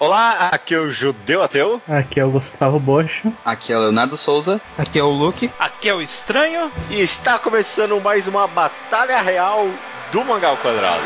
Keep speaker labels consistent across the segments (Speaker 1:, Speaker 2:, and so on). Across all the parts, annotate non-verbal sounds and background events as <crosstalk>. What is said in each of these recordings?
Speaker 1: Olá, aqui é o Judeu Ateu.
Speaker 2: Aqui é o Gustavo Bosch.
Speaker 3: Aqui é o Leonardo Souza.
Speaker 4: Aqui é o Luke.
Speaker 5: Aqui é o Estranho.
Speaker 1: E está começando mais uma batalha real do Mangal Quadrado.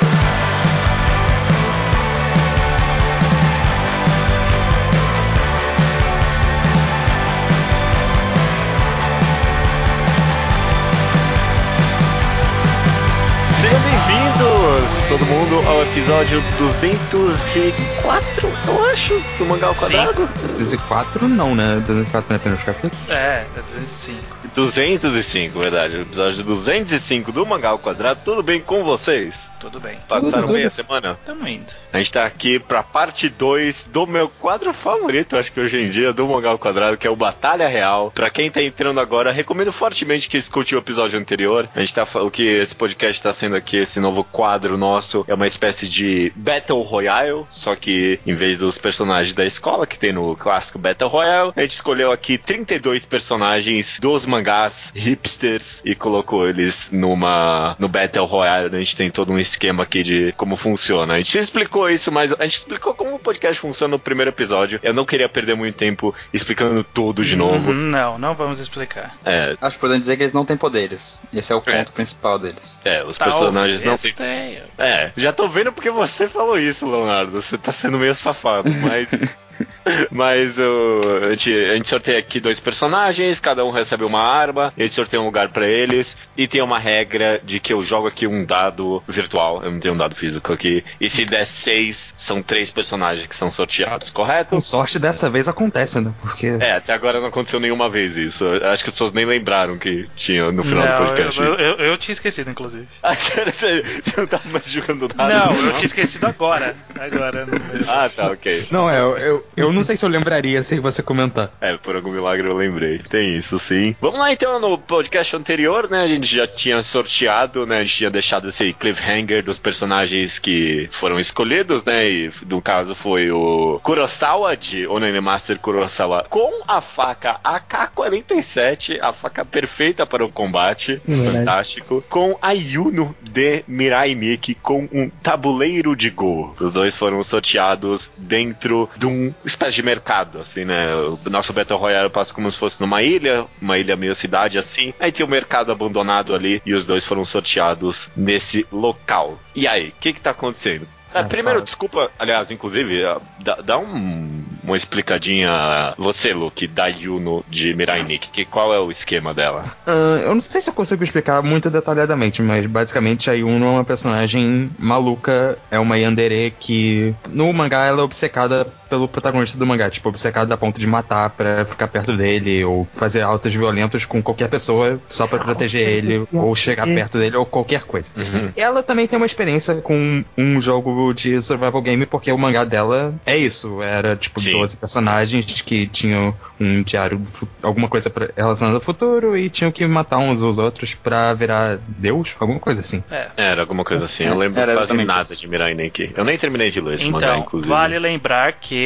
Speaker 1: Sejam bem-vindos, todo mundo, ao episódio 204, What? Acho, do Mangal Quadrado.
Speaker 4: 204 não, né? 204 não é apenas capítulo?
Speaker 5: É, é 205.
Speaker 1: 205, verdade. O episódio 205 do Mangal Quadrado. Tudo bem com vocês?
Speaker 5: Tudo bem.
Speaker 1: Passaram
Speaker 4: Tudo,
Speaker 1: bem a
Speaker 4: tudo.
Speaker 1: semana?
Speaker 5: Tamo indo.
Speaker 1: A gente tá aqui pra parte 2 do meu quadro favorito, acho que hoje em dia, do Mangal Quadrado, que é o Batalha Real. Pra quem tá entrando agora, recomendo fortemente que escute o episódio anterior. A gente tá o que esse podcast tá sendo aqui, esse novo quadro nosso, é uma espécie de Battle Royale, só que em vez dos personagens da escola que tem no clássico Battle Royale, a gente escolheu aqui 32 personagens dos mangás hipsters e colocou eles numa no Battle Royale. A gente tem todo um esquema aqui de como funciona. A gente explicou isso, mas a gente explicou como o podcast funciona no primeiro episódio. Eu não queria perder muito tempo explicando tudo de novo.
Speaker 5: Uhum, não, não vamos explicar.
Speaker 1: É,
Speaker 3: Acho importante dizer que eles não têm poderes. Esse é o ponto principal deles.
Speaker 1: é, os personagens não têm
Speaker 5: têm.
Speaker 1: É, já tô vendo porque você falou isso, Leonardo. Você tá sendo meio safado, mas. <laughs> mas o- a, gente, a gente sorteia aqui dois personagens, cada um recebe uma arma, a gente sorteia um lugar pra eles, e tem uma regra de que eu jogo aqui um dado virtual, eu não tenho um dado físico aqui, e se der seis, são três personagens que são sorteados, correto?
Speaker 4: Com sorte dessa vez acontece, né? Porque.
Speaker 1: É, até agora não aconteceu nenhuma vez isso. Acho que as pessoas nem lembraram que tinha no final do
Speaker 5: Não,
Speaker 1: podcast.
Speaker 5: eu, eu, eu tinha esquecido, inclusive. <laughs>
Speaker 1: Ah, sério, você, você não tava mais jogando dado?
Speaker 5: Não, eu tinha esquecido agora. Agora, não lembro.
Speaker 1: Ah, tá, ok.
Speaker 4: Não, é, eu, eu, eu não sei se eu lembraria sem você comentar.
Speaker 1: É, por algum milagre eu lembrei. Tem isso, sim. Vamos lá então, no podcast anterior, né? A gente já tinha sorteado, né? A gente tinha deixado esse cliffhanger dos personagens que foram escolhidos, né? E no caso foi o Kurosawa de Onen Master Kurosawa com a faca AK-47, a faca perfeita para o combate.
Speaker 2: Verdade.
Speaker 1: Fantástico. Com a Yuno de Mirai Miki com um tabuleiro de Go. Os dois foram sorteados dentro de um espécie de mercado, assim, né? O nosso Battle Royale passa como se fosse numa ilha, uma ilha meio cidade assim. Aí tem o mercado abandonado ali e os dois foram sorteados nesse local. E aí, o que que tá acontecendo? Ah,
Speaker 4: Ah,
Speaker 1: primeiro,
Speaker 4: fala.
Speaker 1: desculpa, aliás, inclusive, ah, dá, dá um- uma explicadinha, você, Luke, da Yuno de Mirai Nikki, que qual é o esquema dela?
Speaker 4: Ah, eu não sei se eu consigo explicar muito detalhadamente, mas basicamente a Yuno é uma personagem maluca, é uma yandere que no mangá ela é obcecada pelo protagonista do mangá, tipo, obcecada a ponto de matar pra ficar perto dele, ou fazer altas violentas com qualquer pessoa só pra proteger ele, ou chegar perto dele, ou qualquer coisa. Ela também tem uma experiência com um jogo de survival game, porque o mangá dela é isso. Era tipo
Speaker 1: Sim.
Speaker 4: 12 personagens que tinham um diário, alguma coisa pra- relacionada ao futuro, e tinham que matar uns aos outros pra virar Deus, alguma coisa assim.
Speaker 5: É.
Speaker 1: Era alguma coisa assim, eu lembro
Speaker 3: Era
Speaker 1: quase nada
Speaker 3: isso.
Speaker 1: de Mirai Nikki. Eu nem terminei de ler esse mangá,
Speaker 5: Então,
Speaker 1: inclusive.
Speaker 5: vale lembrar que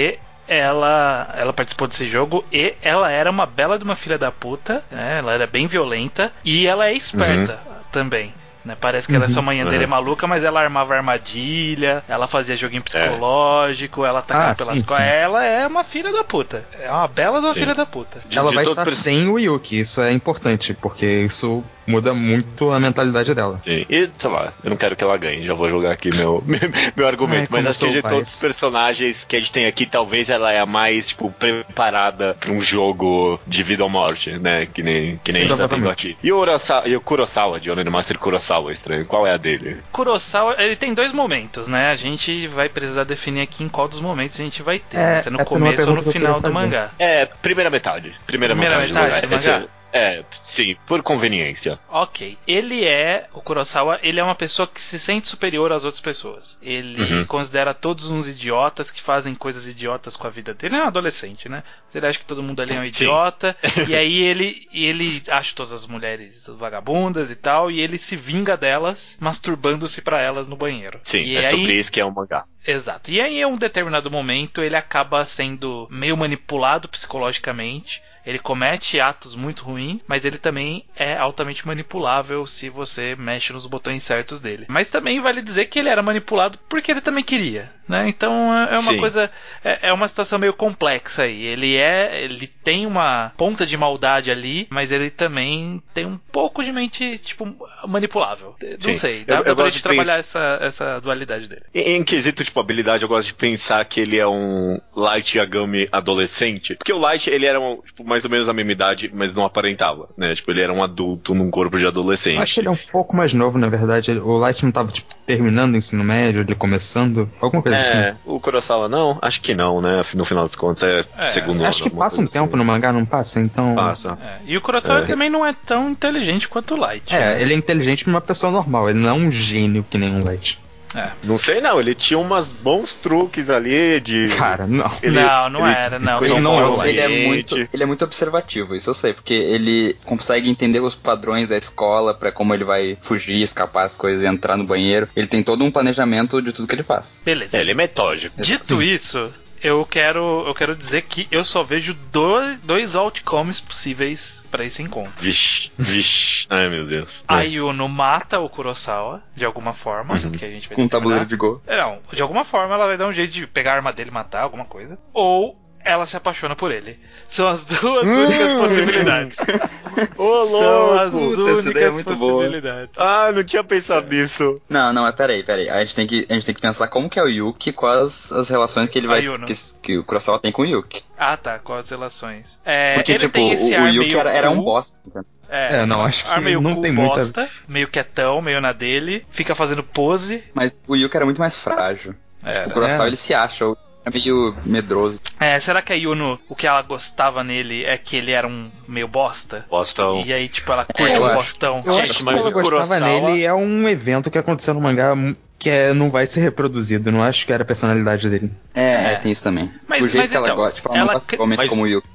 Speaker 5: ela, ela participou desse jogo e ela era uma bela de uma filha da puta, né? Ela era bem violenta e ela é esperta também. Né? Parece que ela é só uma yandeira
Speaker 1: Uhum.
Speaker 5: maluca, mas ela armava armadilha, ela fazia joguinho psicológico, ela atacava
Speaker 4: Ah,
Speaker 5: pelas
Speaker 4: sim,
Speaker 5: costas.
Speaker 4: sim.
Speaker 5: Ela é uma filha da puta. É uma bela de uma
Speaker 1: Sim.
Speaker 5: filha da puta.
Speaker 1: De-
Speaker 4: ela
Speaker 1: de
Speaker 4: vai estar
Speaker 1: perso-
Speaker 4: sem o Yuki, isso é importante, porque isso muda muito a mentalidade dela.
Speaker 1: Sim. E, sei lá, eu não quero que ela ganhe, já vou jogar aqui meu, <laughs> meu, argumento.
Speaker 4: Ai,
Speaker 1: mas acho que de todos os personagens que a gente tem aqui, talvez ela é a mais, tipo, preparada pra um jogo de vida ou morte, né? Que nem, que nem a gente tá tendo aqui. E o, Urasawa, e o Kurosawa, de Onen Master Kurosawa, estranho, qual é a dele?
Speaker 5: Kurosawa, ele tem dois momentos, né? A gente vai precisar definir aqui em qual dos momentos a gente vai ter.
Speaker 4: É,
Speaker 5: né? se é no
Speaker 4: é
Speaker 5: começo ou
Speaker 4: pergunta
Speaker 5: no final do mangá.
Speaker 1: É, primeira metade. Primeira,
Speaker 5: Primeira
Speaker 1: metade,
Speaker 5: metade do
Speaker 1: Esse-
Speaker 5: mangá?
Speaker 1: É, sim, por conveniência.
Speaker 5: Ok. Ele é, o Kurosawa, ele é uma pessoa que se sente superior às outras pessoas. Ele
Speaker 1: Uhum.
Speaker 5: considera todos uns idiotas que fazem coisas idiotas com a vida dele. Ele é um adolescente, né? Ele acha que todo mundo ali é um idiota. <laughs> e aí ele, ele acha todas as mulheres vagabundas e tal. E ele se vinga delas, masturbando-se pra elas no banheiro.
Speaker 1: Sim,
Speaker 5: e
Speaker 1: é
Speaker 5: aí,
Speaker 1: sobre isso que é o mangá.
Speaker 5: Exato. E aí, em um determinado momento, ele acaba sendo meio manipulado psicologicamente. Ele comete atos muito ruins, mas ele também é altamente manipulável se você mexe nos botões certos dele. Mas também vale dizer que ele era manipulado porque ele também queria. Né? Então é é uma
Speaker 1: Sim.
Speaker 5: coisa, é, é uma situação meio complexa aí. Ele é, ele tem uma ponta de maldade ali, mas ele também tem um pouco de mente tipo manipulável. Não
Speaker 1: Sim.
Speaker 5: sei, dá,
Speaker 1: eu
Speaker 5: pra gente trabalhar
Speaker 1: pensar-
Speaker 5: essa, essa dualidade dele.
Speaker 1: Em, em quesito, tipo, habilidade, eu gosto de pensar que ele é um Light Yagami adolescente. Porque o Light, ele era um, tipo, mais ou menos a mesma idade, mas não aparentava, né? Tipo, ele era um adulto num corpo de adolescente.
Speaker 4: Acho que ele é um pouco mais novo, na verdade. O Light não tava, tipo, terminando o ensino médio, ele começando, alguma coisa assim.
Speaker 1: É, o Kurosawa não? Acho que não, né? No final das contas é,
Speaker 5: É,
Speaker 1: segundo
Speaker 4: Acho que
Speaker 1: ano,
Speaker 4: passa um tempo
Speaker 1: assim.
Speaker 4: no mangá, não passa? Então.
Speaker 1: Passa.
Speaker 5: É, E o Kurosawa
Speaker 1: É.
Speaker 5: também não é tão inteligente quanto o Light.
Speaker 4: É,
Speaker 5: né?
Speaker 4: ele é inteligente pra uma pessoa normal, ele não é um gênio que nem um Light.
Speaker 5: É.
Speaker 1: Não sei não, ele tinha umas bons truques ali de.
Speaker 4: Cara, não.
Speaker 1: Ele-
Speaker 5: não, não
Speaker 1: ele
Speaker 5: era, não.
Speaker 3: Ele,
Speaker 4: não é
Speaker 3: ele, é muito, ele é muito observativo, isso eu sei, porque ele consegue entender os padrões da escola pra como ele vai fugir, escapar as coisas e entrar no banheiro. Ele tem todo um planejamento de tudo que ele faz.
Speaker 5: Beleza.
Speaker 1: É, ele é metódico.
Speaker 5: Dito isso, eu quero, eu quero dizer que eu só vejo dois, dois outcomes possíveis pra esse encontro.
Speaker 1: Vixe, vixe. Ai meu Deus.
Speaker 5: A Yuno mata o Kurosawa de alguma forma,
Speaker 1: Uhum.
Speaker 5: que a gente vai
Speaker 3: Com um tabuleiro de gol.
Speaker 5: Não, de alguma forma ela vai dar um jeito de pegar a arma dele e matar alguma coisa. Ou ela se apaixona por ele. São as duas únicas possibilidades. <laughs>
Speaker 1: Ô,
Speaker 5: São as
Speaker 3: Puta, é
Speaker 5: únicas
Speaker 3: boa.
Speaker 5: possibilidades.
Speaker 1: Ah, não tinha pensado nisso.
Speaker 3: Não, não, é peraí, peraí. A gente tem que, a gente tem que pensar como que é o Yuki com as, as relações que ele
Speaker 5: A
Speaker 3: vai. Que, que o Kurosawa tem com o Yuki.
Speaker 5: Ah, tá, as relações. É,
Speaker 3: Porque,
Speaker 5: ele
Speaker 3: tipo,
Speaker 5: tem esse
Speaker 3: o, o Yuki era, era um bosta. entendeu?
Speaker 5: É,
Speaker 4: É, não, acho que
Speaker 5: meio
Speaker 4: não tem muita-
Speaker 5: bosta, meio quietão, meio na dele, fica fazendo pose.
Speaker 3: Mas o Yuki era muito mais frágil.
Speaker 5: Era.
Speaker 3: O Kurosawa
Speaker 4: É.
Speaker 3: ele se acha, é meio medroso.
Speaker 5: É, será que a Yuno, o que ela gostava nele é que ele era um meio bosta?
Speaker 1: Bostão.
Speaker 5: E aí, tipo, ela curte um
Speaker 3: acho.
Speaker 5: bostão.
Speaker 4: Eu
Speaker 1: Gente,
Speaker 4: acho que ela
Speaker 1: o
Speaker 4: gostava
Speaker 1: Kurosawa-
Speaker 4: nele é um evento que aconteceu no mangá que é, não vai ser reproduzido. Não acho que era a personalidade dele.
Speaker 3: É,
Speaker 5: É.
Speaker 3: é, tem isso também.
Speaker 5: Mas-
Speaker 3: o jeito
Speaker 5: mas
Speaker 3: que ela
Speaker 5: então,
Speaker 3: gosta, tipo, ela,
Speaker 5: ela
Speaker 3: não gosta
Speaker 5: cri-
Speaker 3: igualmente
Speaker 1: mas-
Speaker 3: como o Yuki.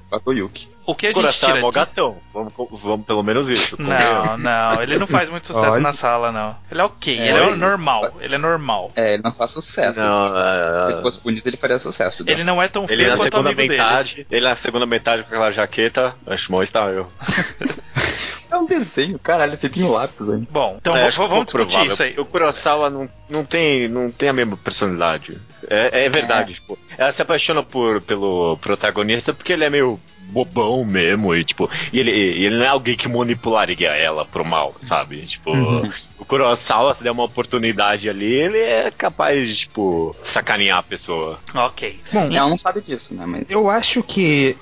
Speaker 5: O que a
Speaker 1: O
Speaker 5: gente
Speaker 1: Kurosawa
Speaker 5: tira
Speaker 1: é mó gatão. Vamos, vamos pelo menos isso.
Speaker 5: Não, não, ele não faz muito sucesso
Speaker 4: Olha.
Speaker 5: na sala, não. Ele é ok,
Speaker 3: É,
Speaker 5: ele é
Speaker 3: ele-
Speaker 5: normal, ele é normal.
Speaker 3: É, ele não faz sucesso.
Speaker 1: Não,
Speaker 3: assim.
Speaker 1: é-
Speaker 3: Se ele fosse bonito, ele faria sucesso.
Speaker 5: Ele não é tão
Speaker 1: Ele
Speaker 5: feio
Speaker 1: na
Speaker 5: quanto o
Speaker 1: segunda
Speaker 5: amigo dele.
Speaker 1: metade, ele na segunda metade com aquela jaqueta, acho mó estável.
Speaker 3: É um desenho, caralho, feito em lápis ainda.
Speaker 5: Bom, então
Speaker 1: É,
Speaker 5: vamos,
Speaker 1: que
Speaker 5: vamos
Speaker 1: pouco
Speaker 5: discutir
Speaker 1: provável.
Speaker 5: isso aí.
Speaker 1: O Kurosawa não, não, tem, não tem a mesma personalidade. É, é verdade, tipo, ela se apaixona por, pelo protagonista porque ele é meio bobão mesmo e tipo, e ele, ele não é alguém que manipularia ela pro mal, sabe? Tipo, o Kurosawa se der uma oportunidade ali, ele é capaz de tipo sacanear a pessoa.
Speaker 5: Ok.
Speaker 4: Bom,
Speaker 3: Ela não sabe disso, né? Mas.
Speaker 4: Eu acho que.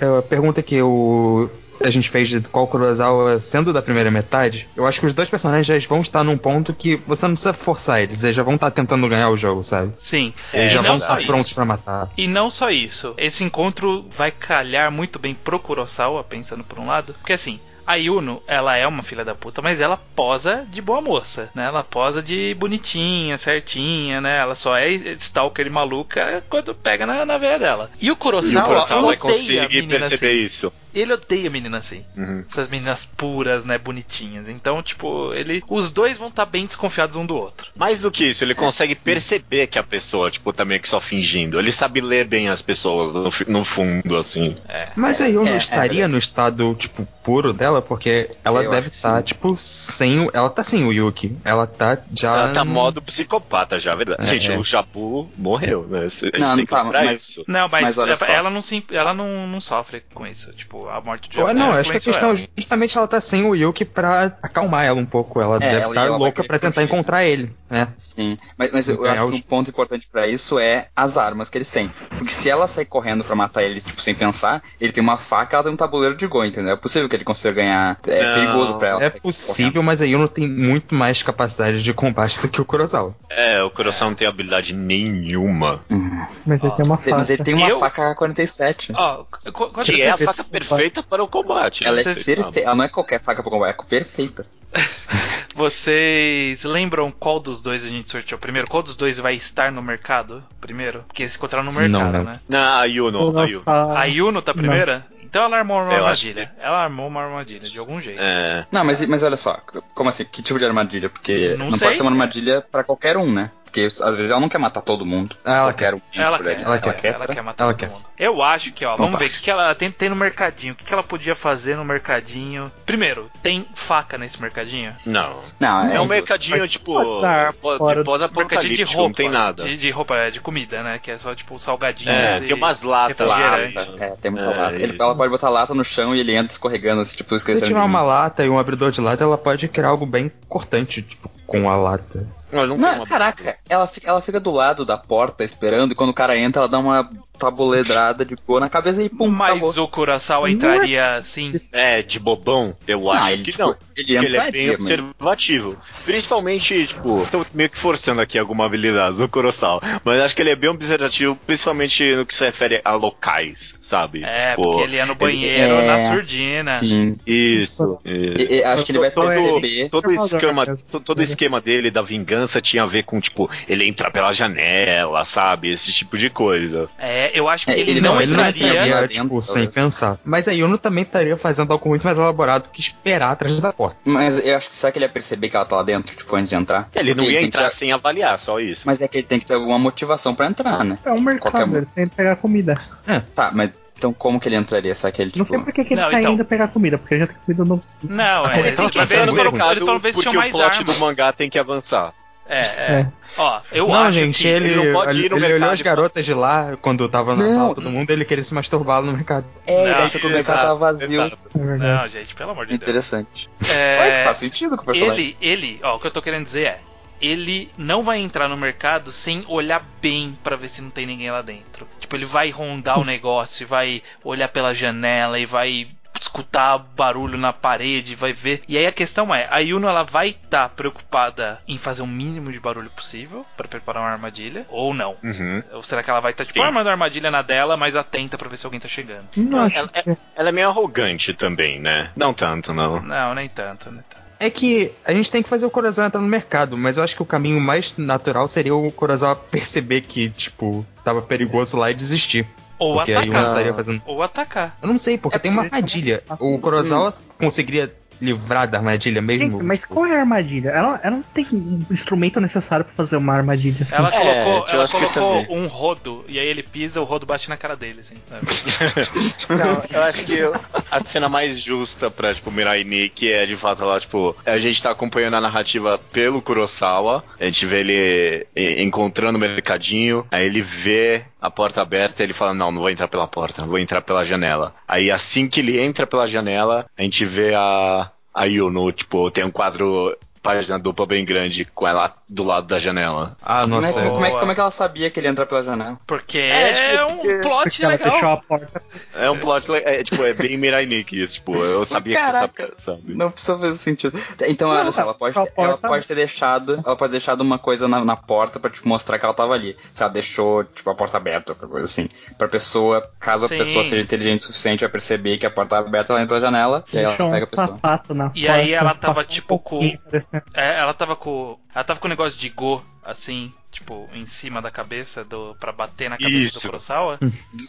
Speaker 4: é, A pergunta que o. A gente fez de qual Kurosawa sendo da primeira metade, eu acho que os dois personagens já vão estar num ponto que você não precisa forçar eles, eles já vão estar tentando ganhar o jogo, sabe?
Speaker 5: Sim.
Speaker 1: É,
Speaker 4: Eles já
Speaker 5: e
Speaker 4: vão estar
Speaker 5: isso.
Speaker 4: prontos pra matar.
Speaker 5: E não só isso, esse encontro vai calhar muito bem pro Kurosawa, pensando por um lado, porque assim, a Yuno, ela é uma filha da puta, mas ela posa de boa moça, né? Ela posa de bonitinha, certinha, né? Ela só é stalker e maluca quando pega na, na veia dela. E o
Speaker 1: E o
Speaker 5: Kurosawa,
Speaker 1: Kurosawa vai conseguir perceber
Speaker 5: assim.
Speaker 1: isso.
Speaker 5: Ele odeia menina assim.
Speaker 1: Uhum.
Speaker 5: Essas meninas puras, né, bonitinhas. Então, tipo, ele, os dois vão estar bem desconfiados um do outro.
Speaker 1: Mais do que isso, ele consegue perceber que a pessoa, tipo, tá meio que só fingindo. Ele sabe ler bem as pessoas no, no fundo, assim.
Speaker 5: É.
Speaker 4: Mas aí eu não
Speaker 3: é, é
Speaker 4: estaria
Speaker 3: verdade.
Speaker 4: no estado, tipo, puro dela, porque ela
Speaker 3: Eu
Speaker 4: deve estar,
Speaker 3: sim.
Speaker 4: tipo, sem o. Ela tá sem o Yuki. Ela tá já.
Speaker 1: Ela tá modo psicopata já, é verdade.
Speaker 4: É,
Speaker 1: Gente,
Speaker 4: é.
Speaker 1: o Jabu morreu, né?
Speaker 3: Não,
Speaker 1: tem que
Speaker 3: tá, mas-
Speaker 1: isso.
Speaker 5: Não, mas,
Speaker 3: Mas olha
Speaker 5: ela,
Speaker 3: só.
Speaker 5: ela não se, ela não, não sofre com isso. Tipo, a morte de Jabu
Speaker 4: não, acho que a questão
Speaker 5: ela.
Speaker 4: é justamente ela tá sem o Yuki pra acalmar ela um pouco. Ela
Speaker 3: É,
Speaker 4: deve
Speaker 3: ela-
Speaker 4: estar louca pra tentar
Speaker 3: fugir.
Speaker 4: encontrar ele, né?
Speaker 3: Sim, mas, mas eu, acho que um ponto importante pra isso é as armas que eles têm. Porque se ela sair correndo pra matar ele, tipo, sem pensar, ele tem uma faca ela tem um tabuleiro de gol, entendeu? É possível que ele consiga ganhar. É
Speaker 1: Não,
Speaker 3: perigoso pra ela.
Speaker 4: É possível, mas a Yuno tem muito mais capacidade de combate do que o Kurosawa.
Speaker 1: É, o coração não tem habilidade nenhuma.
Speaker 3: correndo.
Speaker 2: Mas ele tem uma
Speaker 3: ele- Mas ele
Speaker 2: faca.
Speaker 3: tem uma
Speaker 5: Eu-
Speaker 3: faca 47.
Speaker 5: Ó, qu- qu- quando
Speaker 1: Que é a faca perfeita para o combate.
Speaker 3: Ela é
Speaker 1: não
Speaker 3: perfeita. Ela não é qualquer faca pra combate, é perfeita. <laughs>
Speaker 5: Vocês lembram qual dos dois a gente sorteou primeiro? Qual dos dois vai estar no mercado primeiro? Porque eles se encontraram no mercado,
Speaker 4: Não, não.
Speaker 5: né?
Speaker 1: Não, a Yuno, a Yuno.
Speaker 5: A Yuno tá primeira? Então ela armou uma
Speaker 1: Eu
Speaker 5: armadilha. Ela armou uma armadilha, de algum jeito.
Speaker 1: É.
Speaker 3: Não, mas, mas olha só, como assim? Que tipo de armadilha? Porque
Speaker 5: Não
Speaker 3: não,
Speaker 5: sei.
Speaker 3: pode ser uma armadilha pra qualquer um, né? Porque às vezes ela não quer matar todo mundo.
Speaker 4: Ah, ela
Speaker 3: Eu
Speaker 4: quer.
Speaker 3: quero um
Speaker 5: Ela quer, ela,
Speaker 4: ela
Speaker 5: quer,
Speaker 4: quer,
Speaker 5: ela quer matar
Speaker 4: Ela
Speaker 5: todo
Speaker 4: quer.
Speaker 5: mundo. Eu acho que, ó,
Speaker 3: Então
Speaker 5: vamos
Speaker 3: tá.
Speaker 5: ver o que, que ela tem, tem no mercadinho. O que, que ela podia fazer no mercadinho? Primeiro, tem faca nesse mercadinho?
Speaker 1: Não.
Speaker 3: Não,
Speaker 1: É,
Speaker 3: é,
Speaker 1: um mercadinho, tipo,
Speaker 2: Tá
Speaker 1: pó-
Speaker 2: fora
Speaker 1: de
Speaker 5: roupa.
Speaker 1: não tem nada.
Speaker 5: De, de roupa, é, de comida, né? Que é só, tipo, salgadinhos
Speaker 1: É,
Speaker 5: e
Speaker 1: tem umas latas lá.
Speaker 3: É, tem muita
Speaker 1: É,
Speaker 3: lata. Ele- ela pode botar lata no chão e ele entra escorregando, assim, tipo,
Speaker 4: Se tiver
Speaker 3: de
Speaker 4: uma lata e um abridor de lata, ela pode criar algo bem cortante, tipo, com a lata.
Speaker 1: Não, não, uma-
Speaker 3: caraca, ela fica, ela fica do lado da porta esperando e quando o cara entra, ela dá uma tabuledrada de boa na cabeça e pum,
Speaker 5: Mas
Speaker 3: acabou.
Speaker 5: o Kurosawa entraria assim.
Speaker 1: É, de bobão, eu acho
Speaker 3: Ah, ele,
Speaker 1: que
Speaker 3: tipo,
Speaker 1: não.
Speaker 3: Ele
Speaker 1: ele é bem
Speaker 3: mas-
Speaker 1: observativo. Principalmente, tipo, tô meio que forçando aqui alguma habilidade do Kurosawa. Mas acho que ele é bem observativo, principalmente no que se refere a locais, sabe?
Speaker 5: É,
Speaker 1: Tipo,
Speaker 5: porque ele ia no banheiro
Speaker 3: é,
Speaker 5: na surdina.
Speaker 3: Sim.
Speaker 1: Isso. isso.
Speaker 3: E- e acho que ele vai
Speaker 1: todo,
Speaker 3: perceber.
Speaker 1: todo o
Speaker 2: Tá
Speaker 1: esquema, todo o esquema dele da vingança tinha a ver com, tipo, ele entrar pela janela, sabe? Esse tipo de coisa.
Speaker 5: É, eu acho que
Speaker 3: É,
Speaker 5: ele,
Speaker 3: ele
Speaker 5: não,
Speaker 3: não
Speaker 4: ele não
Speaker 5: entraria.
Speaker 3: entraria
Speaker 4: entraria,
Speaker 3: dentro,
Speaker 4: tipo, sem
Speaker 3: talvez.
Speaker 4: pensar. Mas a Yuno também estaria fazendo algo muito mais elaborado que esperar atrás da porta.
Speaker 3: Mas eu acho que será que ele ia perceber que ela tá lá dentro, tipo, antes de entrar?
Speaker 1: Ele não
Speaker 3: Porque
Speaker 1: ia
Speaker 3: tem que
Speaker 1: entrar
Speaker 3: ter-
Speaker 1: sem avaliar, só isso.
Speaker 3: Mas é que ele tem que ter alguma motivação pra entrar, né?
Speaker 2: É um
Speaker 3: Qualquer
Speaker 2: mercado,
Speaker 3: um.
Speaker 2: ele tem que pegar comida.
Speaker 3: Tá, mas então como que ele entraria? Será que ele,
Speaker 2: Não
Speaker 3: tipo...
Speaker 2: sei por que, ele
Speaker 5: Não,
Speaker 2: tá
Speaker 5: então.
Speaker 2: indo pegar comida, porque ele já tem comida no.
Speaker 5: Não, é.
Speaker 1: Ele
Speaker 5: Ele, eles
Speaker 1: no
Speaker 5: foram,
Speaker 1: mercado plot
Speaker 5: armas.
Speaker 1: do mangá tem que avançar.
Speaker 5: É, é.
Speaker 2: É.
Speaker 5: Ó, eu
Speaker 4: não,
Speaker 5: acho
Speaker 4: gente,
Speaker 5: que.
Speaker 4: ele,
Speaker 1: ele não pode ir no
Speaker 4: ele
Speaker 1: mercado
Speaker 4: olhou as
Speaker 1: e-
Speaker 4: garotas de lá quando tava na
Speaker 3: Não.
Speaker 4: sala todo mundo, ele queria se masturbar no mercado.
Speaker 3: É, ele achou que o mercado tava vazio.
Speaker 1: exato.
Speaker 2: É.
Speaker 5: Não, gente, pelo amor de Deus.
Speaker 3: Interessante.
Speaker 5: É,
Speaker 3: faz sentido com o personagem.
Speaker 5: ele, ele, ó, o que eu tô querendo dizer é. Ele não vai entrar no mercado sem olhar bem pra ver se não tem ninguém lá dentro. Tipo, ele vai rondar o negócio, vai olhar pela janela e vai escutar barulho na parede, vai ver. E aí a questão é, a Yuno ela vai estar preocupada em fazer o mínimo de barulho possível pra preparar uma armadilha ou não?
Speaker 1: Uhum.
Speaker 5: Ou será que ela vai estar tipo
Speaker 1: Sim.
Speaker 5: armando a armadilha na dela, mas atenta pra ver se alguém tá chegando?
Speaker 2: Não acho
Speaker 1: Ela,
Speaker 2: que.
Speaker 1: ela é meio arrogante também, né? Não tanto, não.
Speaker 5: Não, nem tanto, nem tanto.
Speaker 4: É que a gente tem que fazer o Kurosawa entrar no mercado, mas eu acho que o caminho mais natural seria o Kurosawa perceber que, tipo, tava perigoso lá e desistir.
Speaker 5: Ou
Speaker 4: Porque aí o
Speaker 5: atacar.
Speaker 4: Yuno estaria fazendo.
Speaker 5: Ou atacar.
Speaker 4: Eu não sei, porque
Speaker 2: É
Speaker 4: tem uma armadilha. O Kurosawa conseguiria livrar da armadilha mesmo?
Speaker 2: Gente, mas qual é a armadilha? Ela, ela não tem um instrumento necessário pra fazer uma armadilha assim.
Speaker 5: Ela
Speaker 1: É,
Speaker 5: colocou,
Speaker 1: eu
Speaker 5: ela colocou um rodo, e aí ele pisa, o rodo bate na cara dele, assim. <laughs>
Speaker 1: Não, eu acho que a cena mais justa pra, tipo, Mirai Nikki é de fato lá, tipo, a gente tá acompanhando a narrativa pelo Kurosawa, a gente vê ele e- encontrando o mercadinho, aí ele vê a porta aberta ele fala, não, não vou entrar pela porta, vou entrar pela janela. Aí assim que ele entra pela janela, a gente vê a, a Yuno, tipo, tem um quadro página dupla bem grande com ela do lado da janela.
Speaker 4: Ah,
Speaker 3: Como é,
Speaker 4: nossa.
Speaker 3: como, é, que-
Speaker 5: Boa.
Speaker 3: como é que ela sabia que ele ia entrar pela janela?
Speaker 5: Porque
Speaker 1: É,
Speaker 5: é,
Speaker 1: tipo,
Speaker 5: um
Speaker 1: porque-
Speaker 5: plot
Speaker 2: Porque ela
Speaker 5: legal.
Speaker 2: fechou a porta.
Speaker 1: É um plot, le- é, tipo, é bem Mirai Nikki isso, tipo, eu sabia
Speaker 3: Caraca.
Speaker 1: que você sabe, sabe.
Speaker 3: Não precisa fazer sentido. Então,
Speaker 2: Não,
Speaker 3: olha só, ela pode, ter, ela pode ter deixado. Ela pode ter deixado uma coisa na, na porta pra tipo, mostrar que ela tava ali. Se ela deixou, tipo, a porta aberta, qualquer coisa assim. Pra pessoa, caso
Speaker 5: Sim.
Speaker 3: a pessoa seja inteligente o suficiente, vai perceber que a porta tá aberta, ela entra pela janela e aí ela pega
Speaker 2: um
Speaker 3: a pessoa.
Speaker 2: sapato na
Speaker 5: E aí
Speaker 2: porta,
Speaker 5: ela tava,
Speaker 2: um
Speaker 5: tipo, com- É, ela tava com. Ela tava com um negócio de go, assim, tipo, em cima da cabeça do. pra bater na cabeça
Speaker 1: Isso.
Speaker 5: do Kurosawa.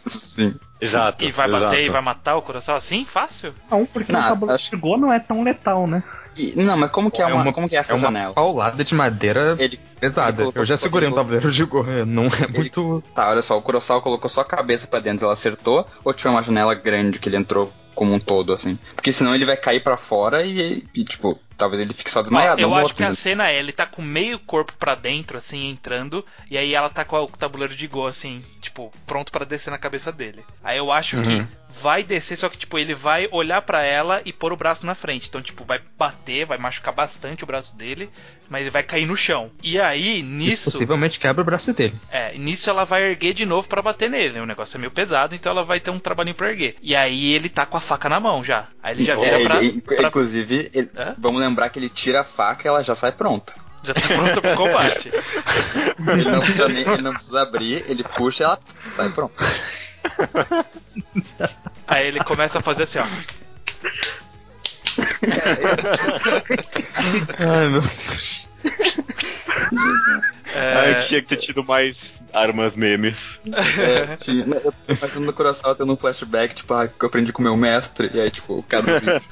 Speaker 3: Sim.
Speaker 1: Exato.
Speaker 5: E vai
Speaker 1: exato.
Speaker 5: bater e vai matar o Kurosawa assim? Fácil?
Speaker 2: Não, porque
Speaker 3: Não,
Speaker 2: o tabuleiro
Speaker 3: acho-
Speaker 2: de Go não é tão letal, né?
Speaker 3: E- não, mas como que é,
Speaker 4: É
Speaker 3: uma,
Speaker 4: uma-
Speaker 3: como que é essa
Speaker 4: É uma
Speaker 3: janela?
Speaker 4: paulada de madeira
Speaker 3: Ele.
Speaker 4: pesada.
Speaker 3: ele colocou-
Speaker 4: Eu já segurei um tabuleiro de gorra, não é muito.
Speaker 3: Tá, olha só, o Kurosawa colocou só a cabeça pra dentro, ela acertou, ou tiver uma janela grande que ele entrou como um todo, assim? Porque senão ele vai cair pra fora e, e, tipo, talvez ele fique só desmaiado.
Speaker 5: Eu acho
Speaker 3: morto,
Speaker 5: que a
Speaker 3: né?
Speaker 5: cena é, ele tá com meio corpo pra dentro, assim, entrando, e aí ela tá com o tabuleiro de go, assim, tipo, pronto pra descer na cabeça dele. Aí eu acho que vai descer, só que, tipo, ele vai olhar pra ela e pôr o braço na frente. Então, tipo, vai bater, vai machucar bastante o braço dele, mas ele vai cair no chão. E aí,
Speaker 4: Isso
Speaker 5: nisso.
Speaker 4: possivelmente quebra o braço dele.
Speaker 5: É, nisso ela vai erguer de novo pra bater nele. O negócio é meio pesado, então ela vai ter um trabalhinho pra erguer. E aí ele tá com a faca na mão já. Aí ele já vira
Speaker 3: É,
Speaker 5: pra.
Speaker 3: ele-
Speaker 5: pra-
Speaker 3: Inclusive, ele- vamos lembrar que ele tira a faca e ela já sai pronta.
Speaker 5: Já tá pronto pro combate.
Speaker 3: Ele não precisa, nem, ele não precisa abrir, ele puxa e ela sai pronta.
Speaker 5: Aí ele começa a fazer assim, ó.
Speaker 4: Ai, meu Deus.
Speaker 1: A
Speaker 5: É,
Speaker 1: gente tinha que ter tido mais armas memes.
Speaker 3: É, tinha, eu tô imaginando no coração tendo um flashback, tipo, ah, que eu aprendi com o meu mestre, e aí, tipo, o cara do vídeo.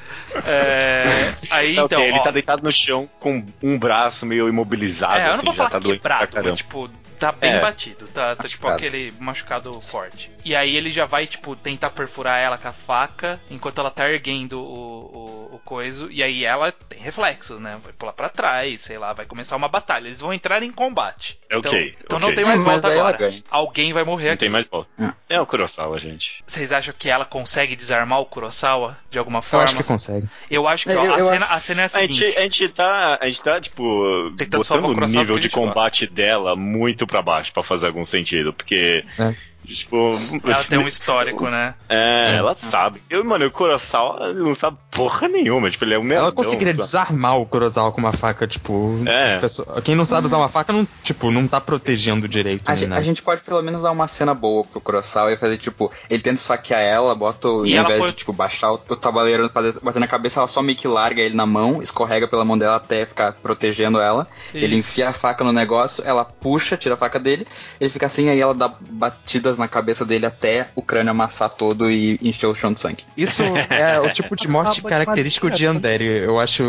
Speaker 5: é, aí
Speaker 1: Tá,
Speaker 5: então.
Speaker 1: ok, ele
Speaker 5: ó,
Speaker 1: tá deitado no chão com um braço meio imobilizado,
Speaker 5: É, eu não
Speaker 1: assim,
Speaker 5: vou
Speaker 1: já
Speaker 5: falar
Speaker 1: tá doente pra
Speaker 5: quebrado, mas tipo, tá bem
Speaker 1: É.
Speaker 5: batido, tá, tá tipo aquele machucado forte. E aí ele já vai, tipo, tentar perfurar ela com a faca, enquanto ela tá erguendo o, o, o coiso, e aí ela tem reflexos, né? Vai pular pra trás, sei lá, vai começar uma batalha. Eles vão entrar em combate.
Speaker 1: É
Speaker 5: Então,
Speaker 1: ok,
Speaker 5: então
Speaker 1: ok.
Speaker 5: não tem mais
Speaker 3: Mas
Speaker 5: volta agora. Alguém vai morrer
Speaker 1: Não
Speaker 5: aqui.
Speaker 1: tem mais volta.
Speaker 3: Hum.
Speaker 1: É o Kurosawa, gente.
Speaker 5: Vocês acham que ela consegue desarmar o Kurosawa de alguma
Speaker 4: Eu
Speaker 5: forma?
Speaker 4: acho que consegue.
Speaker 5: Eu acho que
Speaker 3: É,
Speaker 5: ó,
Speaker 3: eu-
Speaker 5: a,
Speaker 3: eu
Speaker 5: cena,
Speaker 3: acho-
Speaker 5: a cena é a
Speaker 1: A
Speaker 5: seguinte.
Speaker 1: gente, a gente tá, a gente tá, tipo,
Speaker 5: Tentando salvar o
Speaker 1: botando o nível de
Speaker 5: a
Speaker 1: combate dela muito pra baixo, pra fazer algum sentido, porque,
Speaker 4: É.
Speaker 1: tipo...
Speaker 5: Ela tem um histórico, né?
Speaker 1: É,
Speaker 4: É.
Speaker 1: ela sabe. Eu, mano, o Kurosawa não sabe porra nenhuma, tipo, ele é um
Speaker 4: Ela
Speaker 1: nerdão,
Speaker 4: conseguiria
Speaker 1: sabe?
Speaker 4: desarmar o Kurosawa com uma faca, tipo.
Speaker 1: É.
Speaker 4: pessoa- Quem não sabe usar uma faca não, tipo, não tá protegendo direito.
Speaker 3: A,
Speaker 4: nada.
Speaker 3: a gente pode pelo menos dar uma cena boa pro Kurosawa e fazer, tipo, ele tenta esfaquear ela, bota o.
Speaker 5: E
Speaker 3: ao
Speaker 5: ela
Speaker 3: invés
Speaker 5: foi-
Speaker 3: de, tipo, baixar o, o tabuleiro pra bater na cabeça, ela só meio que larga ele na mão, escorrega pela mão dela até ficar protegendo ela. Ele enfia a faca no negócio, ela puxa, tira a faca dele, ele fica assim, aí ela dá batidas na cabeça dele até o crânio amassar todo e encher o chão de sangue.
Speaker 4: Isso é <laughs> o tipo de morte característico de
Speaker 2: matar.
Speaker 4: Yandere. Eu acho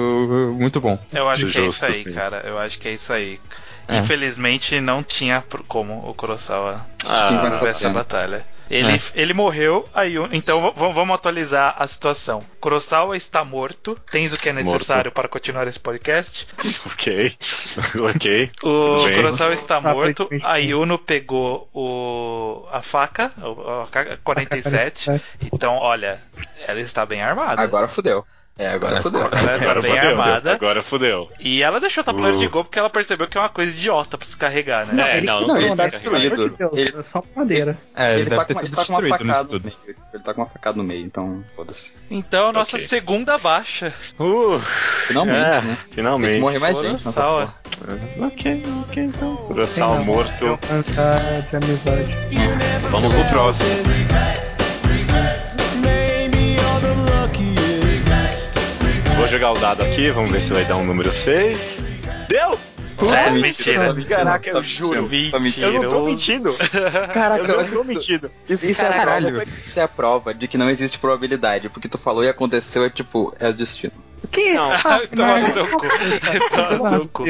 Speaker 4: muito bom.
Speaker 5: Eu acho que é isso aí, cara. Eu acho que é isso aí.
Speaker 4: É.
Speaker 5: Infelizmente não tinha como o Kurosawa
Speaker 1: Ah,
Speaker 3: essa
Speaker 5: batalha. Ele,
Speaker 4: É.
Speaker 5: ele morreu, aí então vamos atualizar a situação. Kurosawa está morto. Tens o que é necessário para continuar esse podcast. <laughs>
Speaker 1: ok. <laughs> ok.
Speaker 5: O
Speaker 1: bem.
Speaker 5: Kurosawa está
Speaker 2: Ah,
Speaker 5: morto. A. Yuno pegou o, a faca, a K- 47.
Speaker 2: 47.
Speaker 5: Então, olha, ela está bem armada.
Speaker 3: Agora fudeu. É, agora fudeu.
Speaker 5: Ela está
Speaker 1: Agora
Speaker 5: bem
Speaker 1: fudeu.
Speaker 5: armada.
Speaker 1: Agora fudeu.
Speaker 5: E ela deixou o tabuleiro
Speaker 1: Uh.
Speaker 5: de gol porque ela percebeu que é uma coisa idiota pra se carregar, né?
Speaker 1: É, não, não,
Speaker 3: não,
Speaker 1: tem
Speaker 3: ele tá destruído.
Speaker 2: Deus,
Speaker 3: Ele-
Speaker 2: é só madeira.
Speaker 4: É, ele,
Speaker 3: Ele
Speaker 4: deve
Speaker 3: tá,
Speaker 4: ter
Speaker 3: com,
Speaker 4: sido
Speaker 3: ele tá
Speaker 4: destruído
Speaker 3: no
Speaker 4: tudo.
Speaker 3: meio. Ele tá com uma facada no meio, então foda-se.
Speaker 5: Então, a nossa
Speaker 1: Ok.
Speaker 5: segunda baixa.
Speaker 1: Uh,
Speaker 3: Finalmente,
Speaker 1: é,
Speaker 3: né? Tem que
Speaker 1: finalmente.
Speaker 3: morrer mais gente. nessa
Speaker 5: Kurosawa.
Speaker 3: porra.
Speaker 1: Ok, ok, então.
Speaker 2: Não,
Speaker 1: morto.
Speaker 2: é.
Speaker 1: Vamos pro próximo. Vou jogar o dado aqui, vamos ver se vai dar um número 6. Deu!
Speaker 3: Puta,
Speaker 5: É,
Speaker 3: mentira,
Speaker 5: mentira.
Speaker 3: tá
Speaker 1: Caraca, eu juro.
Speaker 3: mentindo.
Speaker 1: Eu não tô
Speaker 5: Mentiroso.
Speaker 1: mentindo.
Speaker 3: Caraca,
Speaker 1: Eu não tô mentindo.
Speaker 3: Isso, isso é
Speaker 4: Caralho.
Speaker 3: prova, isso é a prova de que não existe probabilidade. Porque tu falou e aconteceu, é tipo, é o destino.
Speaker 2: Que?
Speaker 1: Não, <laughs> <laughs>
Speaker 5: Toma no seu cu. Toma seu cu.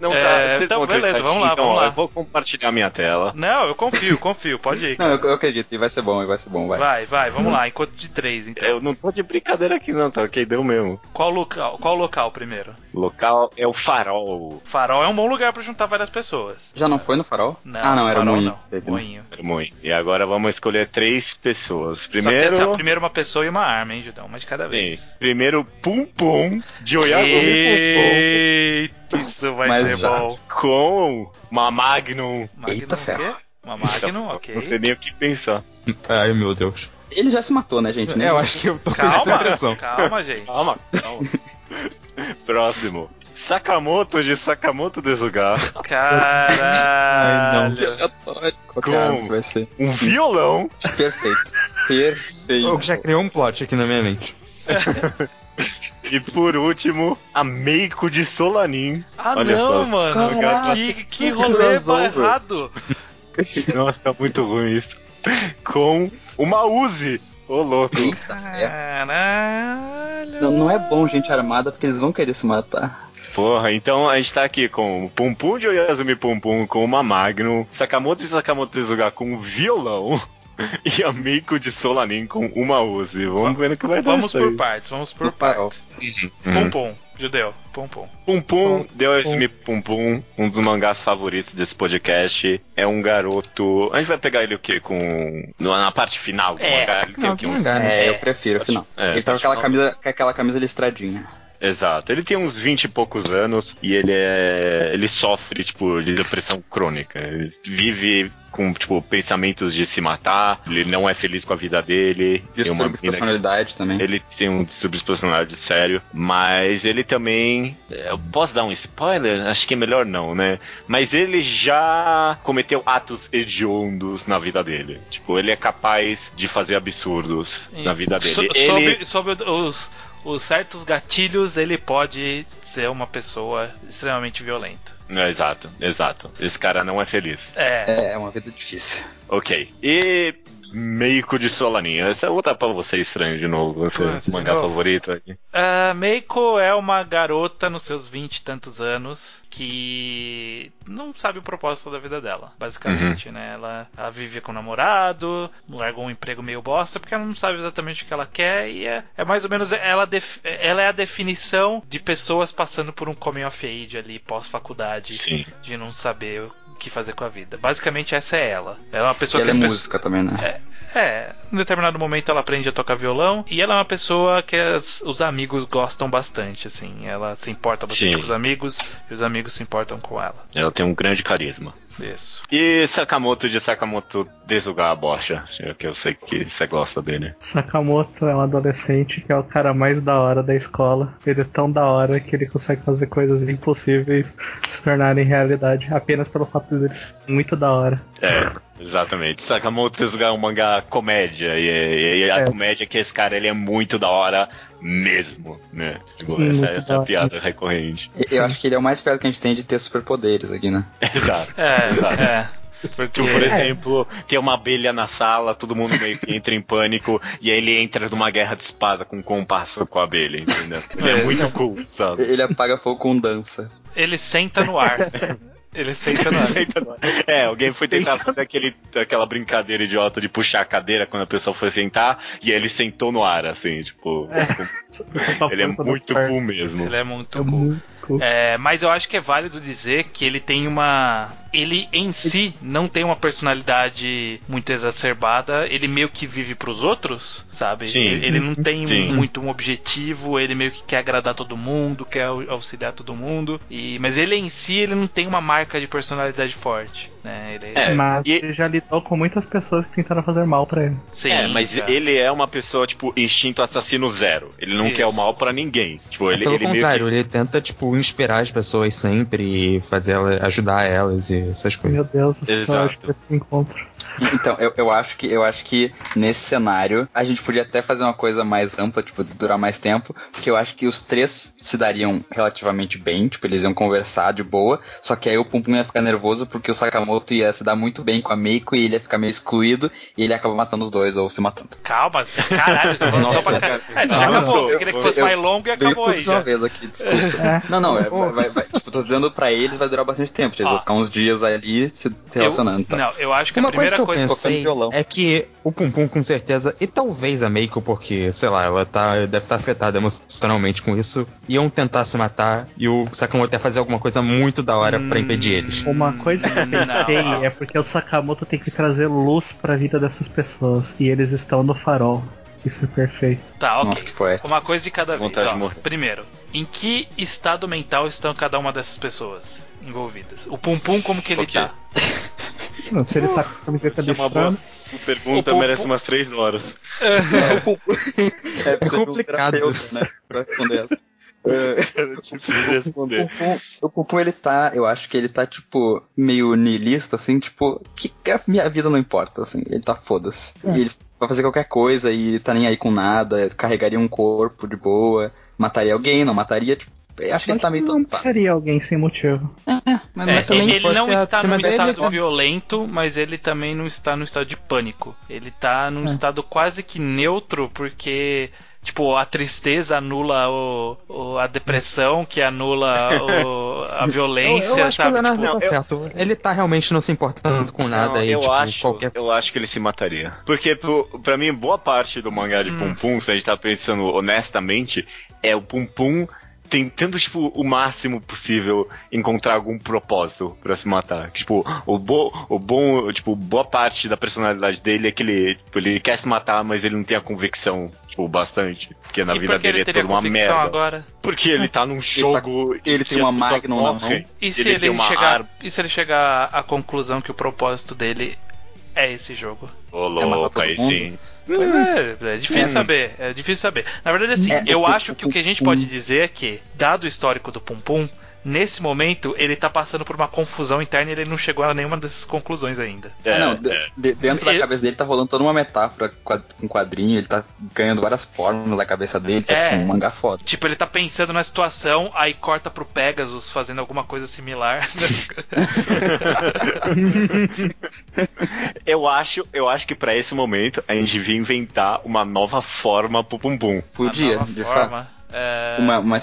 Speaker 1: Não
Speaker 5: É,
Speaker 1: tá. vocês
Speaker 5: então, beleza, vamos lá,
Speaker 1: então,
Speaker 5: vamos lá.
Speaker 1: Eu vou compartilhar minha tela.
Speaker 5: Não, eu confio, confio. Pode ir.
Speaker 3: Não, eu, eu acredito, e vai ser bom, e vai ser bom, vai.
Speaker 5: Vai, vai, vamos lá. Enquanto de três, então.
Speaker 1: Eu não tô de brincadeira aqui, não, tá ok? Deu mesmo.
Speaker 5: Qual local? Qual local primeiro?
Speaker 1: O local é o farol.
Speaker 5: Farol é um bom lugar pra juntar várias pessoas.
Speaker 3: Já não foi no farol?
Speaker 5: Não,
Speaker 3: ah, não, era
Speaker 5: farol
Speaker 3: moinho.
Speaker 5: não. Moinho.
Speaker 1: Era muito. E agora vamos escolher três pessoas.
Speaker 5: Só que
Speaker 1: Primeiro.
Speaker 5: assim, primeiro uma pessoa e uma arma, hein, Judão? Uma de cada
Speaker 1: Sim.
Speaker 5: vez.
Speaker 1: Primeiro, Pum Pum, de Oyasumi
Speaker 5: Eita, isso vai
Speaker 3: Mas
Speaker 5: ser
Speaker 3: já.
Speaker 5: bom.
Speaker 1: Com uma Magnum.
Speaker 5: Magnum
Speaker 3: Eita
Speaker 5: o quê?
Speaker 3: ferro.
Speaker 5: Uma Magnum, ok.
Speaker 1: Não sei nem o que pensar.
Speaker 4: Ai, meu Deus.
Speaker 3: Ele já se matou, né, gente?
Speaker 4: É, eu acho que eu tô com essa
Speaker 5: Calma,
Speaker 4: impressão.
Speaker 5: calma, gente.
Speaker 1: Calma, calma. <laughs> Próximo. Sakamoto de Sakamoto Desugar.
Speaker 5: Caralho.
Speaker 1: Com-
Speaker 3: é que vai ser?
Speaker 1: Um violão.
Speaker 3: Perfeito. Perfeito.
Speaker 4: Eu já criou um plot aqui na minha mente. <laughs>
Speaker 1: E por último, a Meiko de Solanin.
Speaker 5: Ah,
Speaker 1: Olha
Speaker 5: não,
Speaker 1: só.
Speaker 5: mano.
Speaker 3: Caraca,
Speaker 5: que, que rolê errado. <laughs>
Speaker 1: Nossa, tá muito ruim isso. Com uma Uzi. Ô, louco.
Speaker 3: Eita.
Speaker 5: Caralho.
Speaker 3: Não, não é bom gente armada porque eles vão querer se matar.
Speaker 1: Porra, então a gente tá aqui com o Pum Pum de Oyasumi Pum Pum com uma Magnum, Sakamoto de Sakamoto Tezuka com um violão <laughs> e a Meiko de Solanin com uma Uzi. Vamos ver no que vai dar
Speaker 5: Vamos por
Speaker 1: aí.
Speaker 5: partes, vamos por partes. Pum pum, judeu, pum pum.
Speaker 1: Pum Pum de Oyasumi Pum Pum, um dos mangás favoritos desse podcast. É um garoto. A gente vai pegar ele o quê? Com. Na parte final do
Speaker 5: É,
Speaker 1: mangá. Ele tem
Speaker 4: Não,
Speaker 1: o quê? Uns
Speaker 4: mangá, né?
Speaker 3: É, eu prefiro, afinal.
Speaker 1: É,
Speaker 3: ele tá com aquela camisa, com aquela camisa listradinha.
Speaker 1: Exato. Ele tem uns 20 e poucos anos e ele é. ele sofre, tipo, de depressão crônica. Ele vive com, tipo, pensamentos de se matar, ele não é feliz com a vida dele. Tem uma
Speaker 3: Distúrbio de
Speaker 1: menina que-
Speaker 3: personalidade também.
Speaker 1: Ele tem um distúrbio de personalidade sério, mas ele também. Eu posso dar um spoiler? Acho que é melhor não, né? Mas ele já cometeu atos hediondos na vida dele. Tipo, ele é capaz de fazer absurdos na vida dele.
Speaker 5: So-
Speaker 1: ele...
Speaker 5: Sobre, sobre os, os certos gatilhos, ele pode ser uma pessoa extremamente violenta.
Speaker 1: É, exato, exato. Esse cara não é feliz.
Speaker 5: É.
Speaker 3: É, é uma vida difícil.
Speaker 1: Ok. E Meiko de Solaninha. Essa é outra pra você estranho de novo. Você,
Speaker 5: Putz,
Speaker 1: mangá
Speaker 5: novo.
Speaker 1: favorito aqui.
Speaker 5: A Meiko é uma garota nos seus vinte e tantos anos que não sabe o propósito da vida dela, basicamente, né? Ela, ela vive com o namorado, largou um emprego meio bosta porque ela não sabe exatamente o que ela quer e é, é mais ou menos ela, ela é a definição de pessoas passando por um coming of age ali pós-faculdade, de não saber o que fazer com a vida. Basicamente essa é ela. Ela é uma pessoa
Speaker 3: ela
Speaker 5: que
Speaker 3: é
Speaker 5: as pessoas-
Speaker 3: música também, né?
Speaker 5: é, em determinado momento ela aprende a tocar violão e ela é uma pessoa que as- os amigos gostam bastante, assim. Ela se importa bastante
Speaker 1: Sim.
Speaker 5: com os amigos e os amigos se importam com ela.
Speaker 1: Ela tem um grande carisma.
Speaker 5: Isso.
Speaker 1: E Sakamoto de Sakamoto deslugar a bocha. Que eu sei que você gosta dele.
Speaker 2: Sakamoto é um adolescente que é o cara mais da hora da escola. Ele é tão da hora que ele consegue fazer coisas impossíveis se tornarem realidade apenas pelo fato dele ser muito da hora.
Speaker 1: É, exatamente. Sakamoto deslugar é um mangá comédia. E, e a
Speaker 2: É.
Speaker 1: comédia é que esse cara ele é muito da hora mesmo, né? Tipo,
Speaker 2: Sim,
Speaker 1: essa, essa é a piada recorrente.
Speaker 3: Eu acho que ele é o mais perto que a gente tem de ter superpoderes aqui, né? <laughs>
Speaker 1: Exato.
Speaker 5: É,
Speaker 1: Exato.
Speaker 5: é. Porque,
Speaker 1: Tipo, por exemplo, tem uma abelha na sala, todo mundo meio que entra em pânico, e aí ele entra numa guerra de espada com um compasso com a abelha, entendeu? Ele é
Speaker 5: É.
Speaker 1: muito cool, sabe?
Speaker 3: Ele apaga fogo com dança.
Speaker 5: ele senta no ar. <laughs> Ele senta no ar.
Speaker 1: É, alguém foi tentar fazer aquele, aquela brincadeira idiota de puxar a cadeira quando a pessoa foi sentar, e aí ele sentou no ar, assim, tipo. Ele é muito cool mesmo.
Speaker 5: Ele é muito
Speaker 2: É
Speaker 5: cool.
Speaker 2: muito cool.
Speaker 5: É, mas eu acho que é válido dizer que ele tem uma. Ele em si não tem uma personalidade muito exacerbada. Ele meio que vive pros outros, sabe?
Speaker 1: Sim.
Speaker 5: Ele, ele não tem
Speaker 1: Sim.
Speaker 5: muito um objetivo. Ele meio que quer agradar todo mundo, quer au- auxiliar todo mundo. E, mas ele em si ele não tem uma marca de personalidade forte, né? Ele,
Speaker 1: É,
Speaker 2: Mas
Speaker 1: e-
Speaker 2: ele já lidou com muitas pessoas que tentaram fazer mal pra ele.
Speaker 5: Sim,
Speaker 1: é, mas
Speaker 5: cara.
Speaker 1: ele é uma pessoa, tipo, instinto assassino zero. Ele não
Speaker 5: Isso.
Speaker 1: quer o mal pra ninguém. Tipo, ele,
Speaker 4: Pelo
Speaker 1: ele meio
Speaker 4: contrário,
Speaker 1: que.
Speaker 4: ele tenta, tipo, inspirar as pessoas sempre e fazer ela, ajudar elas e essas
Speaker 2: Meu
Speaker 4: coisas.
Speaker 2: Deus, eu acho que esse encontro.
Speaker 3: Então, eu, eu acho que eu acho que nesse cenário a gente podia até fazer uma coisa mais ampla, tipo, durar mais tempo, porque eu acho que os três se dariam relativamente bem, tipo, eles iam conversar de boa, só que aí o Pum Pum ia ficar nervoso porque o Sakamoto ia se dar muito bem com a Meiko e ele ia ficar meio excluído e ele ia acabar matando os dois ou se matando.
Speaker 5: Calma, caralho,
Speaker 3: Nossa,
Speaker 5: pra
Speaker 3: cara.
Speaker 5: caralho. É, já
Speaker 1: Nossa,
Speaker 5: acabou. Você queria que fosse
Speaker 3: eu-
Speaker 5: mais longo e acabou
Speaker 3: tudo
Speaker 5: aí
Speaker 3: de uma
Speaker 5: já.
Speaker 3: vez aqui, desculpa.
Speaker 2: É.
Speaker 3: Não, não, é, vai, vai, vai- tipo, tô dizendo pra eles vai durar bastante tempo, eles
Speaker 5: Ó.
Speaker 3: vão ficar uns dias ali se relacionando,
Speaker 5: Eu,
Speaker 3: tá?
Speaker 5: não, eu acho que a
Speaker 4: Uma coisa
Speaker 5: primeira
Speaker 4: que eu
Speaker 5: coisa.
Speaker 4: pensei
Speaker 3: violão.
Speaker 4: é que o Pum Pum com certeza, e talvez a Meiko, porque, sei lá, ela tá, deve estar afetada emocionalmente com isso, iam tentar se matar e o Sakamoto ia fazer alguma coisa muito da hora pra impedir eles.
Speaker 2: Uma coisa que eu
Speaker 5: Não.
Speaker 2: pensei é porque o Sakamoto tem que trazer luz pra vida dessas pessoas. E eles estão no farol. Isso é perfeito.
Speaker 5: Tá, ok.
Speaker 3: Nossa, que.
Speaker 5: Uma coisa de cada vez. Ó.
Speaker 1: de.
Speaker 5: Primeiro, em que estado mental estão cada uma dessas pessoas envolvidas? O Pum Pum, como que ele
Speaker 1: Ok.
Speaker 5: tá? <laughs>
Speaker 2: Não, se ele tá com a camiseta
Speaker 1: é uma boa
Speaker 2: listrando,
Speaker 1: pergunta,
Speaker 5: O Pum
Speaker 1: merece
Speaker 5: Pum-
Speaker 1: umas três horas. <laughs>
Speaker 3: É, precisa de um
Speaker 4: complicado.
Speaker 3: né, pra responder essa. É,
Speaker 1: Difícil
Speaker 3: O
Speaker 1: responder.
Speaker 3: Pupum, o Pupum, ele tá, eu acho que ele tá, tipo, meio niilista, assim, tipo, que, que a minha vida não importa, assim, ele tá foda-se.
Speaker 2: É.
Speaker 3: E Ele vai fazer qualquer coisa e tá nem aí com nada, carregaria um corpo de boa, mataria alguém, não mataria, tipo, acho que ele tá meio
Speaker 2: não
Speaker 3: todo paz.
Speaker 2: mataria alguém sem motivo.
Speaker 3: Mas,
Speaker 5: É,
Speaker 3: mas também
Speaker 5: ele, ele não está num
Speaker 4: dele,
Speaker 5: estado
Speaker 4: ele tá-
Speaker 5: violento, mas ele também não está num estado de pânico. Ele tá num
Speaker 2: É.
Speaker 5: estado quase que neutro, porque. Tipo, a tristeza anula o, o- a depressão, que anula o- a <laughs>
Speaker 4: Eu,
Speaker 5: violência,
Speaker 4: eu acho que o
Speaker 5: sabe?
Speaker 4: Leonardo
Speaker 5: Tipo,
Speaker 4: tá certo. Ele tá realmente não se importando com nada
Speaker 1: Não,
Speaker 4: e,
Speaker 1: eu
Speaker 4: tipo,
Speaker 1: acho,
Speaker 4: qualquer
Speaker 1: eu acho que ele se mataria. Porque pro, pra mim, boa parte do mangá de
Speaker 5: Hum.
Speaker 1: Pum Pum, se a gente tá pensando honestamente, é o Pum Pum tentando, tipo, o máximo possível encontrar algum propósito pra se matar. Tipo, o, bo, o bom, tipo, boa parte da personalidade dele é que ele, tipo, ele quer se matar, mas ele não tem a convicção, tipo, bastante. Porque na
Speaker 5: e
Speaker 1: vida
Speaker 5: por
Speaker 1: dele
Speaker 5: ele
Speaker 1: é toda uma merda.
Speaker 5: agora?
Speaker 1: Porque ele tá num jogo.
Speaker 3: ele
Speaker 1: que
Speaker 3: tem uma Magnum na
Speaker 1: morrem,
Speaker 5: E se
Speaker 1: ele
Speaker 5: ele,
Speaker 1: tem uma
Speaker 5: chegar,
Speaker 1: arma.
Speaker 5: e se ele chegar à conclusão que o propósito dele é esse jogo?
Speaker 1: Ô,
Speaker 3: matar
Speaker 1: louco, aí sim.
Speaker 5: Pois é, é difícil
Speaker 3: É,
Speaker 5: saber. É difícil saber. Na verdade, assim,
Speaker 3: É,
Speaker 5: eu acho que o que a gente pode dizer é que, dado o histórico do Pum Pum, nesse momento, ele tá passando por uma confusão interna e ele não chegou a nenhuma dessas conclusões ainda.
Speaker 1: É,
Speaker 3: Ah, não, de-
Speaker 1: é.
Speaker 3: de- dentro da
Speaker 5: Ele-
Speaker 3: cabeça dele tá rolando toda uma metáfora com quadrinho, ele tá ganhando várias formas da cabeça dele, tá
Speaker 5: É.
Speaker 3: tipo um mangá foda.
Speaker 5: Tipo, ele tá pensando na situação, aí corta pro Pegasus fazendo alguma coisa similar. <laughs>
Speaker 1: Eu acho, eu acho que pra esse momento a gente devia inventar uma nova forma pro bumbum.
Speaker 3: Podia,
Speaker 5: Uma nova
Speaker 3: de fato.
Speaker 5: forma. É...
Speaker 3: Uma, uma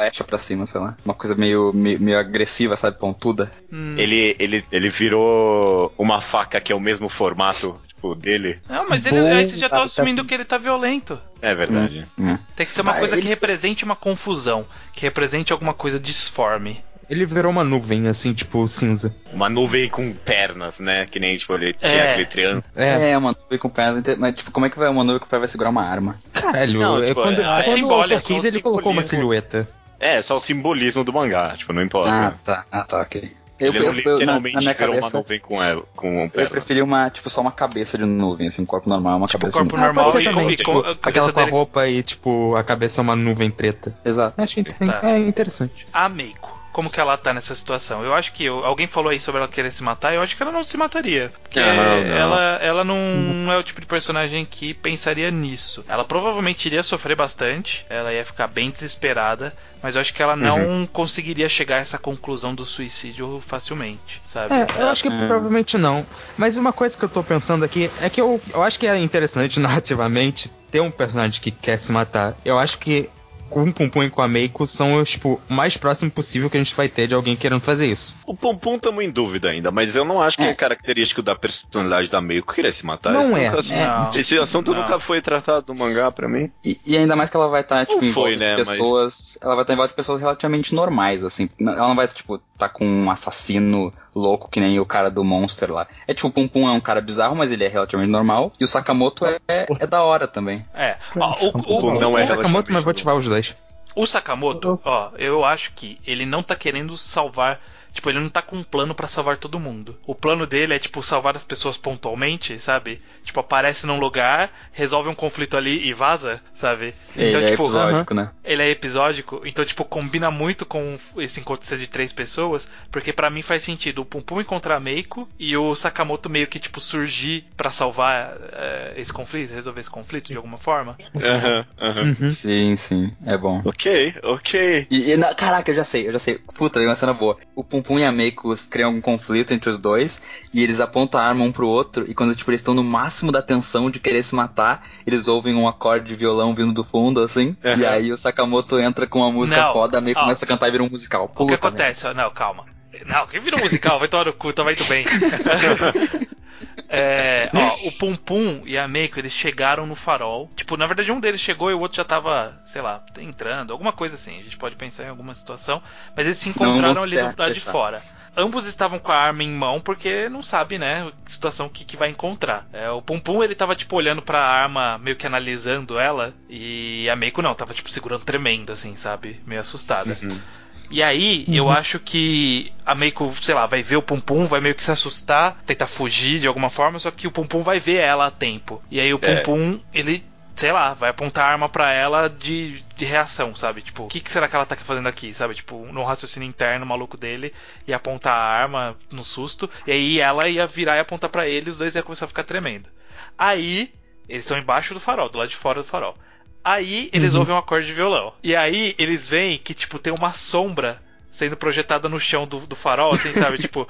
Speaker 3: flecha pra cima, sei lá. Uma coisa meio, meio, meio agressiva, sabe? Pontuda.
Speaker 5: hum,
Speaker 1: Ele, ele, ele virou uma faca que é o mesmo formato tipo, dele.
Speaker 5: Não, mas ele,
Speaker 2: Bom,
Speaker 5: aí vocês já estão
Speaker 2: tá- tá
Speaker 5: assumindo
Speaker 2: assim.
Speaker 5: que ele tá violento.
Speaker 1: É verdade.
Speaker 3: Hum.
Speaker 5: Tem que ser uma
Speaker 3: Ah,
Speaker 5: coisa
Speaker 3: ele-
Speaker 5: que represente uma confusão, que represente alguma coisa disforme.
Speaker 4: Ele virou uma nuvem, assim, tipo, cinza.
Speaker 1: Uma nuvem com pernas, né? Que nem tipo, ele tinha
Speaker 5: É.
Speaker 1: aquele triângulo.
Speaker 4: É,
Speaker 3: É, uma nuvem com pernas, inte- mas tipo, como é que vai uma nuvem com pernas vai segurar uma arma?
Speaker 4: caralho.
Speaker 1: Não,
Speaker 4: é
Speaker 1: tipo,
Speaker 4: quando
Speaker 1: é- é
Speaker 4: quando
Speaker 5: simbólico,
Speaker 4: o
Speaker 1: é um
Speaker 4: ele colocou uma silhueta.
Speaker 1: É, só o simbolismo do mangá, tipo, não importa.
Speaker 3: Ah, tá. Ah, tá, ok. Eu,
Speaker 1: ele
Speaker 3: eu,
Speaker 1: não
Speaker 3: eu- na,
Speaker 1: literalmente
Speaker 3: na minha
Speaker 1: virou uma
Speaker 3: cabeça,
Speaker 1: nuvem com ela, com
Speaker 3: eu
Speaker 1: pernas.
Speaker 3: preferi uma, tipo, só uma cabeça de nuvem, assim, um corpo normal, uma
Speaker 5: Tipo,
Speaker 3: cabeça
Speaker 5: corpo
Speaker 3: de
Speaker 4: Ah,
Speaker 5: normal
Speaker 4: pode ser
Speaker 5: e-
Speaker 4: também,
Speaker 5: e
Speaker 4: tipo,
Speaker 5: a cabeça
Speaker 4: aquela com a roupa e, tipo, a cabeça é uma nuvem preta.
Speaker 3: Exato.
Speaker 4: Acho inter-
Speaker 5: Tá.
Speaker 4: é interessante.
Speaker 5: A Meiko, como que ela tá nessa situação? Eu acho que eu- alguém falou aí sobre ela querer se matar, eu acho que ela não se mataria. Porque
Speaker 1: Não, não.
Speaker 5: ela, ela não é o tipo de personagem que pensaria nisso. Ela provavelmente iria sofrer bastante, ela ia ficar bem desesperada, mas eu acho que ela não conseguiria chegar a essa conclusão do suicídio facilmente, sabe?
Speaker 4: É, eu acho que provavelmente não. Mas uma coisa que eu tô pensando aqui é que eu, eu acho que é interessante <laughs> narrativamente ter um personagem que quer se matar. Eu acho que com Pum e com a Meiko são tipo, o mais próximo possível que a gente vai ter de alguém querendo fazer isso.
Speaker 1: O Pum Pum tamo em dúvida ainda, mas eu não acho que é,
Speaker 3: É.
Speaker 1: característico da personalidade da Meiko querer se matar.
Speaker 4: Não é.
Speaker 1: nunca-
Speaker 5: Não.
Speaker 1: Esse assunto
Speaker 5: Não.
Speaker 1: nunca foi tratado no mangá pra mim.
Speaker 3: E, e ainda mais que ela vai estar, tipo,
Speaker 1: Não
Speaker 3: em
Speaker 1: foi,
Speaker 3: volta
Speaker 1: né,
Speaker 3: de
Speaker 1: mas-
Speaker 3: pessoas. Ela vai estar em volta de pessoas relativamente normais, assim. Ela não vai, tipo, tá com um assassino louco que nem o cara do Monster lá. É tipo, o Pum Pum é um cara bizarro, mas ele é relativamente normal. E o Sakamoto é, é da hora também.
Speaker 5: É. Ó, o, o-
Speaker 1: Não é
Speaker 4: o Sakamoto, mas vou ativar os dois.
Speaker 5: O Sakamoto, ó, eu acho que ele não tá querendo salvar. Tipo, ele não tá com um plano pra salvar todo mundo. O plano dele é, tipo, salvar as pessoas pontualmente, sabe? Tipo, aparece num lugar, resolve um conflito ali e vaza, sabe?
Speaker 3: ele é
Speaker 5: tipo,
Speaker 3: episódico, né?
Speaker 5: ele é episódico, então, tipo, combina muito com esse encontro ser de três pessoas, porque pra mim faz sentido o Pum Pum encontrar a Meiko e o Sakamoto meio que, tipo, surgir pra salvar eh, esse conflito, resolver esse conflito de alguma forma.
Speaker 1: Aham, aham.
Speaker 4: Uhum.
Speaker 3: Sim, sim. É bom.
Speaker 1: Ok, ok.
Speaker 3: E, e na- caraca, eu já sei, eu já sei. Puta, tem uma cena boa. O Pum Pum e a Meiko criam um conflito entre os dois e eles apontam a arma um pro outro e quando tipo, eles estão no máximo da tensão de querer se matar, eles ouvem um acorde de violão vindo do fundo, assim,
Speaker 1: Uhum.
Speaker 3: e aí o Sakamoto entra com uma música
Speaker 5: Não,
Speaker 3: foda, a Meiko
Speaker 5: ó.
Speaker 3: começa a cantar e vira um musical.
Speaker 5: O que acontece? Não, calma. Não, quem virou musical? Vai tomar no cu, tá muito bem. <laughs> É, ó, o Pum Pum e a Meiko, eles chegaram no farol. Tipo, na verdade, um deles chegou e o outro já tava, sei lá, entrando, alguma coisa assim. A gente pode pensar em alguma situação. Mas eles se encontraram ali do lado de fora. Ambos estavam com a arma em mão porque não sabe, né, que situação que, que vai encontrar. É, o Pum Pum, ele tava, tipo, olhando pra arma, meio que analisando ela. E a Meiko não, tava, tipo, segurando tremenda, assim, sabe? Meio assustada. E aí, eu acho que a Meiko, sei lá, vai ver o Pum Pum, vai meio que se assustar, tentar fugir de alguma forma, só que o Pum Pum vai ver ela a tempo. E aí o Pum
Speaker 1: É.
Speaker 5: Pum, ele, sei lá, vai apontar a arma pra ela de, de reação, sabe? Tipo, o que, que será que ela tá fazendo aqui, sabe? Tipo, no raciocínio interno maluco dele, ia apontar a arma no susto, e aí ela ia virar e apontar pra ele, e os dois iam começar a ficar tremendo. Aí, eles estão embaixo do farol, do lado de fora do farol. Aí eles ouvem um acorde de violão. E aí eles veem que, tipo, tem uma sombra sendo projetada no chão do, do farol, assim, sabe? <laughs> tipo,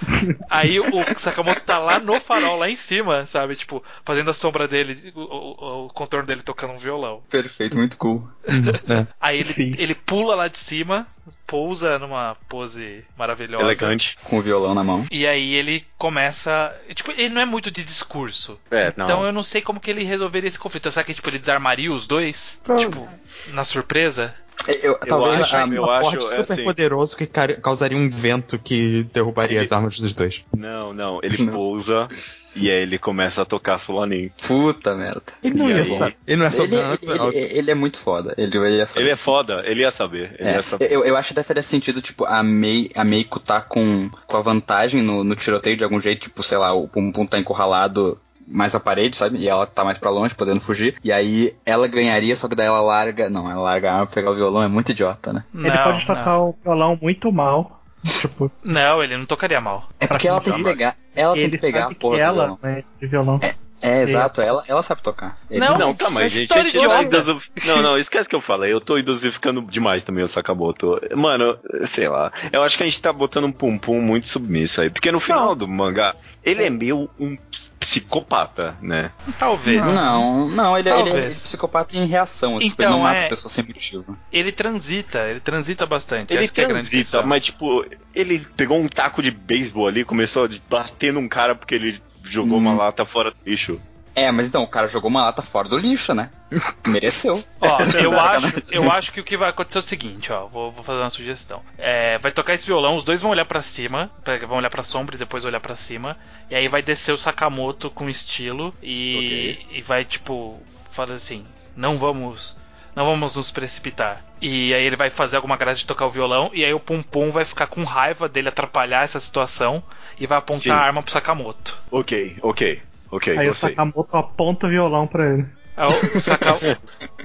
Speaker 5: aí o Sakamoto tá lá no farol, lá em cima, sabe? Tipo, fazendo a sombra dele, o, o- o contorno dele tocando um violão.
Speaker 3: Perfeito, muito cool.
Speaker 4: É.
Speaker 5: Aí ele,
Speaker 2: Sim.
Speaker 5: ele pula lá de cima, pousa numa pose maravilhosa.
Speaker 1: Elegante.
Speaker 3: Com o violão na mão.
Speaker 5: E aí ele começa. Tipo, ele não é muito de discurso.
Speaker 1: É, não.
Speaker 5: Então eu não sei como que ele resolveria esse conflito. Será que tipo, ele desarmaria os dois?
Speaker 4: Pro-
Speaker 5: Tipo, na surpresa?
Speaker 3: Eu, talvez
Speaker 1: acho-
Speaker 3: a,
Speaker 1: eu
Speaker 4: um
Speaker 1: acho, é
Speaker 4: super
Speaker 1: assim-
Speaker 4: poderoso que ca- causaria um vento que derrubaria
Speaker 1: Ele-
Speaker 4: as armas dos dois.
Speaker 1: Não, não. Ele
Speaker 3: Não.
Speaker 1: pousa e aí ele começa a tocar solaninho.
Speaker 3: Puta merda.
Speaker 4: Ele não
Speaker 1: E
Speaker 4: ia Ele não é
Speaker 3: Ele,
Speaker 4: sobrenatural.
Speaker 3: ele, ele é muito foda. Ele, ele ia saber.
Speaker 1: Ele é foda, ele ia saber. Ele
Speaker 3: É,
Speaker 1: ia saber.
Speaker 3: eu, eu acho que até faria sentido, tipo, a, Mei, a Meiko tá com, com a vantagem no, no tiroteio de algum jeito, tipo, sei lá, o Pum Pum tá encurralado mais à parede, sabe? E ela tá mais pra longe, podendo fugir. E aí ela ganharia, só que daí ela larga. Não, ela larga a arma pra pegar o violão, é muito idiota, né?
Speaker 2: Ele
Speaker 5: Não,
Speaker 2: pode tocar
Speaker 5: não.
Speaker 2: o violão muito mal. <laughs> Tipo,
Speaker 5: Não, ele não tocaria mal.
Speaker 3: É porque ela tem que pegar. Ela tem
Speaker 2: ele
Speaker 3: que pegar a porra
Speaker 2: que
Speaker 3: do
Speaker 2: ela
Speaker 3: violão.
Speaker 2: é de violão.
Speaker 3: É, exato, ela, ela sabe tocar. Ele
Speaker 5: Não,
Speaker 1: Não, calma aí,
Speaker 5: mas
Speaker 1: gente. gente idoso- Não, não, esquece que eu falei. Eu tô idosificando demais também o Sakamoto. Mano, sei lá. Eu acho que a gente tá botando um pum-pum muito submisso aí. Porque no final do mangá, ele é meio um psicopata, né?
Speaker 5: Talvez.
Speaker 3: Não, não, ele, ele
Speaker 5: Talvez.
Speaker 3: é psicopata em reação. assim, tipo,
Speaker 5: Então,
Speaker 3: ele não mata
Speaker 5: é-
Speaker 3: a pessoa sem motivo.
Speaker 5: Ele transita, ele transita bastante.
Speaker 1: Ele
Speaker 5: essa que é
Speaker 1: transita,
Speaker 5: questão.
Speaker 1: mas tipo, ele pegou um taco de beisebol ali, começou a bater num cara porque ele jogou uma
Speaker 3: Hum.
Speaker 1: lata fora do lixo.
Speaker 3: É, mas então, o cara jogou uma lata fora do lixo, né? <laughs> Mereceu.
Speaker 5: Ó, <laughs> eu acho, eu acho que o que vai acontecer é o seguinte, ó, vou, vou fazer uma sugestão. É, vai tocar esse violão, os dois vão olhar pra cima, vão olhar pra sombra e depois olhar pra cima, e aí vai descer o Sakamoto com estilo e, e vai tipo falar assim, não vamos, não vamos nos precipitar. E aí ele vai fazer alguma graça de tocar o violão e aí o Pum Pum vai ficar com raiva dele atrapalhar essa situação e vai apontar
Speaker 1: Sim.
Speaker 5: a arma pro Sakamoto.
Speaker 1: Ok, ok, ok,
Speaker 2: Aí o
Speaker 1: gostei.
Speaker 2: Sakamoto aponta o violão pra ele.
Speaker 5: Aí o, Saka-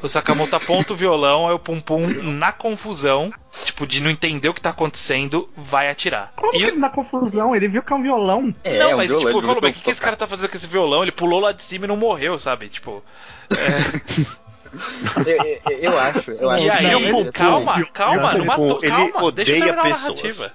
Speaker 5: o Sakamoto aponta o violão, aí o Pum Pum, na confusão, tipo, de não entender o que tá acontecendo, vai atirar.
Speaker 2: Como
Speaker 5: E
Speaker 2: que ele na confusão? Ele viu que é um violão.
Speaker 3: É,
Speaker 5: não,
Speaker 3: um
Speaker 5: mas
Speaker 3: violão,
Speaker 5: tipo, falou, mas o que, que esse cara tá fazendo com esse violão? Ele pulou lá de cima e não morreu, sabe? Tipo.
Speaker 3: tocar. <laughs> <laughs> eu, eu, eu acho, eu acho.
Speaker 5: e aí,
Speaker 2: não,
Speaker 5: o
Speaker 2: ele-
Speaker 5: Pum, calma, calma,
Speaker 1: Pum
Speaker 5: não matou,
Speaker 1: ele
Speaker 5: calma, deixa eu
Speaker 1: odeia pessoas.
Speaker 5: narrativa.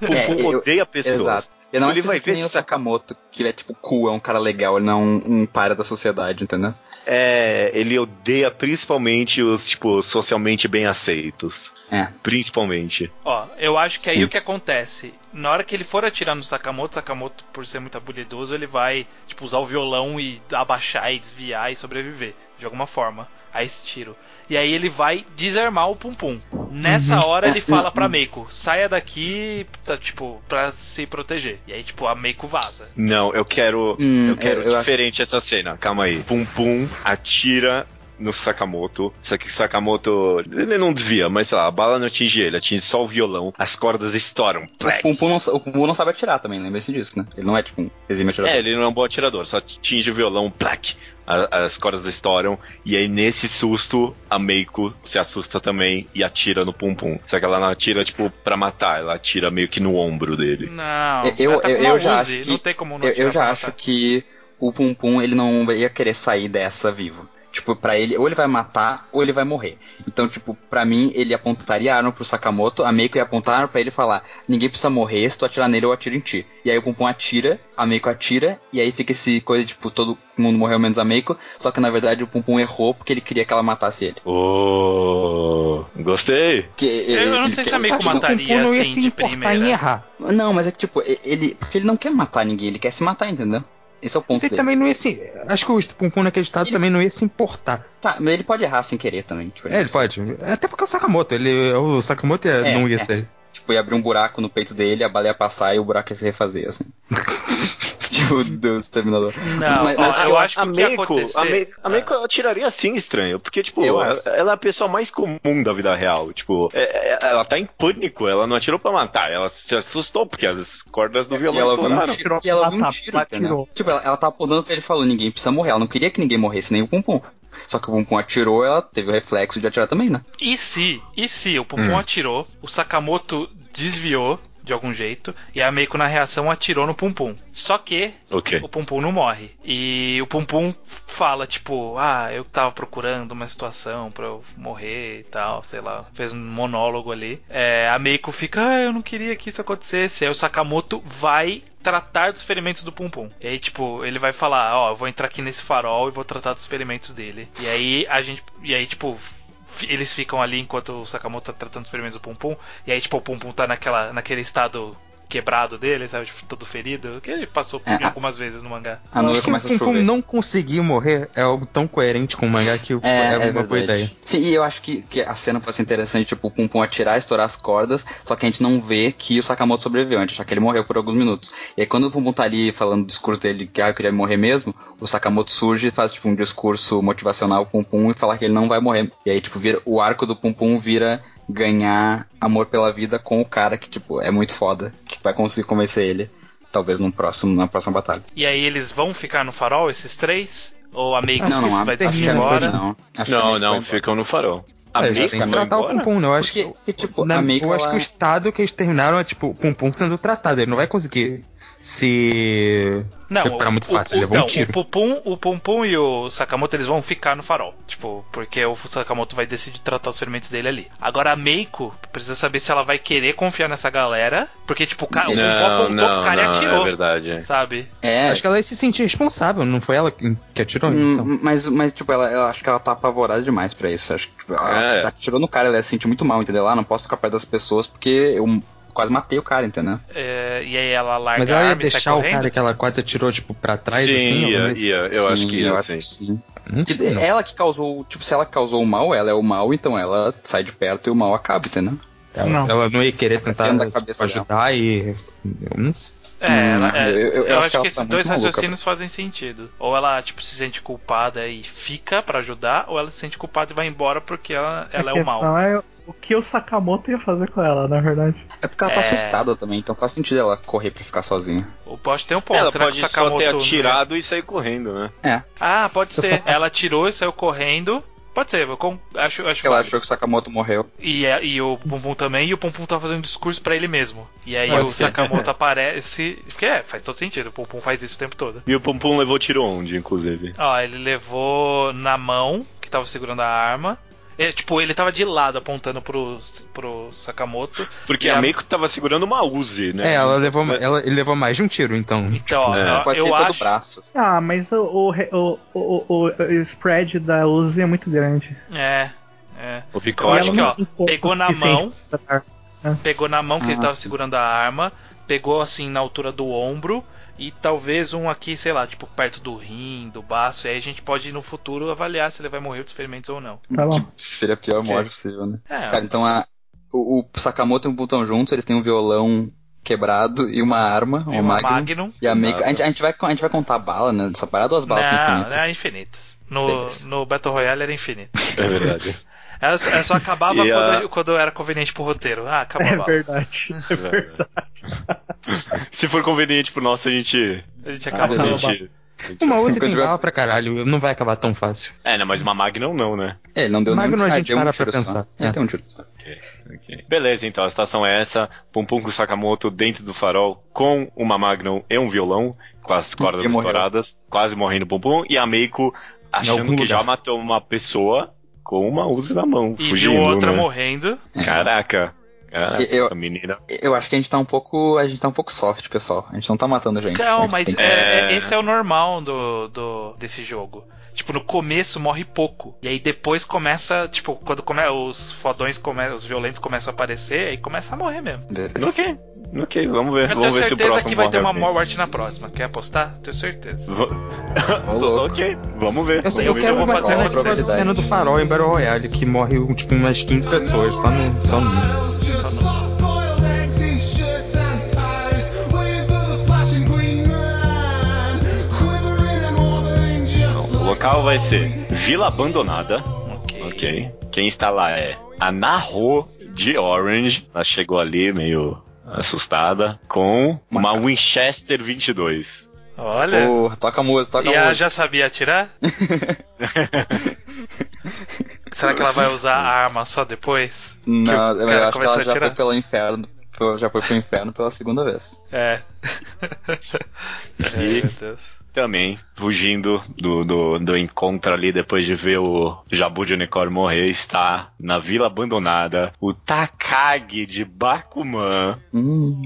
Speaker 1: Pum
Speaker 3: É, eu-
Speaker 1: odeia pessoas.
Speaker 3: Exato. Eu não
Speaker 1: Ele
Speaker 3: acho
Speaker 1: vai
Speaker 3: nem
Speaker 1: ver
Speaker 3: o
Speaker 1: se-
Speaker 3: Sakamoto, que é tipo cool, é um cara legal, ele não é um, um para da sociedade, entendeu?
Speaker 1: É, ele odeia principalmente os, tipo, socialmente bem aceitos.
Speaker 3: É.
Speaker 1: Principalmente.
Speaker 5: Ó, eu acho que aí
Speaker 3: Sim.
Speaker 5: o que acontece, na hora que ele for atirar no Sakamoto, Sakamoto, por ser muito habilidoso, ele vai, tipo, usar o violão e abaixar e desviar e sobreviver, de alguma forma, a esse tiro. E aí ele vai desarmar o Pum Pum. Nessa hora ele fala pra Meiko, saia daqui, tá, tipo, pra se proteger. E aí, tipo, a Meiko vaza.
Speaker 1: Não, eu quero.
Speaker 3: Hum,
Speaker 1: eu quero
Speaker 3: eu- eu
Speaker 1: diferente essa cena. Calma aí. Pum Pum atira no Sakamoto. Só que o Sakamoto. Ele não desvia, mas sei lá, a bala não atinge ele, atinge só o violão. As cordas estouram.
Speaker 3: O. Pum Pum não, o não sabe atirar também, lembre-se disso, né? Ele não é tipo um exímio atirador.
Speaker 1: É, ele não é um bom atirador, só atinge o violão, plac, as cordas estouram, e aí nesse susto, a Meiko se assusta também e atira no Pum Pum. Só que ela não atira, tipo, pra matar, ela atira meio que no ombro dele.
Speaker 5: Não,
Speaker 3: Eu-
Speaker 5: tá
Speaker 3: eu- já acho que-
Speaker 5: não tem como não
Speaker 3: Eu, eu já acho que o Pum Pum ele não ia querer sair dessa vivo. Tipo, pra ele, ou ele vai matar, ou ele vai morrer. Então, tipo, pra mim, ele apontaria a arma pro Sakamoto, a Meiko ia apontar a arma pra ele e falar: ninguém precisa morrer, se tu atirar nele, eu atiro em ti. E aí o Pum atira, a Meiko atira, e aí fica esse coisa, tipo, todo mundo morreu menos a Meiko, só que na verdade o Pum errou porque ele queria que ela matasse ele.
Speaker 1: Oh, gostei.
Speaker 3: Porque
Speaker 5: Eu não
Speaker 3: ele
Speaker 5: sei
Speaker 3: quer-
Speaker 5: se a Meiko
Speaker 4: Acho que o
Speaker 5: mataria
Speaker 4: Pum não ia
Speaker 5: assim
Speaker 4: se importar
Speaker 5: primeira.
Speaker 4: em errar.
Speaker 3: Não, mas é que, tipo, ele. Porque ele não quer matar ninguém, ele quer se matar, entendeu? Esse é o ponto
Speaker 4: Mas ele
Speaker 3: dele.
Speaker 4: também não ia se. Acho que o Pum Pum naquele estado
Speaker 3: Ele-
Speaker 4: também não ia se importar.
Speaker 3: Tá, mas ele pode errar sem querer também. Tipo,
Speaker 4: É, ele pode. Até porque é o Sakamoto. Ele, o Sakamoto ia-
Speaker 3: É,
Speaker 4: não ia
Speaker 3: é.
Speaker 4: ser.
Speaker 3: Tipo, ia abrir um buraco no peito dele, a bala ia passar e o buraco ia se refazer, assim. <laughs> <laughs> tipo, Deus, Terminador.
Speaker 5: Não,
Speaker 3: Mas-
Speaker 5: ó,
Speaker 3: mas
Speaker 5: eu acho que
Speaker 1: a Meiko,
Speaker 5: acontecer...
Speaker 1: a Meiko, a
Speaker 5: Ah.
Speaker 1: Meiko atiraria assim estranho, porque, tipo,
Speaker 3: Eu
Speaker 1: ela, ela é a pessoa mais comum da vida real. Tipo, é- é- ela tá em pânico, ela não atirou pra matar, ela se assustou porque as cordas do
Speaker 3: E
Speaker 1: violão
Speaker 3: ela viu um
Speaker 1: estouraram.
Speaker 3: tiro, e ela um
Speaker 2: Ela
Speaker 3: tiro,
Speaker 2: ela atirou.
Speaker 3: Tipo, ela, ela tava apontando pra ele e falou, ninguém precisa morrer. Ela não queria que ninguém morresse, nem o Pum Pum. Só que o Pum atirou, ela teve o reflexo de atirar também, né?
Speaker 5: E se, e se o Pum
Speaker 1: Hum.
Speaker 5: atirou, o Sakamoto desviou de algum jeito e a Meiko na reação atirou no Pum Pum. Só que
Speaker 1: Ok.
Speaker 5: o Pum Pum não morre. E o Pum Pum fala, tipo, ah, eu tava procurando uma situação pra eu morrer e tal, sei lá. Fez um monólogo ali. É, a Meiko fica, ah, eu não queria que isso acontecesse. Aí o Sakamoto vai tratar dos ferimentos do Pum Pum. E aí, tipo, ele vai falar, ó, eu vou entrar aqui nesse farol e vou tratar dos ferimentos dele. E aí a gente. E aí, tipo. Eles ficam ali enquanto o Sakamoto tá tratando dos ferimentos do Pum Pum. E aí, tipo, o Pum Pum tá naquela, naquele estado quebrado dele, sabe? Tipo, todo ferido. Que ele passou por
Speaker 3: É, a-
Speaker 5: algumas vezes no mangá.
Speaker 3: A
Speaker 4: acho que o
Speaker 3: a
Speaker 4: Pum Pum não conseguir morrer é algo tão coerente com o mangá que é, uma boa ideia.
Speaker 3: Sim, e eu acho que, que a cena pode ser interessante, tipo, o Pum Pum atirar, estourar as cordas, só que a gente não vê que o Sakamoto sobreviveu, a gente acha que ele morreu por alguns minutos. E aí quando o Pum Pum tá ali falando o discurso dele, que ah, eu queria morrer mesmo, o Sakamoto surge e faz, tipo, um discurso motivacional pro Pum Pum e falar que ele não vai morrer. E aí, tipo, vira, o arco do Pum Pum vira ganhar amor pela vida com o cara que, tipo, é muito foda, que vai conseguir convencer ele talvez no próximo, na próxima batalha.
Speaker 5: E aí eles vão ficar no farol, esses três? Ou a Meiko
Speaker 3: Não, não,
Speaker 5: vai
Speaker 3: acho que
Speaker 5: desistir
Speaker 3: a Meiko
Speaker 5: agora?
Speaker 3: não. Acho
Speaker 1: Não, não, ficam no farol. A
Speaker 4: É,
Speaker 1: Meiko
Speaker 4: tem que
Speaker 1: vai
Speaker 4: tratar o
Speaker 1: embora?
Speaker 4: Pum Pum, né? Eu acho
Speaker 3: Porque,
Speaker 4: que.
Speaker 3: tipo,
Speaker 4: na- eu acho
Speaker 3: ela-
Speaker 4: que o estado que eles terminaram é tipo o Pum Pum sendo tratado. Ele não vai conseguir se.
Speaker 5: Não,
Speaker 4: recuperar muito fácil, ele levou
Speaker 5: não,
Speaker 4: um tiro.
Speaker 5: o Pupum, o Pum e o Sakamoto eles vão ficar no farol. Tipo, porque o Sakamoto vai decidir tratar os ferimentos dele ali. Agora a Meiko precisa saber se ela vai querer confiar nessa galera. Porque, tipo, o cara o Pum
Speaker 1: Não,
Speaker 5: apontou
Speaker 1: não,
Speaker 5: pro cara e
Speaker 1: não,
Speaker 5: atirou.
Speaker 1: é verdade.
Speaker 5: Sabe?
Speaker 3: É,
Speaker 4: Acho que ela ia se sentir responsável, não foi ela que atirou?
Speaker 3: Hum,
Speaker 4: Então.
Speaker 3: Mas, mas, tipo, ela, eu acho que ela tá apavorada demais pra isso. Acho que ela
Speaker 1: É.
Speaker 3: atirou no cara, ela ia se sentir muito mal, entendeu? Ah, não posso ficar perto das pessoas porque eu quase matei o cara, entendeu?
Speaker 5: É, e aí ela larga
Speaker 4: Mas ela ia deixar o cara que ela quase atirou, tipo, pra trás,
Speaker 1: Sim,
Speaker 4: assim?
Speaker 1: ia,
Speaker 4: ela-
Speaker 1: ia, eu acho
Speaker 3: Sim,
Speaker 1: que ia,
Speaker 3: eu
Speaker 1: sim.
Speaker 3: que sim.
Speaker 4: Não.
Speaker 3: ela que causou, tipo, se ela causou o mal, ela é o mal, então ela sai de perto e o mal acaba, entendeu?
Speaker 4: Ela,
Speaker 2: Não.
Speaker 4: ela não ia querer tentar ajudar e.
Speaker 5: É, ela-
Speaker 3: Hum,
Speaker 5: é,
Speaker 3: eu-
Speaker 5: eu,
Speaker 3: eu-
Speaker 5: acho,
Speaker 3: acho que
Speaker 5: que,
Speaker 3: ela
Speaker 5: esses
Speaker 3: tá
Speaker 5: dois
Speaker 3: maluca,
Speaker 5: raciocínios fazem sentido. Ou ela, tipo, se sente culpada e fica pra ajudar, ou ela se sente culpada e vai embora porque ela, ela
Speaker 2: a
Speaker 5: é o mal.
Speaker 2: questão é o que o Sakamoto ia fazer com ela, na verdade.
Speaker 3: É porque ela tá
Speaker 5: É.
Speaker 3: assustada também, então faz sentido ela correr pra ficar sozinha.
Speaker 5: O Post tem um ponto.
Speaker 1: Ela
Speaker 5: Será
Speaker 1: pode
Speaker 5: que o
Speaker 1: só
Speaker 5: Sakamoto.
Speaker 1: ter
Speaker 5: não-
Speaker 1: atirado e sair correndo, né?
Speaker 3: É,
Speaker 5: Ah, pode ser. Ela atirou e saiu correndo. Pode ser, eu com- acho, acho
Speaker 3: ela
Speaker 5: válido.
Speaker 3: achou que o Sakamoto morreu.
Speaker 5: E, é- e o Pum Pum também, e o Pum Pum tá fazendo um discurso pra ele mesmo. E aí
Speaker 3: Pode
Speaker 5: o
Speaker 3: ser.
Speaker 5: Sakamoto <laughs> aparece. Porque é, faz todo sentido, o Pum Pum faz isso o tempo todo.
Speaker 1: E o Pum Pum levou tiro onde, inclusive?
Speaker 5: Ó, ele levou na mão, que tava segurando a arma. É, tipo, ele tava de lado apontando pro, pro Sakamoto.
Speaker 1: Porque a
Speaker 5: a-
Speaker 1: Meiko tava segurando uma Uzi, né?
Speaker 4: É, ela levou,
Speaker 1: É.
Speaker 4: ela, ele levou mais de um tiro, então.
Speaker 5: Então, ó,
Speaker 1: É.
Speaker 3: Pode
Speaker 5: eu
Speaker 3: ser todo
Speaker 5: acho.
Speaker 3: braço. assim.
Speaker 2: Ah, mas o, o, o, o, o- spread da Uzi é muito grande.
Speaker 5: É, é.
Speaker 1: O picote.
Speaker 5: que, ó, pegou na mão.
Speaker 2: pra.
Speaker 5: Pegou na mão que ele
Speaker 3: Ah,
Speaker 5: tava
Speaker 3: sim.
Speaker 5: segurando a arma, pegou assim na altura do ombro e talvez um aqui, sei lá, tipo perto do rim, do baço. E aí a gente pode no futuro avaliar se ele vai morrer dos ferimentos ou não.
Speaker 2: Tá bom.
Speaker 3: Tipo, seria a pior
Speaker 1: Ok.
Speaker 3: morte possível, né?
Speaker 5: É,
Speaker 3: Cara, então a, o, o Sakamoto e o Butão juntos, eles têm um violão quebrado e uma arma,
Speaker 5: e
Speaker 3: uma
Speaker 5: uma
Speaker 3: Magnum.
Speaker 5: Magnum.
Speaker 3: E a. A gente, a, gente vai, a gente vai contar a bala, né? Dessa parada ou as balas são
Speaker 5: Não,
Speaker 3: infinitas?
Speaker 5: é infinitas. No,
Speaker 3: Beleza.
Speaker 5: no Battle Royale era infinito.
Speaker 1: É verdade. <laughs>
Speaker 5: Ela, ela só acabava <laughs> quando,
Speaker 1: a-
Speaker 5: quando era conveniente pro roteiro. Ah, acabou a
Speaker 2: É
Speaker 5: bala.
Speaker 2: verdade. É <laughs> verdade. <laughs>
Speaker 1: Se for conveniente pro nosso, a gente.
Speaker 5: A gente
Speaker 2: Ah,
Speaker 5: acaba.
Speaker 2: tá.
Speaker 1: a gente-
Speaker 4: Uma Uzi
Speaker 3: Enquanto
Speaker 4: tem bala pra caralho, não vai acabar tão fácil.
Speaker 1: É, não, mas uma Magnum não, né?
Speaker 3: É, não deu
Speaker 4: Magnum
Speaker 3: nenhum-
Speaker 4: a
Speaker 3: ah,
Speaker 4: gente
Speaker 3: um
Speaker 4: para pra
Speaker 3: tiro só.
Speaker 4: pensar.
Speaker 3: É,
Speaker 4: É.
Speaker 3: tem um tiro só.
Speaker 1: Ok. Beleza, então a situação é essa: Pum Pum com Sakamoto dentro do farol com uma Magnum e um violão, com as cordas estouradas, quase morrendo Pum Pum, e a Meiko achando que já matou uma pessoa com uma Uzi na mão,
Speaker 5: E
Speaker 1: fugindo.
Speaker 5: viu outra
Speaker 1: né?
Speaker 5: morrendo.
Speaker 1: Caraca. Caraca,
Speaker 3: Eu-
Speaker 1: essa menina.
Speaker 3: Eu acho que a gente tá um pouco. A gente tá um pouco soft, pessoal. A gente não tá matando gente.
Speaker 5: Não,
Speaker 3: gente
Speaker 5: mas
Speaker 3: que-
Speaker 5: é- é-
Speaker 1: É.
Speaker 5: esse é o normal do, do, desse jogo. Tipo, no começo morre pouco. E aí depois começa, tipo, quando come, os fodões, come, os violentos começam a aparecer, aí começa a morrer mesmo.
Speaker 3: Beleza.
Speaker 1: Ok, ok, vamos ver.
Speaker 5: Eu tenho
Speaker 1: vamos ver se o
Speaker 5: certeza
Speaker 1: próximo
Speaker 5: que vai ter uma morte na próxima. Quer apostar? Tenho certeza. <laughs>
Speaker 1: Ok, vamos ver.
Speaker 4: Eu, sei,
Speaker 1: vamos
Speaker 4: eu
Speaker 1: ver.
Speaker 4: quero
Speaker 5: vou
Speaker 4: uma
Speaker 5: fazer
Speaker 4: cena
Speaker 5: uma
Speaker 4: tipo a
Speaker 3: probabilidade.
Speaker 4: cena do farol em Battle Royale, que morre tipo umas 15 pessoas, só no. Só no...
Speaker 6: Just soft-boiled
Speaker 1: local vai ser Vila Abandonada.
Speaker 5: Ok.
Speaker 1: Ok. Quem está lá é a Naho de Orange. Ela chegou ali meio assustada com uma Winchester 22.
Speaker 5: Olha.
Speaker 3: Pô, toca a música, toca
Speaker 5: e
Speaker 3: a
Speaker 5: ela
Speaker 3: música.
Speaker 5: já sabia atirar? <laughs> Será que ela vai usar a arma só depois?
Speaker 3: Não,
Speaker 5: que
Speaker 3: eu acho que ela
Speaker 5: a
Speaker 3: já foi pelo inferno. Já foi pro inferno pela segunda vez.
Speaker 5: É. Ai,
Speaker 1: E-
Speaker 5: meu Deus.
Speaker 1: Também fugindo do, do, do encontro ali depois de ver o Jabu de Unicórnio morrer, está na Vila Abandonada o Takagi de Bakuman
Speaker 3: Hum.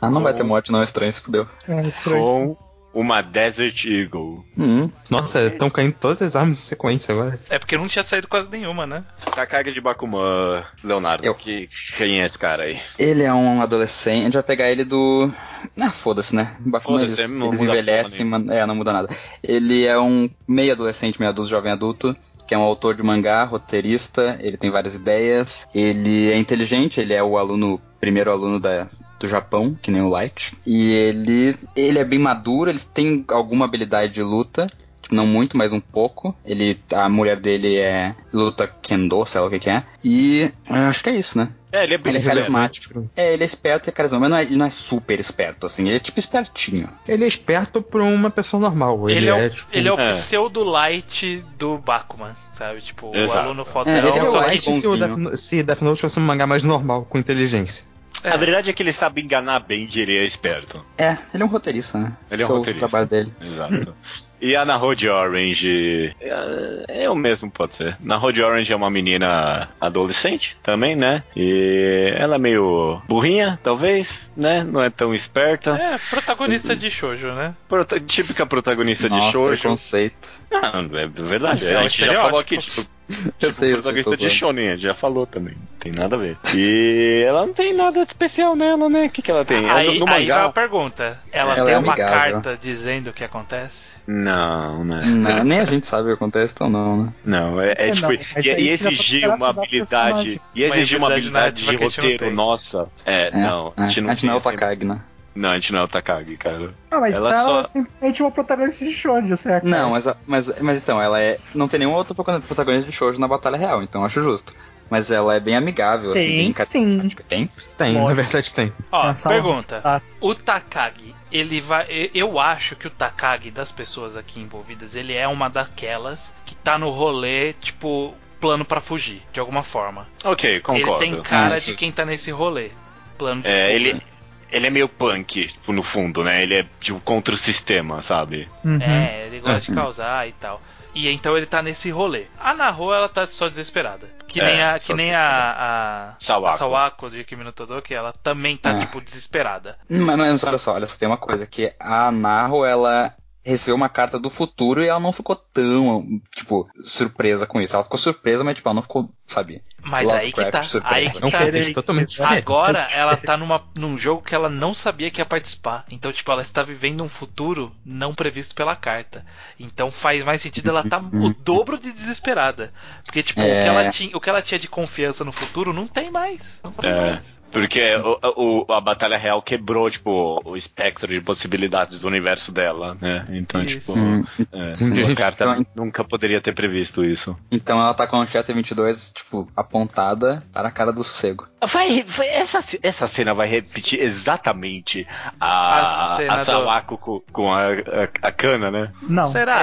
Speaker 3: Ah, não vai ter morte não, estranho, se fudeu.
Speaker 2: É estranho.
Speaker 1: com uma Desert Eagle.
Speaker 3: Hum.
Speaker 4: Nossa, estão caindo todas as armas em sequência agora.
Speaker 5: É porque não tinha saído quase nenhuma, né?
Speaker 1: Takagi de Bakuman, Leonardo,
Speaker 3: Eu.
Speaker 1: que, quem é esse cara aí?
Speaker 3: Ele é um adolescente. A gente vai pegar ele do. Ah, foda-se, né? Bakuman,
Speaker 1: Foda-se,
Speaker 3: eles,
Speaker 1: não
Speaker 3: eles envelhecem. É, não muda nada. Ele é um meio adolescente, meio adulto, jovem adulto. Que é um autor de mangá, roteirista, ele tem várias ideias, ele é inteligente, ele é o aluno, primeiro aluno da, do Japão, que nem o Light. E ele, ele é bem maduro, ele tem alguma habilidade de luta, tipo, não muito, mas um pouco. Ele, a mulher dele é luta kendo, sei lá o que que é. E eu acho que é isso, né?
Speaker 1: É, ele é
Speaker 3: Ele
Speaker 1: bem
Speaker 3: é
Speaker 1: esperto.
Speaker 3: carismático. É, ele é esperto e carismático, mas não é, ele não é super esperto, assim. Ele é tipo espertinho.
Speaker 4: Ele é esperto pra uma pessoa normal. Ele,
Speaker 5: Ele, é, o,
Speaker 4: tipo,
Speaker 5: ele é o
Speaker 1: É.
Speaker 5: pseudo-light do Bakuman, sabe? Tipo, o
Speaker 1: Exato.
Speaker 5: aluno
Speaker 3: É,
Speaker 5: fodão,
Speaker 3: ele é o
Speaker 4: light se, o. Death, se Death Note fosse um mangá mais normal, com inteligência.
Speaker 5: É.
Speaker 1: A verdade é que ele sabe enganar bem ele é esperto.
Speaker 3: É, ele é um roteirista, né?
Speaker 1: Ele é um
Speaker 3: Esse
Speaker 1: roteirista.
Speaker 3: o trabalho dele.
Speaker 1: Exato. E a na Road Orange. É, é o mesmo, pode ser. Na Road Orange é uma menina adolescente também, né? E ela é meio burrinha, talvez, né? Não é tão esperta.
Speaker 5: É, protagonista de shoujo, né?
Speaker 1: Prota- típica protagonista de shoujo.
Speaker 3: preconceito.
Speaker 1: Não, é verdade.
Speaker 5: É
Speaker 1: a gente já falou aqui, tipo, <laughs>
Speaker 3: Eu sei, eu sei,
Speaker 1: protagonista
Speaker 3: tô
Speaker 1: de shonen, a gente já falou também. Não tem nada a ver. E ela não tem nada de especial nela, né? O que, que ela tem? Ela-
Speaker 5: Aí,
Speaker 1: no
Speaker 5: aí vai
Speaker 1: mangá.
Speaker 5: a pergunta. Ela,
Speaker 3: Ela
Speaker 5: tem
Speaker 3: é
Speaker 5: uma
Speaker 3: amigável.
Speaker 5: carta dizendo o que acontece?
Speaker 1: Não, né?
Speaker 3: Não, <laughs> nem a gente sabe o que acontece, então não, né?
Speaker 1: Não, é, é
Speaker 2: É,
Speaker 1: tipo,
Speaker 2: não, aí já
Speaker 1: exigir uma habilidade. E
Speaker 5: Uma
Speaker 1: exigir uma
Speaker 5: habilidade
Speaker 1: de
Speaker 5: não
Speaker 1: roteiro nossa. É,
Speaker 3: É,
Speaker 1: não,
Speaker 3: é.
Speaker 1: a gente não
Speaker 3: a gente não é o Takagi, né?
Speaker 1: Não, a gente não é o Takagi, cara.
Speaker 2: Ah, mas
Speaker 1: Ela
Speaker 2: ela,
Speaker 1: só-
Speaker 2: é simplesmente uma protagonista de shoujo, certo?
Speaker 3: Não, mas, mas, mas então, ela é. Não tem nenhum outro protagonista de shoujo na batalha real, então acho justo. Mas ela é bem amigável, assim,
Speaker 2: Tem,
Speaker 3: bem
Speaker 2: sim.
Speaker 3: Tem?
Speaker 4: Tem,
Speaker 2: Lógico.
Speaker 4: na verdade tem.
Speaker 5: Ó,
Speaker 2: Essa
Speaker 5: pergunta.
Speaker 2: Ah,
Speaker 5: O Takagi, ele vai. Eu acho que o Takagi das pessoas aqui envolvidas, ele é uma daquelas que tá no rolê, tipo, plano pra fugir, de alguma forma.
Speaker 1: Ok, concordo.
Speaker 5: Ele tem cara
Speaker 3: Ah,
Speaker 5: de quem tá nesse rolê. Plano de
Speaker 1: É,
Speaker 5: fuga.
Speaker 1: ele, ele é meio punk, tipo, no fundo, né? Ele é tipo contra o sistema, sabe?
Speaker 2: uhum.
Speaker 5: É, ele gosta de causar e tal. E então ele tá nesse rolê. A Naho, ela tá só desesperada. Que
Speaker 1: É,
Speaker 5: nem a,
Speaker 1: só
Speaker 5: que nem a, a,
Speaker 1: Sawako.
Speaker 5: a Sawako de Kimi no Todoke, ela também tá,
Speaker 3: É.
Speaker 5: tipo, desesperada.
Speaker 3: Mas, mas olha só, olha só, tem uma coisa, que a Naru, ela recebeu uma carta do futuro e ela não ficou tão, tipo, surpresa com isso. Ela ficou surpresa, mas, tipo, ela não ficou, sabe?
Speaker 5: Mas aí que tá. Aí que
Speaker 4: É
Speaker 5: tá.
Speaker 4: contexto totalmente diferente.
Speaker 5: Agora ela tá numa, num jogo que ela não sabia que ia participar. Então, tipo, ela está vivendo um futuro não previsto pela carta. Então faz mais sentido ela tá o dobro de desesperada. Porque, tipo, o, que
Speaker 3: É.
Speaker 5: ela tinha, o que ela tinha de confiança no futuro não tem mais. Não tem
Speaker 1: É.
Speaker 5: mais.
Speaker 1: Porque o, o- a Batalha Real quebrou, tipo, o espectro de possibilidades do universo dela, né? Então,
Speaker 5: Isso.
Speaker 1: tipo,
Speaker 3: Hum,
Speaker 1: é, carta
Speaker 3: então-
Speaker 1: nunca poderia ter previsto isso.
Speaker 3: Então ela tá com a Chester 22, tipo, apontada para a cara do sossego.
Speaker 1: Vai, vai- essa, essa cena vai repetir exatamente
Speaker 5: A
Speaker 1: a,
Speaker 5: cena
Speaker 1: a,
Speaker 5: do-
Speaker 1: Sawako com, com a, a, a cana, né?
Speaker 2: Não.
Speaker 5: Será?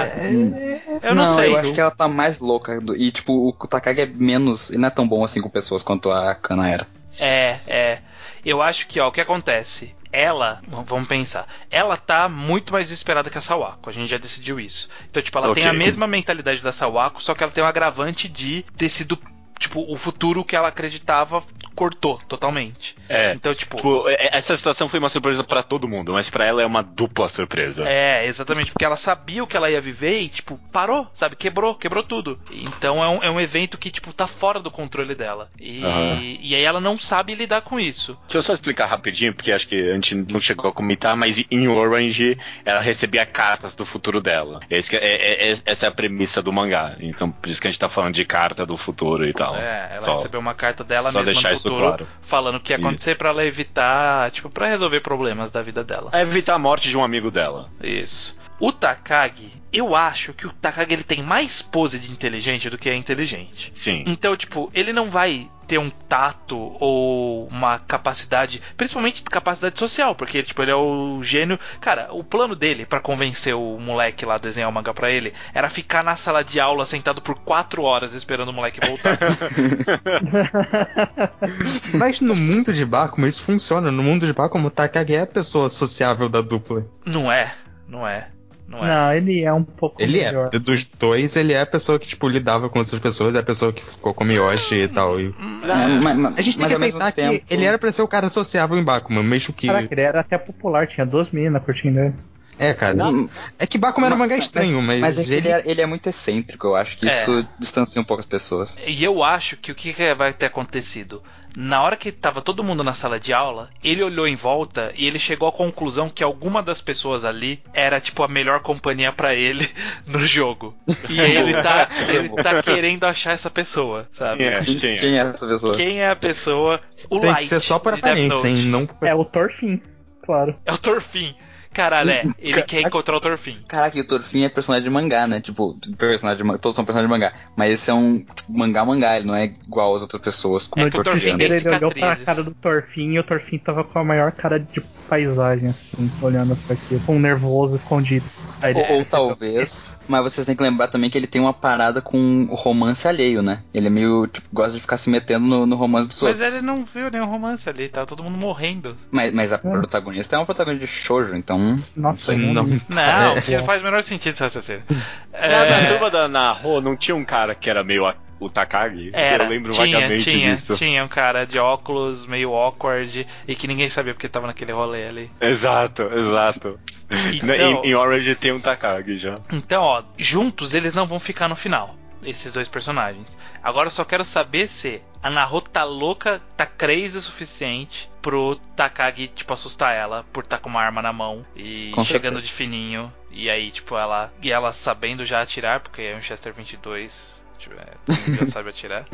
Speaker 5: Eu não, sei.
Speaker 3: eu acho que ela tá mais louca. do- e, tipo, o Takagi é menos. Ele não é tão bom assim com pessoas quanto a Kana era.
Speaker 5: É, é. Eu acho que, ó, o que acontece? Ela, vamos pensar, ela tá muito mais desesperada que a Sawako, a gente já decidiu isso. Então, tipo, ela tem
Speaker 1: Ok.
Speaker 5: a mesma mentalidade da Sawako, só que ela tem um agravante de ter sido, tipo, o futuro que ela acreditava cortou totalmente.
Speaker 1: É.
Speaker 5: Então, tipo,
Speaker 1: Tipo, é- essa situação foi uma surpresa pra todo mundo, mas pra ela é uma dupla surpresa.
Speaker 5: É, exatamente, porque ela sabia o que ela ia viver e, tipo, parou, sabe? Quebrou, quebrou tudo. Então é um, é um evento que, tipo, tá fora do controle dela. E,
Speaker 1: Aham.
Speaker 5: e aí ela não sabe lidar com isso.
Speaker 1: Deixa eu só explicar rapidinho, porque acho que a gente não chegou a comentar, mas em Orange ela recebia cartas do futuro dela. Esse é- é- é- essa é a premissa do mangá. Então, por isso que a gente tá falando de carta do futuro e tal.
Speaker 5: É, ela
Speaker 1: Só-
Speaker 5: recebeu uma carta dela
Speaker 1: só
Speaker 5: mesma no futuro,
Speaker 1: claro.
Speaker 5: falando o que ia acontecer pra ela evitar, tipo, pra resolver problemas da vida dela.
Speaker 1: É evitar a morte de um amigo dela.
Speaker 5: Isso. O Takagi, eu acho que o Takagi ele tem mais pose de inteligente do que é inteligente.
Speaker 1: Sim.
Speaker 5: Então, tipo, ele não vai ter um tato ou uma capacidade, principalmente capacidade social, porque tipo, ele é o gênio. Cara, o plano dele pra convencer o moleque lá a desenhar o mangá pra ele era ficar na sala de aula sentado por quatro horas esperando o moleque voltar. <laughs>
Speaker 4: Mas no mundo de Bakuman isso funciona. No mundo de Bakuman o Takagi é a pessoa sociável da dupla.
Speaker 5: não é, não é, não é.
Speaker 2: Não, ele é um pouco
Speaker 4: Ele é.
Speaker 2: melhor.
Speaker 4: Dos dois, ele é a pessoa que, tipo, lidava com outras pessoas, é a pessoa que ficou com Miyoshi e tal. E...
Speaker 3: É, mas-
Speaker 4: A gente tem
Speaker 3: mas
Speaker 4: que aceitar que
Speaker 3: tempo-
Speaker 4: ele era pra ser o cara sociável em Bakuman, mesmo que.
Speaker 2: Caraca, ele era até popular, tinha duas meninas curtindo ele.
Speaker 4: É, cara.
Speaker 3: Não.
Speaker 4: É que Bakuman era um mangá estranho, mas.
Speaker 3: Mas é ele,
Speaker 4: ele...
Speaker 3: é, ele é muito excêntrico, eu acho que
Speaker 5: É.
Speaker 3: isso distancia um pouco as pessoas.
Speaker 5: E eu acho que o que que vai ter acontecido? Na hora que tava todo mundo na sala de aula, ele olhou em volta e ele chegou à conclusão que alguma das pessoas ali era tipo a melhor companhia pra ele <laughs> no jogo. E <laughs> ele tá, ele tá querendo achar essa pessoa, sabe?
Speaker 1: Quem é? Quem é?
Speaker 3: Quem é essa pessoa?
Speaker 5: Quem é a pessoa? O
Speaker 4: Tem
Speaker 5: Light
Speaker 4: que ser só
Speaker 5: Death
Speaker 4: aparência, hein? Não.
Speaker 2: É o Torfin, claro.
Speaker 5: É o Torfin. Caralho, é. Ele quer encontrar o Torfin.
Speaker 3: Caraca, e o Torfin é personagem de mangá, né? Tipo, personagem de, todos são personagens de mangá. Mas esse é um tipo, mangá mangá, ele não é igual às outras pessoas.
Speaker 5: É
Speaker 2: no
Speaker 5: que o tem
Speaker 2: ele olhou pra cara do Torfin e o Torfin tava com a maior cara de paisagem, assim, olhando pra aqui, com um nervoso escondido. Aí
Speaker 3: Ou, ou
Speaker 2: percebeu.
Speaker 3: talvez, mas vocês têm que lembrar também que ele tem uma parada com o romance alheio, né? Ele é meio, tipo, gosta de ficar se metendo no, no romance dos
Speaker 5: Mas
Speaker 3: outros.
Speaker 5: ele não viu nenhum romance ali, tá todo mundo morrendo.
Speaker 3: Mas, mas a protagonista é uma protagonista de shoujo, então...
Speaker 2: Nossa,
Speaker 4: não.
Speaker 5: Não,
Speaker 4: É. <laughs>
Speaker 5: porque não faz o menor sentido esse raciocínio.
Speaker 1: Na, na
Speaker 5: É,
Speaker 1: turma da Naho não tinha um cara que era meio a- o Takagi?
Speaker 5: Era,
Speaker 1: Eu lembro
Speaker 5: tinha,
Speaker 1: vagamente
Speaker 5: tinha,
Speaker 1: disso.
Speaker 5: tinha um cara de óculos meio awkward e que ninguém sabia porque tava naquele rolê ali.
Speaker 1: Exato, exato.
Speaker 5: Então-
Speaker 1: em, em Orange tem um Takagi já.
Speaker 5: Então, ó, juntos eles não vão ficar no final, esses dois personagens. Agora eu só quero saber se a Naho tá louca, tá crazy o suficiente pro Takagi, tipo, assustar ela por estar com uma arma na mão e
Speaker 3: Com
Speaker 5: chegando
Speaker 3: certeza.
Speaker 5: de fininho. E aí, tipo, ela. E ela sabendo já atirar, porque é um Chester 22. Tipo, é, todo mundo já sabe atirar.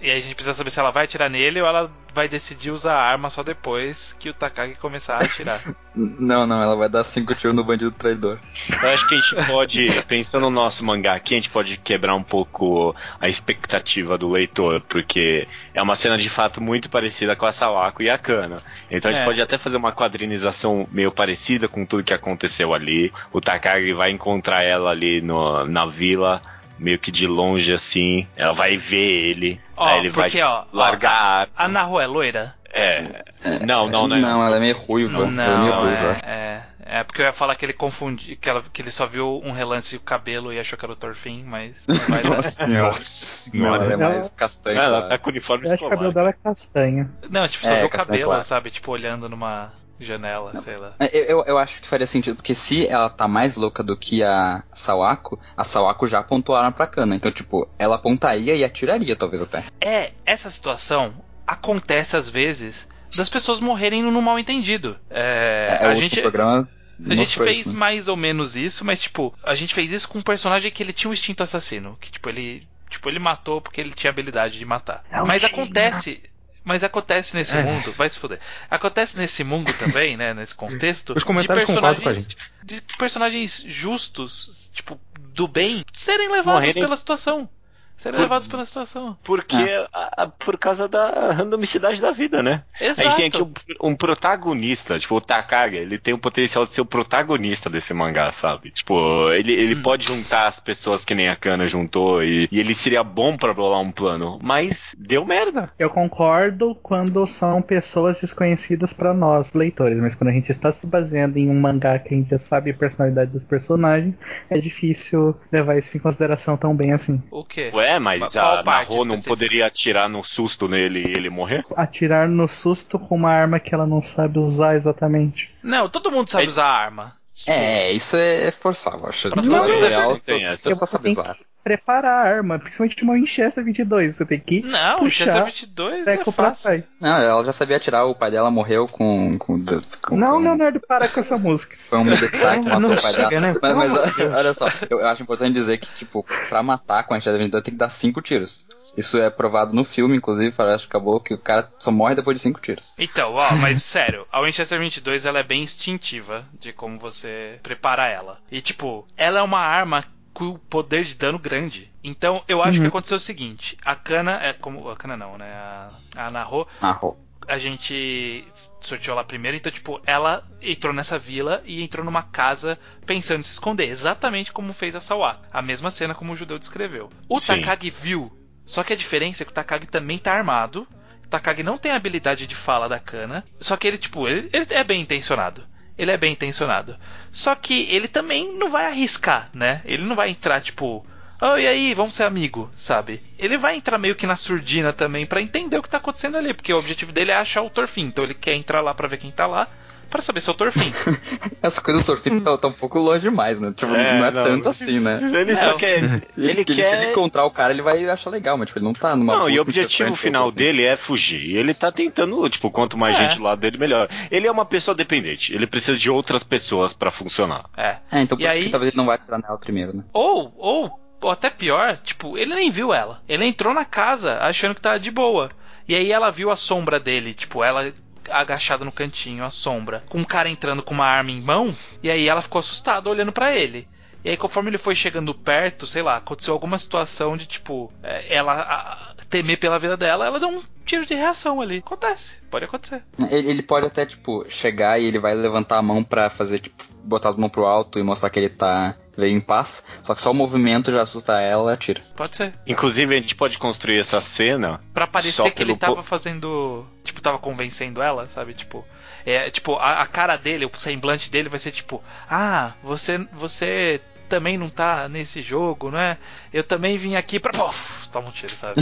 Speaker 5: E aí a gente precisa saber se ela vai atirar nele ou ela vai decidir usar a arma só depois que o Takagi começar a atirar. <laughs>
Speaker 3: Não, não, ela vai dar cinco tiros no bandido traidor.
Speaker 1: Eu acho que a gente pode, pensando no nosso mangá aqui, a gente pode quebrar um pouco a expectativa do leitor, porque é uma cena de fato muito parecida com a Sawako e a Kana. Então a gente
Speaker 5: É.
Speaker 1: pode até fazer uma quadrinização meio parecida com tudo que aconteceu ali. O Takagi vai encontrar ela ali no, na vila, meio que de longe assim. Ela vai ver ele.
Speaker 5: Ó,
Speaker 1: aí ele
Speaker 5: porque,
Speaker 1: vai
Speaker 5: ó, ó,
Speaker 1: largar a arma.
Speaker 5: A Naho é loira?
Speaker 1: É. Não, não, não.
Speaker 3: Não, ela é meio ruiva. ela é meio
Speaker 5: Não,
Speaker 3: ruiva.
Speaker 5: é, é, é porque eu ia falar que ele confundiu, que, ela- que ele só viu um relance do cabelo e achou que era o Thorfinn, mas não vai <laughs> dar.
Speaker 3: Nossa
Speaker 4: Nossa
Speaker 3: Ela é mais castanha.
Speaker 1: Ela tá com o uniforme
Speaker 2: Eu acho que o cabelo
Speaker 1: escolar.
Speaker 2: dela é castanho.
Speaker 5: Não, tipo, só
Speaker 3: É,
Speaker 5: viu o
Speaker 3: castanho
Speaker 5: cabelo,
Speaker 3: claro.
Speaker 5: sabe? Tipo, olhando numa janela, sei lá.
Speaker 3: É, Eu, eu, eu acho que faria sentido, porque se ela tá mais louca do que a Sawako, a Sawako já apontou a arma pra Kana. Então, tipo, ela apontaria e atiraria, talvez até.
Speaker 5: É, essa situação acontece às vezes das pessoas morrerem no mal entendido. É,
Speaker 3: É,
Speaker 5: a
Speaker 3: outro
Speaker 5: gente.
Speaker 3: programa.
Speaker 5: A gente
Speaker 3: mostrou
Speaker 5: fez
Speaker 3: isso, né?
Speaker 5: mais ou menos isso, mas tipo, a gente fez isso com um personagem que ele tinha um instinto assassino, que tipo ele, tipo ele matou porque ele tinha habilidade de matar.
Speaker 2: É um
Speaker 5: mas
Speaker 2: time.
Speaker 5: acontece, mas acontece nesse
Speaker 4: É.
Speaker 5: mundo, vai se fuder. Acontece nesse mundo também, né, nesse contexto.
Speaker 4: Os comentários
Speaker 5: de
Speaker 4: concordam com a
Speaker 5: personagens- De personagens justos, tipo, do bem, serem levados
Speaker 1: Morrerem-
Speaker 5: pela situação. Serem
Speaker 1: Por-
Speaker 5: levados pela situação.
Speaker 1: Porque a- a- por causa da randomicidade da vida, né?
Speaker 5: Exato.
Speaker 1: A gente tem aqui um, um protagonista, tipo, o Takagi, ele tem o potencial de ser o protagonista desse mangá, sabe? Tipo, ele, ele
Speaker 5: Hum.
Speaker 1: pode juntar as pessoas que nem a Kana juntou e, e ele seria bom pra bolar um plano, mas deu merda.
Speaker 2: Eu concordo quando são pessoas desconhecidas pra nós, leitores, mas quando a gente está se baseando em um mangá que a gente já sabe a personalidade dos personagens, é difícil levar isso em consideração tão bem assim.
Speaker 5: O quê?
Speaker 1: Ué, mas
Speaker 5: Mas qual
Speaker 1: a Naho não poderia atirar no susto nele e ele morrer?
Speaker 2: Atirar no susto com uma arma que ela não sabe usar exatamente.
Speaker 5: Não, todo mundo sabe
Speaker 1: É-
Speaker 5: usar arma.
Speaker 3: É, isso é forçar, eu acho.
Speaker 5: Pra
Speaker 3: geral,
Speaker 1: efeitos tem essa.
Speaker 3: Você só sabe
Speaker 2: Tem que
Speaker 3: usar.
Speaker 2: Preparar a arma, principalmente uma Winchester 22. Você tem que
Speaker 5: Não, o
Speaker 2: puxar,
Speaker 5: Chester 22 é fácil.
Speaker 3: Não, ela já sabia atirar, o pai dela morreu com. com, com
Speaker 2: Não,
Speaker 3: com,
Speaker 2: Leonardo, para com essa música.
Speaker 3: Foi um militar que
Speaker 4: Não,
Speaker 3: matou
Speaker 4: não
Speaker 3: o pai
Speaker 4: chega,
Speaker 3: dela.
Speaker 4: né?
Speaker 3: Mas, mas, olha só, eu, eu acho importante dizer que, tipo, pra matar com a Enxada 22 tem que dar cinco tiros. Isso é provado no filme, inclusive, parece que acabou que o cara só morre depois de cinco tiros.
Speaker 5: Então, ó, mas <laughs> sério, a Winchester 22 ela é bem instintiva de como você prepara ela. E tipo, ela é uma arma com poder de dano grande. Então, eu acho que aconteceu o seguinte: a Kana é como a Kana não, né? A, a Naho,
Speaker 3: Ah,
Speaker 5: a gente sorteou lá primeiro, então tipo, ela entrou nessa vila e entrou numa casa pensando em se esconder, exatamente como fez a Sawa. A mesma cena como o judeu descreveu. O
Speaker 1: Sim.
Speaker 5: Takagi viu, só que a diferença é que o Takagi também tá armado. O Takagi não tem a habilidade de fala da Kana, só que ele tipo, ele, ele é bem intencionado. Ele é bem intencionado. Só que ele também não vai arriscar, né? Ele não vai entrar tipo, oh, e aí, vamos ser amigo, sabe? Ele vai entrar meio que na surdina também pra entender o que tá acontecendo ali, porque o objetivo dele é achar o Torfin. Então ele quer entrar lá pra ver quem tá lá, pra saber se é o Torfin. <laughs>
Speaker 3: Essa coisa do Torfin tá, tá um pouco longe demais, né? Tipo, não é tanto assim, né?
Speaker 1: Ele só
Speaker 5: Não.
Speaker 1: quer. <laughs>
Speaker 3: Ele,
Speaker 1: Ele
Speaker 3: que se
Speaker 1: quer.
Speaker 3: ele encontrar o cara, ele vai achar legal, mas tipo, ele não tá numa
Speaker 1: Não, e o objetivo final dele é fugir. E ele tá tentando, tipo, quanto mais
Speaker 5: É.
Speaker 1: gente do lado dele, melhor. Ele é uma pessoa dependente. Ele precisa de outras pessoas pra funcionar.
Speaker 5: É.
Speaker 3: É, então por
Speaker 5: E
Speaker 3: isso
Speaker 5: aí-
Speaker 3: que talvez ele não vai atirar nela primeiro, né?
Speaker 5: Ou, ou, ou até pior, tipo, ele nem viu ela. Ele entrou na casa achando que tava de boa. E aí ela viu a sombra dele, tipo, ela agachado no cantinho, a sombra, com um cara entrando com uma arma em mão, e aí ela ficou assustada olhando pra ele. E aí, conforme ele foi chegando perto, sei lá, aconteceu alguma situação de tipo, é, ela temer pela vida dela, ela deu um tiro de reação ali. Acontece, pode acontecer.
Speaker 3: Ele, ele pode até, tipo, chegar e ele vai levantar a mão pra fazer, tipo, botar as mãos pro alto e mostrar que ele tá veio em paz. Só que só o movimento já assusta ela e atira.
Speaker 5: Pode ser.
Speaker 1: Inclusive, a gente pode construir essa cena.
Speaker 5: Pra parecer que ele
Speaker 1: pelo po-
Speaker 5: tava fazendo. Tipo, tava convencendo ela, sabe? Tipo. É, tipo, a, a cara dele, o semblante dele vai ser tipo, ah, você. você também não tá nesse jogo, não é? Eu também vim aqui pra. Pof, toma um tiro, sabe?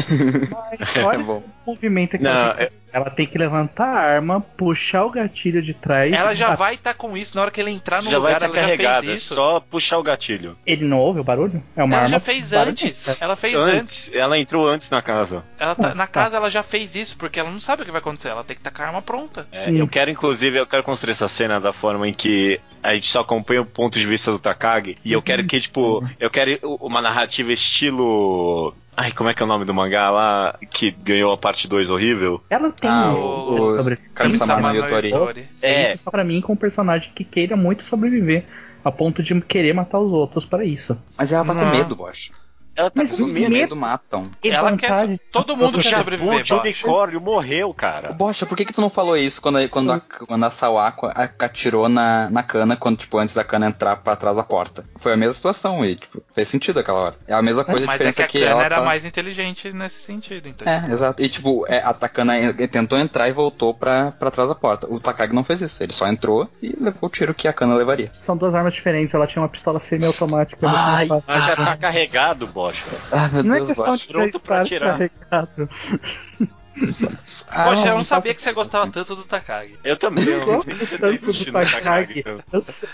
Speaker 2: Mas olha <laughs>
Speaker 3: bom.
Speaker 2: o movimento que
Speaker 1: Não,
Speaker 2: ela, tem. ela tem que levantar a arma, puxar o gatilho de trás.
Speaker 5: ela já vai estar com isso na hora que ele entrar no
Speaker 1: já vai
Speaker 5: lugar,
Speaker 1: estar
Speaker 5: ela já
Speaker 1: carregada, é
Speaker 5: fez isso.
Speaker 1: só puxar o gatilho.
Speaker 2: Ele não ouve o barulho? É uma
Speaker 5: ela
Speaker 2: arma.
Speaker 5: já fez antes. Ela fez antes.
Speaker 1: Antes, ela entrou antes na casa.
Speaker 5: Ela tá-
Speaker 2: Ah,
Speaker 5: na
Speaker 2: tá.
Speaker 5: casa ela já fez isso, porque ela não sabe o que vai acontecer. Ela tem que estar com a arma pronta.
Speaker 1: É,
Speaker 2: Hum.
Speaker 1: Eu quero, inclusive, eu quero construir essa cena da forma em que a gente só acompanha o ponto de vista do Takagi. E eu quero que, tipo, eu quero uma narrativa estilo. Ai, como é que é o nome do mangá lá que ganhou a parte 2 horrível?
Speaker 2: Ela tem
Speaker 3: Ah,
Speaker 2: isso
Speaker 3: o-
Speaker 2: sobre
Speaker 3: o Kami-sama no Yotori.
Speaker 1: É,
Speaker 2: isso só pra mim com um personagem que queira muito sobreviver. A ponto de querer matar os outros para isso.
Speaker 3: Mas ela tá com
Speaker 5: Não.
Speaker 3: medo, Bosch.
Speaker 1: Ela tá
Speaker 2: Mas
Speaker 1: com medo.
Speaker 2: medo.
Speaker 3: matam.
Speaker 5: Ela quer. Todo mundo
Speaker 1: O
Speaker 5: quer sobreviver, Bosch.
Speaker 1: unicórnio morreu, cara.
Speaker 3: Bocha, por que que tu não falou isso quando, a- quando, a, quando a Sawako a- atirou na, na cana, quando, tipo, antes da cana entrar pra trás da porta? Foi a mesma situação e, tipo, fez sentido aquela hora. É a mesma coisa, a
Speaker 5: Mas é
Speaker 3: diferença
Speaker 5: que a
Speaker 3: que
Speaker 5: Kana
Speaker 3: ela
Speaker 5: era
Speaker 3: tá...
Speaker 5: mais inteligente nesse sentido, entendeu?
Speaker 3: É, exato. E, tipo, é, a Takana en- tentou entrar e voltou pra, pra trás da porta. O Takagi não fez isso. Ele só entrou e levou o tiro que a Kana levaria.
Speaker 2: São duas armas diferentes. Ela tinha uma pistola semi-automática.
Speaker 3: Ai.
Speaker 1: Mas já tá carregado, Bocha.
Speaker 3: Ah, meu
Speaker 2: Não é
Speaker 3: Deus,
Speaker 2: questão
Speaker 3: Bosch.
Speaker 2: de
Speaker 1: pronto pra atirar.
Speaker 2: carregado.
Speaker 3: Ah,
Speaker 5: Poxa, eu não sabia que você gostava tanto do Takagi.
Speaker 1: Eu também.
Speaker 2: Eu
Speaker 1: Eu
Speaker 2: gosto
Speaker 1: não sei se você
Speaker 2: tanto do Takagi.
Speaker 1: então.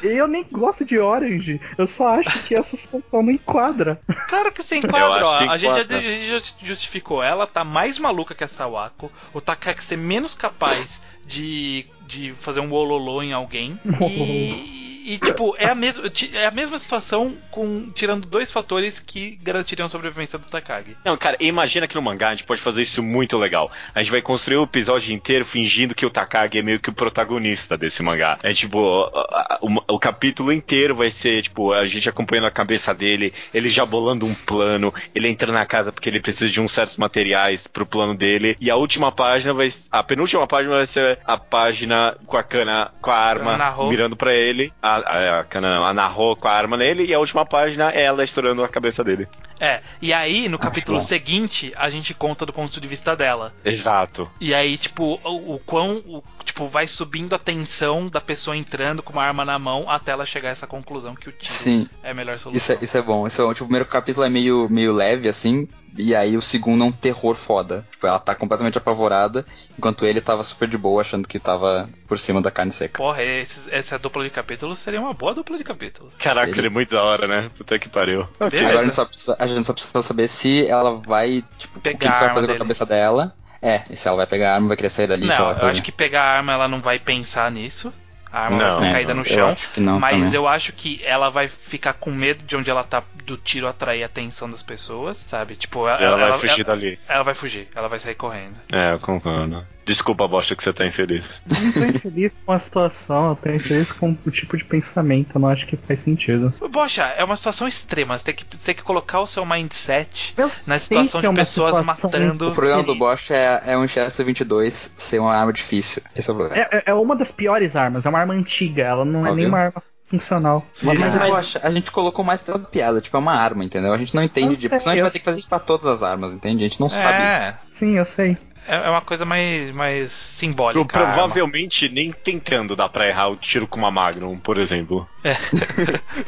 Speaker 2: Eu, eu nem gosto de Orange. Eu só acho que essa situação não enquadra.
Speaker 5: Claro que você
Speaker 1: Eu
Speaker 5: enquadra, ó.
Speaker 1: que
Speaker 5: A gente, já,
Speaker 1: enquadra.
Speaker 5: a gente já justificou. Ela tá mais maluca que a Sawako. O Takagi ser menos capaz de, de fazer um ololô em alguém. E, e, tipo, é a, mesma, ti- é a mesma situação com tirando dois fatores que garantiriam a sobrevivência do Takagi.
Speaker 1: Não, cara, imagina que no mangá a gente pode fazer isso muito legal. A gente vai construir o episódio inteiro fingindo que o Takagi é meio que o protagonista desse mangá. É tipo, a- o, o capítulo inteiro vai ser, tipo, a gente acompanhando a cabeça dele, ele já bolando um plano, ele entra na casa porque ele precisa de uns certos materiais pro plano dele. E a última página vai. A penúltima página vai ser a página com a cana, com a arma mirando pra ele. A, a, a cana, a narrou com a arma nele. E a última página é ela estourando a cabeça dele.
Speaker 5: É, e aí no capítulo seguinte a gente conta do ponto de vista dela.
Speaker 1: Exato.
Speaker 5: E aí, tipo, o, o quão. o- tipo, vai subindo a tensão da pessoa entrando com uma arma na mão até ela chegar a essa conclusão que o tiro
Speaker 3: Sim,
Speaker 5: é a melhor
Speaker 3: isso
Speaker 5: solução.
Speaker 3: é, isso é bom. Isso é, tipo, o primeiro capítulo é meio, meio leve, assim, e aí o segundo é um terror foda. Tipo, ela tá completamente apavorada, enquanto ele tava super de boa, achando que tava por cima da carne seca.
Speaker 5: Porra, esse- essa dupla de capítulos seria uma boa dupla de capítulos.
Speaker 1: Caraca,
Speaker 3: Seria.
Speaker 1: seria muito da hora, né? Puta que pariu.
Speaker 5: Beleza.
Speaker 3: Agora a gente, só precisa, a gente só precisa saber se ela vai, tipo,
Speaker 5: Pegar
Speaker 3: o que isso
Speaker 5: a
Speaker 3: vai fazer com
Speaker 5: dele.
Speaker 3: a cabeça dela. É, e se ela vai pegar a arma, vai querer sair dali.
Speaker 5: Não,
Speaker 3: vai
Speaker 5: eu acho que pegar a arma ela não vai pensar nisso. A arma
Speaker 1: Não,
Speaker 5: vai ficar
Speaker 3: É,
Speaker 5: caída no
Speaker 3: eu
Speaker 5: chão.
Speaker 3: acho que não
Speaker 5: mas
Speaker 3: também.
Speaker 5: eu acho que ela vai ficar com medo de onde ela tá do tiro atrair a atenção das pessoas, sabe? Tipo, ela,
Speaker 1: Ela, vai
Speaker 5: ela-
Speaker 1: fugir
Speaker 5: ela-
Speaker 1: dali.
Speaker 5: ela vai fugir, ela vai sair correndo.
Speaker 1: É, eu concordo. Desculpa, bosta, que você tá infeliz.
Speaker 2: Eu não tô infeliz com a situação, eu tô infeliz com o tipo de pensamento. Eu não acho que faz sentido.
Speaker 5: Poxa, é uma situação extrema. Você tem que, tem que colocar o seu mindset
Speaker 2: Eu
Speaker 5: na situação
Speaker 2: é
Speaker 5: de
Speaker 2: uma
Speaker 5: pessoas
Speaker 2: situação
Speaker 5: matando.
Speaker 3: O problema do. Bosch é, é um Chester 22 ser uma arma difícil. Esse é o problema.
Speaker 2: É, é- é uma das piores armas, é uma arma antiga, ela não é
Speaker 3: Óbvio.
Speaker 2: nem uma arma funcional.
Speaker 3: Mas, mas,
Speaker 1: Mas-
Speaker 3: a gente colocou mais pela piada, tipo, é uma arma, entendeu? A gente não entende,
Speaker 2: Eu
Speaker 3: de,
Speaker 2: sei,
Speaker 3: porque senão a gente
Speaker 2: eu
Speaker 3: vai ter que fazer isso pra todas as armas, entende? A gente não sabe.
Speaker 5: É,
Speaker 2: Sim, eu sei.
Speaker 5: É é uma coisa mais, mais simbólica. Arma.
Speaker 1: provavelmente nem tentando dá pra errar o tiro com uma Magnum, por exemplo. <laughs>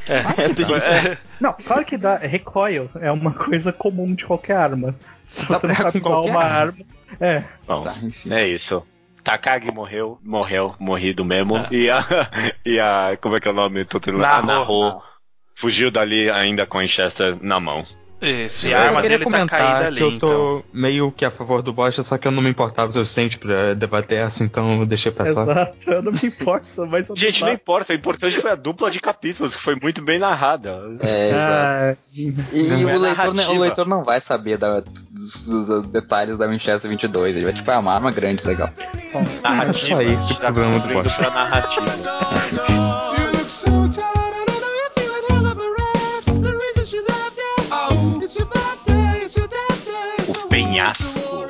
Speaker 5: É.
Speaker 2: Não, claro que dá. Recoil é uma coisa comum de qualquer arma. Se
Speaker 3: Dá
Speaker 2: você não sabe usar
Speaker 3: qualquer
Speaker 2: uma
Speaker 3: arma.
Speaker 2: arma. É.
Speaker 1: Bom,
Speaker 3: Tá,
Speaker 1: é isso. Takagi morreu, morreu, morrido mesmo.
Speaker 5: É.
Speaker 1: E, a, <laughs> e a. Como é que é o nome? Tô tendo.
Speaker 5: Narro
Speaker 1: fugiu dali ainda com a Winchester na mão.
Speaker 5: Isso, e
Speaker 4: Eu
Speaker 5: a arma
Speaker 4: queria
Speaker 5: dele tá caída
Speaker 4: comentar
Speaker 5: ali,
Speaker 4: que eu tô
Speaker 5: então.
Speaker 4: meio que a favor do Bosta, só que eu não me importava o suficiente pra debater essa, então eu deixei passar.
Speaker 2: Exato, eu não me importo, mas <laughs> eu
Speaker 1: Gente, não importa, o importante foi a dupla de capítulos, que foi muito bem narrada.
Speaker 3: É, exato.
Speaker 2: Ah,
Speaker 3: E,
Speaker 1: Não
Speaker 3: e
Speaker 1: é
Speaker 3: o, leitor,
Speaker 1: narrativa.
Speaker 3: o leitor não vai saber da- dos, dos detalhes da Winchester 22. Ele vai, tipo, é uma arma grande, legal.
Speaker 4: É só esse o
Speaker 1: Tá
Speaker 4: problema do Bosta.
Speaker 1: pra narrativa. <laughs> penhasco.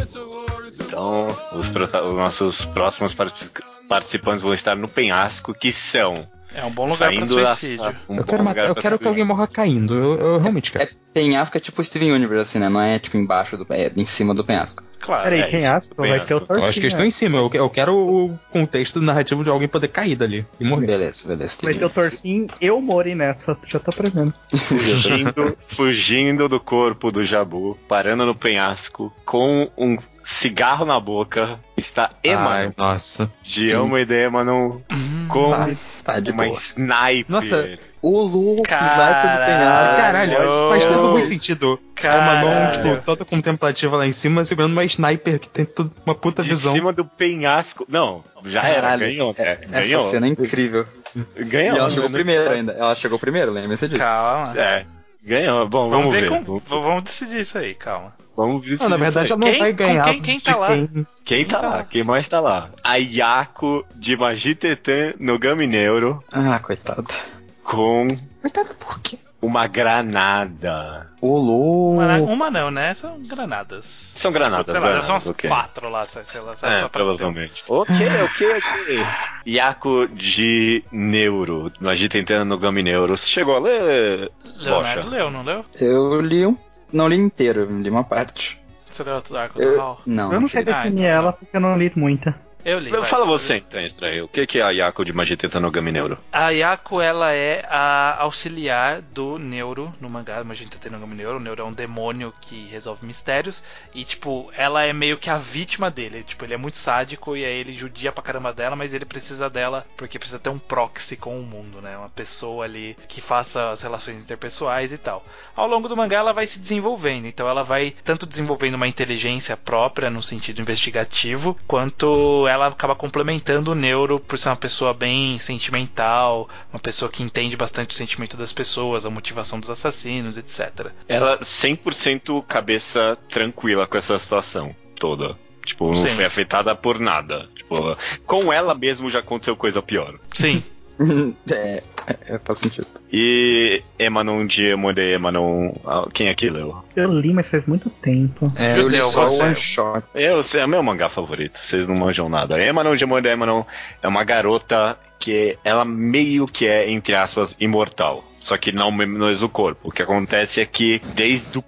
Speaker 1: Então, os, os nossos próximos partic- participantes vão estar no penhasco, que são
Speaker 5: É um bom lugar
Speaker 1: saindo da
Speaker 5: suicídio.
Speaker 1: sa- um
Speaker 4: Eu quero, matar, eu quero que alguém morra caindo. Eu, eu realmente quero.
Speaker 3: É, penhasco é tipo Steven Universe, assim, né? Não é tipo embaixo do. É em cima do penhasco.
Speaker 5: Claro.
Speaker 2: Peraí,
Speaker 1: é
Speaker 2: quem
Speaker 1: isso,
Speaker 2: aspa vai
Speaker 1: penhasco.
Speaker 2: ter o
Speaker 4: Eu
Speaker 2: tortinho.
Speaker 4: acho que eles estão em cima. Eu, eu quero o contexto narrativo de alguém poder cair dali e morrer.
Speaker 3: Beleza, beleza.
Speaker 2: Vai ter o torcinho e o Mori nessa, já tô prevendo.
Speaker 1: Fugindo, <laughs> fugindo do corpo do Jabu, parando no penhasco, com um cigarro na boca, está
Speaker 4: Ai,
Speaker 1: Emmanuel,
Speaker 4: nossa.
Speaker 1: de Amo e de Emmanuel, com
Speaker 3: Tá, tá de
Speaker 1: uma
Speaker 3: boa.
Speaker 1: sniper.
Speaker 4: Nossa,
Speaker 3: O louco,
Speaker 5: Caralho.
Speaker 3: penhasco.
Speaker 4: Caralho,
Speaker 5: Caralho.
Speaker 4: faz todo muito sentido. A
Speaker 5: Caralho.
Speaker 4: Manon, tipo, toda contemplativa lá em cima, segurando uma sniper que tem tudo, uma puta
Speaker 1: de
Speaker 4: visão.
Speaker 1: cima do penhasco. Não, já era,
Speaker 3: Caralho,
Speaker 1: ganhou,
Speaker 3: é-? Essa
Speaker 1: Ganhou.
Speaker 3: cena é incrível.
Speaker 1: Ganhou.
Speaker 3: E ela chegou
Speaker 1: né?
Speaker 3: primeiro ainda. Ela chegou primeiro, lembre-se disso.
Speaker 5: Calma.
Speaker 1: É, ganhou. Bom,
Speaker 5: Vamos,
Speaker 1: vamos,
Speaker 5: ver,
Speaker 1: ver.
Speaker 5: com- vamos decidir isso aí, calma.
Speaker 1: Vamos ver
Speaker 4: Não, na verdade, ela não
Speaker 5: Quem-
Speaker 4: vai ganhar.
Speaker 5: quem- quem tá lá?
Speaker 4: quem-
Speaker 1: Quem tá
Speaker 5: tá
Speaker 1: lá?
Speaker 5: lá?
Speaker 1: Quem mais tá lá? A Yako de Magitetan no Gami Neuro
Speaker 3: Ah, coitado.
Speaker 1: Com
Speaker 4: Coitado, por quê?
Speaker 1: uma granada.
Speaker 3: O louco.
Speaker 5: Uma, uma não, né? São granadas.
Speaker 1: São granadas,
Speaker 5: sei lá, deve
Speaker 1: granadas,
Speaker 5: ser umas
Speaker 1: ok.
Speaker 5: quatro lá, sei lá, sabe?
Speaker 1: É, provavelmente. Ok, ok, ok. <laughs> Yako de Neuro. Magitetan no Gami Neuro. Você chegou a ler?
Speaker 5: Leonardo
Speaker 1: Bocha?
Speaker 5: leu, não leu?
Speaker 3: Eu li um. Não li inteiro, eu li uma parte.
Speaker 5: Você leu o Arco do Hall?
Speaker 3: não.
Speaker 2: Eu não sei
Speaker 5: Ah,
Speaker 2: definir
Speaker 5: então
Speaker 2: ela porque eu não li muita.
Speaker 5: Eu li. vai.
Speaker 1: Fala você então, estranho. O que é a Yako de Magitetan no Gami Neuro?
Speaker 5: A Yako, ela é a auxiliar do Neuro no mangá, mas a gente tá tendo um Neuro. O Neuro é um demônio que resolve mistérios. E, tipo, ela é meio que a vítima dele. Tipo, ele é muito sádico e aí ele judia pra caramba dela, mas ele precisa dela porque precisa ter um proxy com o mundo, né? Uma pessoa ali que faça as relações interpessoais e tal. Ao longo do mangá, ela vai se desenvolvendo. Então, ela vai tanto desenvolvendo uma inteligência própria no sentido investigativo, quanto ela acaba complementando o Neuro por ser uma pessoa bem sentimental, uma pessoa que entende bastante o sentimento das pessoas, a motivação dos assassinos, etc.
Speaker 1: Ela 100% cabeça tranquila com essa situação toda. Tipo, não
Speaker 5: Sim.
Speaker 1: foi afetada por nada. Tipo, com ela mesmo já aconteceu coisa pior.
Speaker 5: Sim, <laughs> <laughs>
Speaker 3: é, é, é, faz sentido.
Speaker 1: E Emanon de Emode Emanon. ah, Quem aqui leu?
Speaker 2: Eu li, mas faz muito tempo.
Speaker 4: É,
Speaker 3: eu li só
Speaker 5: você-
Speaker 3: o one shot.
Speaker 1: Eu, é meu mangá favorito, vocês não manjam nada. Emanon de Emode Emanon é uma garota que ela meio que é, entre aspas, imortal. Só que não menos o corpo. O que acontece é que desde o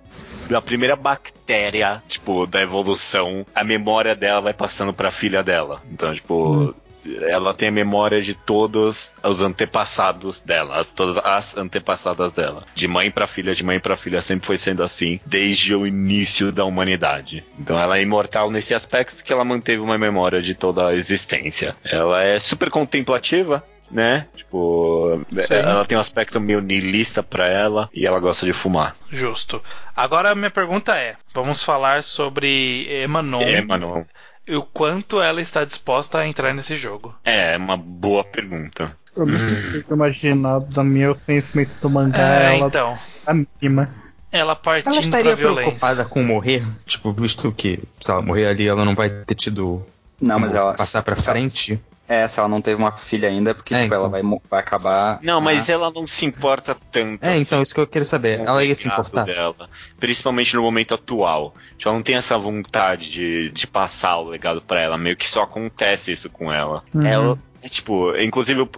Speaker 1: da primeira bactéria, tipo, da evolução, a memória dela vai passando pra filha dela. Então, tipo, ela tem a memória de todos os antepassados dela, todas as antepassadas dela. De mãe pra filha, de mãe pra filha, sempre foi sendo assim, desde o início da humanidade. Então ela é imortal nesse aspecto que ela manteve uma memória de toda a existência. Ela é super contemplativa, né? Tipo,
Speaker 5: Sim.
Speaker 1: ela tem um aspecto meio niilista pra ela e ela gosta de fumar.
Speaker 5: justo. Agora a minha pergunta é: vamos falar sobre Emanon
Speaker 1: É, mano,
Speaker 5: e o quanto ela está disposta a entrar nesse jogo.
Speaker 1: é uma boa pergunta.
Speaker 2: Eu não consigo imaginar do meu conhecimento do mangá,
Speaker 5: É,
Speaker 2: ela
Speaker 5: então.
Speaker 2: tá mínima.
Speaker 5: Ela partindo
Speaker 4: Ela estaria
Speaker 5: pra violência.
Speaker 4: preocupada com morrer? Tipo, visto que se ela morrer ali, ela não vai ter tido
Speaker 3: Não, mas ela.
Speaker 4: passar pra frente?
Speaker 3: É, se ela não teve uma filha ainda, porque
Speaker 4: É,
Speaker 3: tipo, ela
Speaker 4: então.
Speaker 3: vai, mo- vai acabar.
Speaker 1: Não, mas
Speaker 3: Ah,
Speaker 1: ela não se importa tanto.
Speaker 4: É, então,
Speaker 1: assim
Speaker 4: isso que eu queria saber. Ela ia se importar?
Speaker 1: Dela, principalmente no momento atual. Tipo, ela não tem essa vontade de, de passar o legado pra ela. Meio que só acontece isso com ela.
Speaker 2: Uhum.
Speaker 1: Ela. É tipo, inclusive o,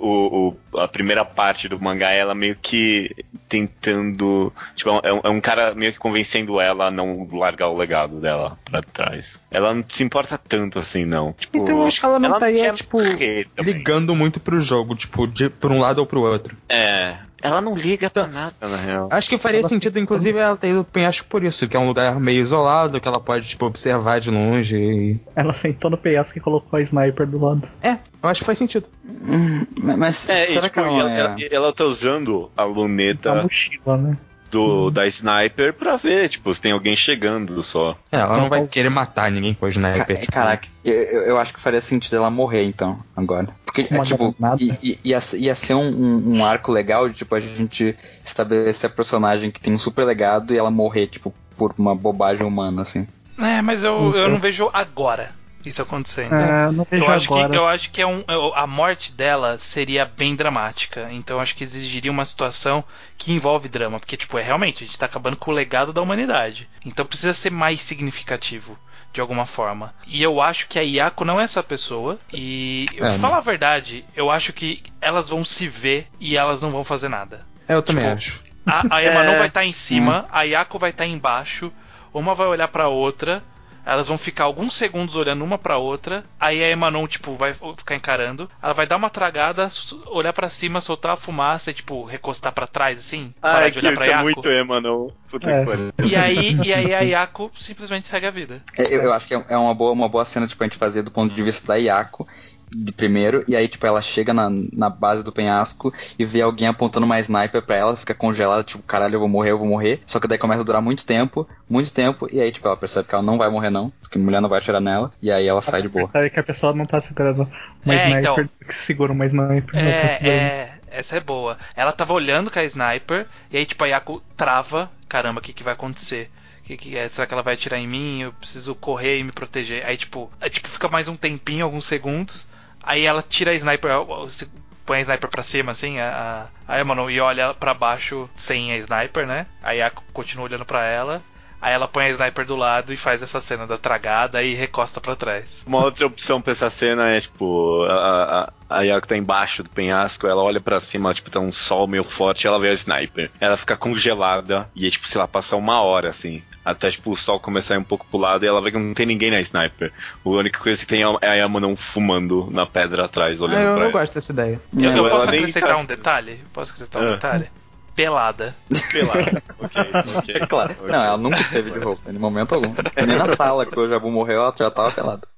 Speaker 1: o- a primeira parte do mangá, ela meio que tentando. Tipo, é um, é um cara meio que convencendo ela a não largar o legado dela pra trás. Ela não se importa tanto assim, não. Tipo,
Speaker 4: Então eu acho que ela não estaria,
Speaker 1: quer
Speaker 4: tipo,
Speaker 1: morrer também.
Speaker 4: ligando muito pro jogo, tipo, de, por um lado ou pro outro.
Speaker 1: É. Ela não liga pra nada, na real.
Speaker 4: Acho que faria sentido, inclusive, ela ter ido pro penhasco por isso, que é um lugar meio isolado, que ela pode, tipo, observar de longe. E...
Speaker 2: Ela sentou no penhasco e colocou a sniper do lado.
Speaker 4: É, eu acho que faz sentido.
Speaker 3: hum, mas
Speaker 1: É, e,
Speaker 3: será
Speaker 1: tipo,
Speaker 3: que ela,
Speaker 1: e ela,
Speaker 3: é...
Speaker 1: ela, ela tá usando a luneta
Speaker 2: A mochila, né?
Speaker 1: Do, da sniper pra ver, tipo, se tem alguém chegando só.
Speaker 4: É, ela não vai querer matar ninguém com o sniper.
Speaker 3: Ca-
Speaker 4: tipo,
Speaker 3: Caraca, eu, eu acho que faria sentido ela morrer então, agora. Porque, é, tipo,
Speaker 2: granada.
Speaker 3: i- i- ia, ia ser um, um- um arco legal de, tipo, a gente estabelecer a personagem que tem um super legado e ela morrer, tipo, por uma bobagem humana, assim.
Speaker 5: É, mas eu, eu
Speaker 2: Então.
Speaker 5: não vejo agora isso acontecendo.
Speaker 2: É, não vejo
Speaker 5: Eu acho,
Speaker 2: agora.
Speaker 5: que, eu acho que é um, eu- a morte dela seria bem dramática. Então eu acho que exigiria uma situação que envolve drama. Porque, tipo, é realmente, a gente tá acabando com o legado da humanidade. Então precisa ser mais significativo. De alguma forma. E eu acho que a Yako não é essa pessoa. E, eu
Speaker 4: É,
Speaker 5: falar a verdade, eu acho que elas vão se ver e elas não vão fazer nada.
Speaker 4: É, eu também
Speaker 5: tipo,
Speaker 4: acho.
Speaker 5: A, a <laughs>
Speaker 1: É.
Speaker 5: vai estar em cima, a Yako vai estar embaixo, uma vai olhar pra outra, elas vão ficar alguns segundos olhando uma pra outra, aí a Emanon, tipo, vai ficar encarando, ela vai dar uma tragada, olhar pra cima, soltar a fumaça e, tipo, recostar pra trás, assim, parar
Speaker 1: Ai,
Speaker 5: de
Speaker 1: que
Speaker 5: olhar pra
Speaker 1: isso é
Speaker 5: Yako.
Speaker 1: muito. Puta
Speaker 2: É.
Speaker 1: que.
Speaker 5: E aí, e aí a <laughs> Yako simplesmente segue a vida.
Speaker 3: É, Eu, eu acho que é é uma boa, uma boa cena, tipo, a gente fazer do ponto de vista da Yako, de primeiro, e aí, tipo, ela chega na, na base do penhasco e vê alguém apontando uma sniper pra ela, fica congelada, tipo, caralho, eu vou morrer, eu vou morrer. Só que daí começa a durar muito tempo, muito tempo, e aí, tipo, ela percebe que ela não vai morrer, não, porque a mulher não vai atirar nela, e aí ela sai de boa.
Speaker 2: Sabe que a pessoa não tá segurando uma
Speaker 5: É,
Speaker 2: sniper
Speaker 5: então.
Speaker 2: que segura uma sniper. não tá segurando.
Speaker 5: É, é, essa é boa. Ela tava olhando com a sniper, e aí, tipo, a Yako trava, caramba, o que, que vai acontecer? Que que é? Será que ela vai atirar em mim? Eu preciso correr e me proteger. Aí, tipo, aí, tipo, fica mais um tempinho, alguns segundos. Aí ela tira a sniper, põe a sniper pra cima, assim, a, a e olha pra baixo sem a sniper, né? Aí a continua olhando pra ela. Aí ela põe a sniper do lado e faz essa cena da tragada e recosta pra trás.
Speaker 1: Uma outra opção pra essa cena é, tipo, a, Yako tá embaixo do penhasco, ela olha pra cima, tipo, tá um sol meio forte, ela vê a sniper. Ela fica congelada e, tipo, sei lá, passa uma hora, assim. Até, tipo, o sol começar a ir um pouco pro lado e ela vê que não tem ninguém na sniper. A única coisa que tem é a Yamanon fumando na pedra atrás,
Speaker 4: Ah,
Speaker 1: olhando
Speaker 4: eu,
Speaker 1: pra
Speaker 4: eu
Speaker 1: ela.
Speaker 4: gosto dessa ideia.
Speaker 5: Eu, eu posso acrescentar
Speaker 1: tá-
Speaker 5: um detalhe? Posso acrescentar um
Speaker 1: Ah.
Speaker 5: detalhe? Pelada. <laughs>
Speaker 1: Pelada. ok, ok.
Speaker 3: É claro.
Speaker 1: Ok.
Speaker 3: Não, ela nunca esteve de roupa, em momento algum. Nem na sala que o Jabu morreu, ela já tava pelada.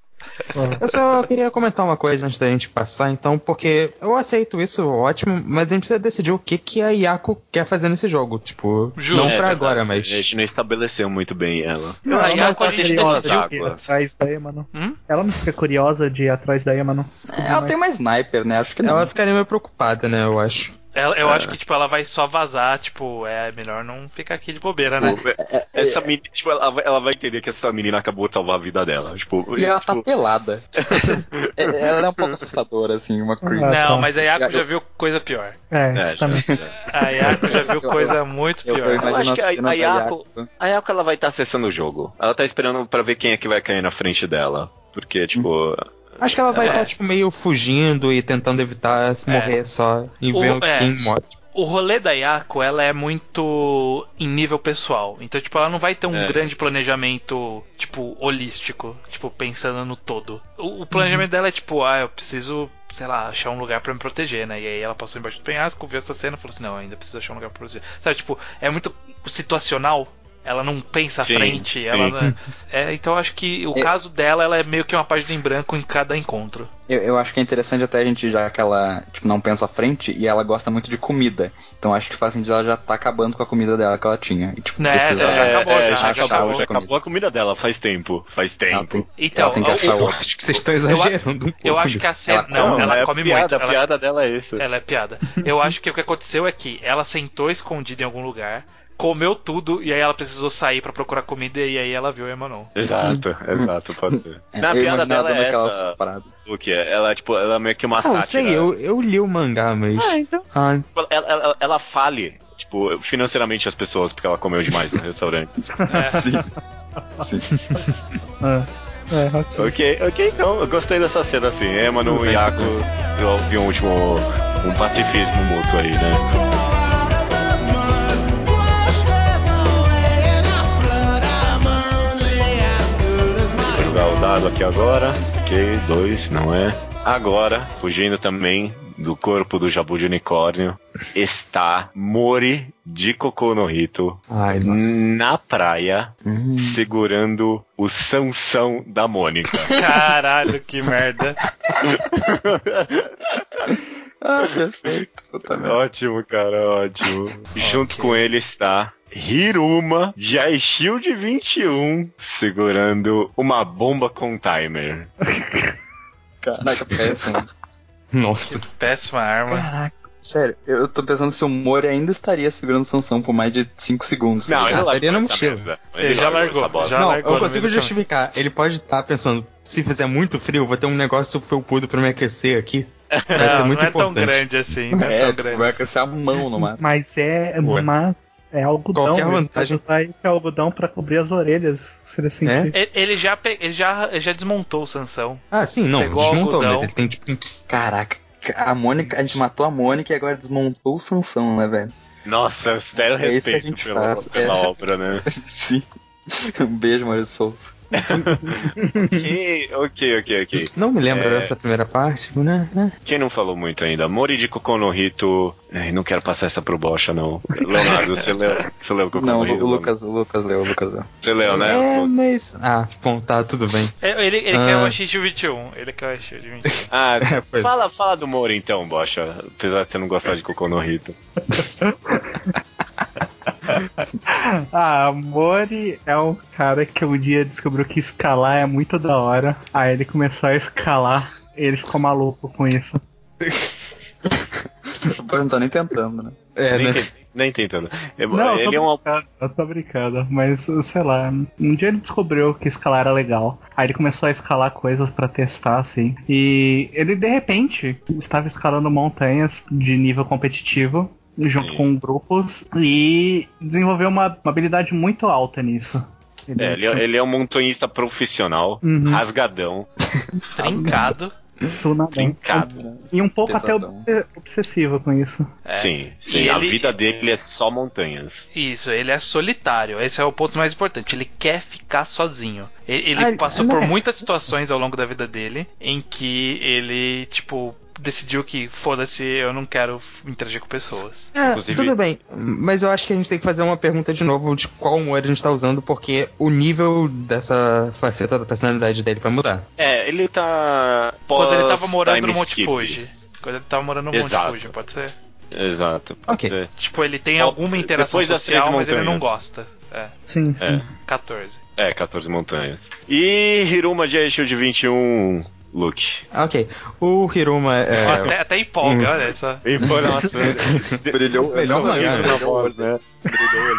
Speaker 3: <laughs>
Speaker 4: Eu só queria comentar uma coisa antes da gente passar, então, porque eu aceito isso, ótimo, mas a gente precisa decidir o que, que a Yako quer fazer nesse jogo. Tipo,
Speaker 5: Justo.
Speaker 4: não
Speaker 1: É
Speaker 4: pra
Speaker 1: verdade,
Speaker 4: agora, mas.
Speaker 1: A gente não estabeleceu muito bem ela.
Speaker 2: Não,
Speaker 5: a
Speaker 2: ela
Speaker 5: Yako
Speaker 2: não
Speaker 5: a
Speaker 2: fica
Speaker 5: gente
Speaker 2: curiosa ir
Speaker 1: águas.
Speaker 2: atrás da Emano.
Speaker 5: Hum?
Speaker 2: Ela não fica curiosa de ir atrás da Emano.
Speaker 3: É, ela tem uma sniper, né? Acho que não.
Speaker 4: Ela ficaria meio preocupada, né, eu acho.
Speaker 5: Ela- eu
Speaker 1: É.
Speaker 5: acho que, tipo, ela vai só vazar, tipo, é melhor não ficar aqui de bobeira, né?
Speaker 1: Tipo, essa menina, tipo, ela, vai- ela vai entender que essa menina acabou de salvar a vida dela. Tipo,
Speaker 3: E ela tá
Speaker 1: tipo,
Speaker 3: pelada. <laughs> É, ela é um pouco assustadora, assim, uma creep.
Speaker 2: Ah,
Speaker 5: Não,
Speaker 2: tá.
Speaker 5: mas a Yako
Speaker 3: Eu-
Speaker 5: já viu coisa pior.
Speaker 2: É,
Speaker 1: é,
Speaker 2: justamente.
Speaker 1: já- já.
Speaker 5: A Yako já viu
Speaker 3: Eu-
Speaker 5: coisa muito
Speaker 3: Eu, eu
Speaker 5: pior.
Speaker 3: imagino
Speaker 1: acho que a- a Yako-. A Yako ela vai estar acessando o jogo. Ela tá esperando pra ver quem é que vai cair na frente dela. Porque, tipo.
Speaker 4: Acho que ela vai
Speaker 5: É.
Speaker 4: estar, tipo, meio fugindo e tentando evitar se
Speaker 5: É.
Speaker 4: morrer só e
Speaker 5: O-
Speaker 4: ver
Speaker 5: é.
Speaker 4: quem morre.
Speaker 5: O rolê da Yako, ela é muito em nível pessoal. Então, tipo, ela não vai ter um
Speaker 1: É.
Speaker 5: grande planejamento, tipo, holístico. Tipo, pensando no todo. O, o planejamento dela é tipo, ah, eu preciso, sei lá, achar um lugar pra me proteger, né? E aí ela passou embaixo do penhasco, viu essa cena e falou assim, não, ainda preciso achar um lugar pra proteger. Sabe, tipo, é muito situacional. Ela não pensa à
Speaker 1: Sim,
Speaker 5: frente.
Speaker 1: sim.
Speaker 5: Ela não- <laughs> é, então eu acho que o
Speaker 3: É.
Speaker 5: caso dela, ela é meio que uma página em branco em cada encontro.
Speaker 3: Eu, eu acho que é interessante até a gente, já que ela tipo, não pensa à frente e ela gosta muito de comida. Então acho que faz sentido ela já tá acabando com a comida dela que ela tinha. E, tipo,
Speaker 5: Né,
Speaker 3: precisa-
Speaker 5: já acabou,
Speaker 1: é,
Speaker 5: já,
Speaker 1: já, acabou,
Speaker 5: acabou.
Speaker 1: já acabou a comida dela faz tempo. Faz
Speaker 3: Ela
Speaker 1: tempo.
Speaker 3: tem,
Speaker 5: Então,
Speaker 3: ela tem que
Speaker 5: o-
Speaker 3: achar
Speaker 5: o-
Speaker 3: outra.
Speaker 4: Acho que vocês estão exagerando um pouco.
Speaker 5: Eu acho que a cena.
Speaker 3: Ela
Speaker 5: não,
Speaker 3: come,
Speaker 5: ela
Speaker 1: é
Speaker 5: come
Speaker 1: piada,
Speaker 5: muito.
Speaker 1: A
Speaker 5: Ela,
Speaker 1: piada dela é isso.
Speaker 5: ela é piada. Eu acho que o que aconteceu é que ela sentou escondida em algum lugar, comeu tudo e aí ela precisou sair pra procurar comida e aí ela viu a Emanon.
Speaker 1: Exato, exato, pode ser.
Speaker 3: É,
Speaker 1: Na piada dela é essa. O que é? Ela, tipo, ela é meio que uma
Speaker 4: Ah, eu
Speaker 1: sátira.
Speaker 4: sei, eu, eu li o mangá, mas.
Speaker 2: Ah, então.
Speaker 4: Ah,
Speaker 1: Ela, ela, ela fale, tipo, financeiramente as pessoas, porque ela comeu demais no restaurante. <laughs>
Speaker 5: É. <laughs>
Speaker 3: Sim. Sim.
Speaker 2: Ah, é, ok.
Speaker 1: ok, ok, então, eu gostei dessa cena assim. Emano
Speaker 4: Tudo
Speaker 1: e eu ouvi um último. um pacifismo mútuo aí, né? Dado aqui agora. Ok, dois, não é. Agora, fugindo também do corpo do Jabu de Unicórnio, está Mori de Kokonohito
Speaker 4: ai,
Speaker 1: na praia,
Speaker 3: Hum.
Speaker 1: segurando o Sansão da Mônica. <laughs>
Speaker 5: Caralho, que merda.
Speaker 3: Ah, perfeito.
Speaker 1: Ótimo, cara, ótimo. Junto com ele está Hiruma de iShield 21 segurando uma bomba com timer. <laughs>
Speaker 3: Caraca, péssimo.
Speaker 4: Nossa.
Speaker 5: Péssima arma.
Speaker 3: Caraca. Sério, eu tô pensando se o Mori ainda estaria segurando Sansão por mais de 5 segundos. tá
Speaker 1: Não, ele
Speaker 4: estaria na mochila.
Speaker 1: merda.
Speaker 5: Ele já largou, já
Speaker 4: não,
Speaker 5: largou
Speaker 4: eu
Speaker 5: no
Speaker 4: consigo justificar. Ele pode estar pensando, se fizer muito frio, eu vou ter um negócio felpudo pra me aquecer aqui. <laughs> Vai ser
Speaker 5: Não,
Speaker 4: muito
Speaker 5: não é tão grande assim, não é,
Speaker 3: É,
Speaker 5: tão grande.
Speaker 3: vai aquecer a mão no máximo.
Speaker 2: Mas é.
Speaker 4: Ué.
Speaker 2: Mas é algodão.
Speaker 4: Qualquer vantagem-
Speaker 2: usar esse algodão pra cobrir as orelhas, se ele sentir.
Speaker 5: Ele, ele já, pe- ele já, ele já desmontou o Sansão.
Speaker 4: Ah, sim, não,
Speaker 5: Pegou
Speaker 4: desmontou, mas ele tem tipo
Speaker 3: Caraca, a Mônica, a gente matou a Mônica e agora desmontou o Sansão, né, velho?
Speaker 1: Nossa, zero
Speaker 3: É isso que a
Speaker 1: respeito
Speaker 3: gente
Speaker 1: pela,
Speaker 3: faz,
Speaker 1: pela
Speaker 3: é.
Speaker 1: obra, né? <laughs>
Speaker 3: Sim. Um beijo, Mário Souza.
Speaker 1: Ok, ok, ok, ok.
Speaker 4: Não me lembro
Speaker 1: É.
Speaker 4: dessa primeira parte, né? né?
Speaker 1: Quem não falou muito ainda? Mori de Kokono no Hito. Ai, não quero passar essa pro Bocha, não. Leonardo, você leu, você leu Kokono
Speaker 3: Não,
Speaker 1: no Hito?
Speaker 3: o Lucas, o Lucas leu, o Lucas leu.
Speaker 1: Você leu, né?
Speaker 4: É, mas. Ah, bom, tá, tudo bem.
Speaker 5: É, Ele, ele
Speaker 4: Ah.
Speaker 5: quer o X 21. Ele quer o X 21. <laughs>
Speaker 1: Ah,
Speaker 4: É, pois.
Speaker 1: fala, fala do Mori então, Bocha. Apesar de você não gostar de Kokono no Hito. <laughs> <laughs>
Speaker 2: Ah, Mori é um cara que um dia descobriu que escalar é muito da hora. Aí ele começou a escalar e ele ficou maluco com isso.
Speaker 3: Depois não tá nem tentando, né?
Speaker 4: É,
Speaker 1: nem,
Speaker 4: né?
Speaker 1: te- nem tentando. É,
Speaker 2: Não, eu
Speaker 1: ele
Speaker 2: tô
Speaker 1: é um.
Speaker 2: brincando, eu tô brincando, mas sei lá, um dia ele descobriu que escalar era legal. Aí ele começou a escalar coisas pra testar, assim. E ele de repente estava escalando montanhas de nível competitivo. Junto
Speaker 1: Sim.
Speaker 2: com grupos e desenvolveu uma, uma habilidade muito alta nisso.
Speaker 1: É, ele, é- ele é um montanhista profissional,
Speaker 2: Uhum.
Speaker 1: rasgadão, <laughs>
Speaker 5: Trincado.
Speaker 2: tunadão.
Speaker 1: trincado.
Speaker 2: E um pouco
Speaker 3: Pesadão.
Speaker 2: até obs- obsessivo com isso.
Speaker 5: É.
Speaker 1: Sim, sim.
Speaker 5: E
Speaker 1: A
Speaker 5: ele-
Speaker 1: vida dele é só montanhas.
Speaker 5: Isso, ele é solitário. Esse é o ponto mais importante. Ele quer ficar sozinho. Ele, ele
Speaker 4: Ah, ele-
Speaker 5: passou
Speaker 4: não
Speaker 5: por
Speaker 4: é-
Speaker 5: muitas situações ao longo da vida dele em que ele, tipo, decidiu que foda-se, eu não quero interagir com pessoas.
Speaker 4: É,
Speaker 1: Inclusive-
Speaker 4: tudo bem. Mas eu acho que a gente tem que fazer uma pergunta de novo de qual humor a gente tá usando, porque o nível dessa faceta da personalidade dele vai mudar.
Speaker 1: É, ele tá.
Speaker 5: Quando ele tava morando no Monte
Speaker 1: skip.
Speaker 5: Fuji. Quando ele tava morando no Monte
Speaker 1: Exato.
Speaker 5: Fuji, pode ser?
Speaker 1: Exato. pode
Speaker 4: Ok.
Speaker 1: ser.
Speaker 5: Tipo, ele tem alguma interação
Speaker 1: depois
Speaker 5: social, mas ele não gosta. É,
Speaker 2: Sim, sim.
Speaker 1: É,
Speaker 5: 14.
Speaker 1: é, 14 montanhas. E Hiruma de Shield 21, Luke.
Speaker 4: Ok. O Hiruma é. <laughs>
Speaker 5: Até, até empolga,
Speaker 4: Hum.
Speaker 5: olha só. <laughs>
Speaker 1: Informação. <laughs>
Speaker 3: Brilhou,
Speaker 4: Melhor
Speaker 3: não, brilhou,
Speaker 1: na voz, né?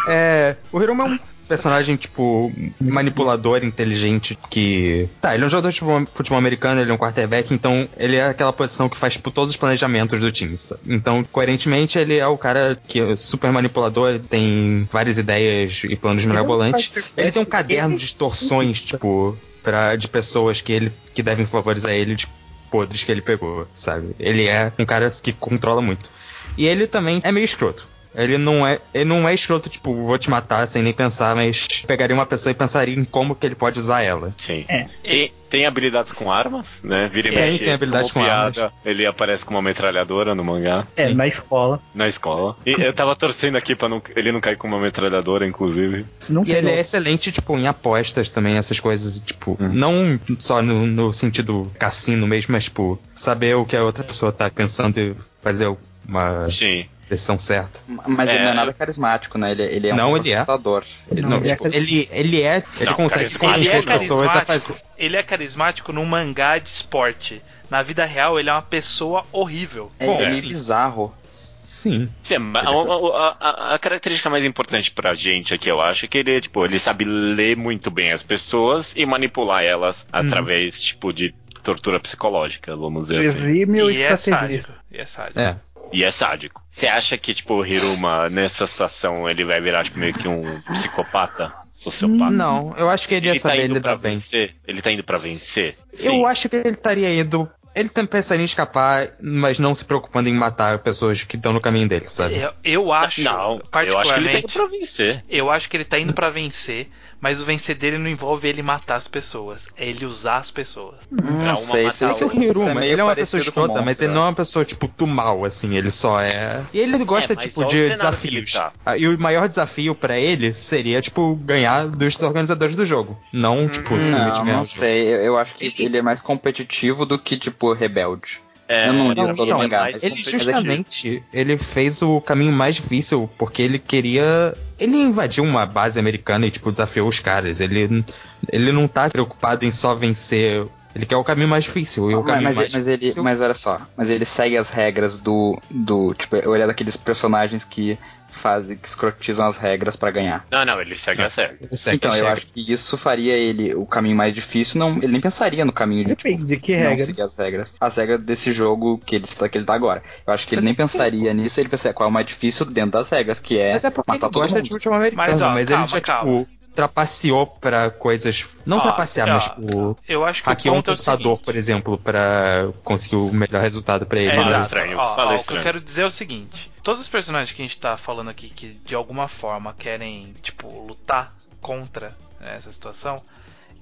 Speaker 4: É. O Hiruma é um personagem, tipo, manipulador, inteligente, que. Tá, ele é um jogador de futebol, americano, ele é um quarterback, então ele é aquela posição que faz, tipo, todos os planejamentos do time. Então, coerentemente, ele é o cara que é super manipulador, ele tem várias ideias e planos mirabolantes. Ele tem um caderno de distorções, tipo, pra, de pessoas que ele que devem favores a ele, de podres que ele pegou, sabe? Ele é um cara que controla muito. E ele também é meio escroto. Ele não é, ele não é escroto, tipo, vou te matar sem nem pensar, mas pegaria uma pessoa e pensaria em como que ele pode usar ela.
Speaker 1: Sim.
Speaker 2: É.
Speaker 1: Tem, tem habilidades com armas, né? Vira e
Speaker 4: Tem,
Speaker 1: mexe,
Speaker 4: tem habilidades com
Speaker 1: piada, Ele aparece com uma metralhadora no mangá,
Speaker 2: É, na escola.
Speaker 1: na escola. E eu tava torcendo aqui pra não, ele não cair com uma metralhadora, inclusive.
Speaker 2: Não
Speaker 4: E ele é excelente, tipo, em apostas também, essas coisas, tipo,
Speaker 1: Uhum.
Speaker 4: não só no, no sentido cassino mesmo, mas, tipo, saber o que a outra pessoa tá pensando e fazer uma
Speaker 1: Sim.
Speaker 4: Decisão certa.
Speaker 3: Mas ele
Speaker 1: É.
Speaker 3: não é nada carismático, né? Ele, ele é um
Speaker 4: Não,
Speaker 3: pouco
Speaker 4: ele é.
Speaker 3: assustador. Ele
Speaker 2: Não,
Speaker 4: Não,
Speaker 2: ele é
Speaker 4: tipo, ele, ele é. Ele
Speaker 1: Não,
Speaker 4: consegue
Speaker 1: carismático
Speaker 5: Ele
Speaker 4: convencer
Speaker 5: é
Speaker 4: as pessoas a
Speaker 5: carismático.
Speaker 4: fazer.
Speaker 5: Ele é carismático num mangá de esporte. Na vida real, ele é uma pessoa horrível.
Speaker 3: É,
Speaker 4: Bom,
Speaker 3: é meio
Speaker 5: sim.
Speaker 3: bizarro.
Speaker 4: Sim.
Speaker 1: Sim, a, a- a- a característica mais importante pra gente aqui, eu acho, é que ele, tipo, ele sabe ler muito bem as pessoas e manipular elas através, tipo, de tortura psicológica, vamos dizer assim.
Speaker 2: Exímio
Speaker 5: E é
Speaker 2: estrategista.
Speaker 5: E é sádico.
Speaker 4: É.
Speaker 1: E é sádico. Você acha que, tipo, o Hiruma, nessa situação, ele vai virar, tipo, meio que um psicopata? Sociopata?
Speaker 4: Não, eu acho que ele ia
Speaker 1: Ele tá
Speaker 4: saber
Speaker 1: indo pra
Speaker 4: lidar bem.
Speaker 1: vencer? Ele tá indo pra vencer?
Speaker 4: Eu acho que ele estaria indo. Ele também pensaria em escapar, mas não se preocupando em matar pessoas que estão no caminho dele, sabe?
Speaker 5: Eu, eu acho,
Speaker 1: Não, eu
Speaker 5: particularmente,
Speaker 1: acho que ele tá indo pra vencer.
Speaker 5: eu acho que ele tá indo pra vencer, mas o vencer dele não envolve ele matar as pessoas, é ele usar as pessoas.
Speaker 3: Não
Speaker 1: uma
Speaker 3: sei,
Speaker 1: matar
Speaker 3: isso,
Speaker 4: é o. Hiruma,
Speaker 3: meio
Speaker 4: ele é uma pessoa escrota, mas ele não é uma pessoa, tipo, do mal, assim, ele só é. E ele gosta,
Speaker 1: É,
Speaker 4: tipo, de
Speaker 1: ele
Speaker 4: desafios.
Speaker 1: tá.
Speaker 4: Ah, E o maior desafio pra ele seria, tipo, ganhar dos organizadores do jogo. Não, tipo, simplesmente
Speaker 3: Não,
Speaker 4: ganhar
Speaker 3: não sei. Eu, eu acho que ele é mais competitivo do que, tipo, rebelde.
Speaker 1: É,
Speaker 3: Eu não li
Speaker 4: Não,
Speaker 3: todo
Speaker 4: então,
Speaker 3: o mangá.
Speaker 1: mas
Speaker 3: mas
Speaker 4: Ele
Speaker 3: é
Speaker 4: justamente ele fez o caminho mais difícil porque ele queria. Ele invadiu uma base americana e, tipo, desafiou os caras. Ele, ele não tá preocupado em só vencer. Ele quer o caminho mais difícil. E o
Speaker 3: Mas,
Speaker 4: caminho
Speaker 3: mas,
Speaker 4: mais
Speaker 3: mas ele,
Speaker 4: difícil.
Speaker 3: mas olha só, mas ele segue as regras do, do tipo, ele é daqueles personagens que fazem, que escrotizam as regras pra ganhar.
Speaker 1: Não, não, ele segue a sério.
Speaker 4: Ele segue
Speaker 3: então,
Speaker 4: as
Speaker 3: eu
Speaker 4: regras.
Speaker 3: acho que isso faria ele o caminho mais difícil, não, ele nem pensaria no caminho de tipo,
Speaker 2: de que
Speaker 3: não
Speaker 2: regra.
Speaker 3: seguir as regras. As regras desse jogo que ele, que ele tá agora. Eu acho que ele
Speaker 4: Mas
Speaker 3: nem
Speaker 4: é que-
Speaker 3: pensaria nisso, ele pensaria qual é o mais difícil dentro das regras, que é,
Speaker 4: Mas é porque
Speaker 3: matar
Speaker 4: ele
Speaker 3: todo
Speaker 4: gosta
Speaker 3: mundo.
Speaker 5: Mas,
Speaker 4: mas,
Speaker 5: ó,
Speaker 4: ele
Speaker 5: calma,
Speaker 4: já,
Speaker 5: calma.
Speaker 4: tipo, trapaceou pra coisas. Não
Speaker 5: Ó,
Speaker 4: trapacear,
Speaker 5: ó,
Speaker 4: mas, tipo,
Speaker 5: Eu acho que
Speaker 4: hackeou
Speaker 5: o
Speaker 4: um
Speaker 5: é
Speaker 4: computador,
Speaker 5: seguinte.
Speaker 4: por exemplo, pra conseguir o melhor resultado pra ele.
Speaker 5: É, exato.
Speaker 1: estranho,
Speaker 5: Ó, ó, O que
Speaker 1: estranho.
Speaker 5: eu quero dizer é o seguinte: todos os personagens que a gente tá falando aqui que de alguma forma querem, tipo, lutar contra né, essa situação,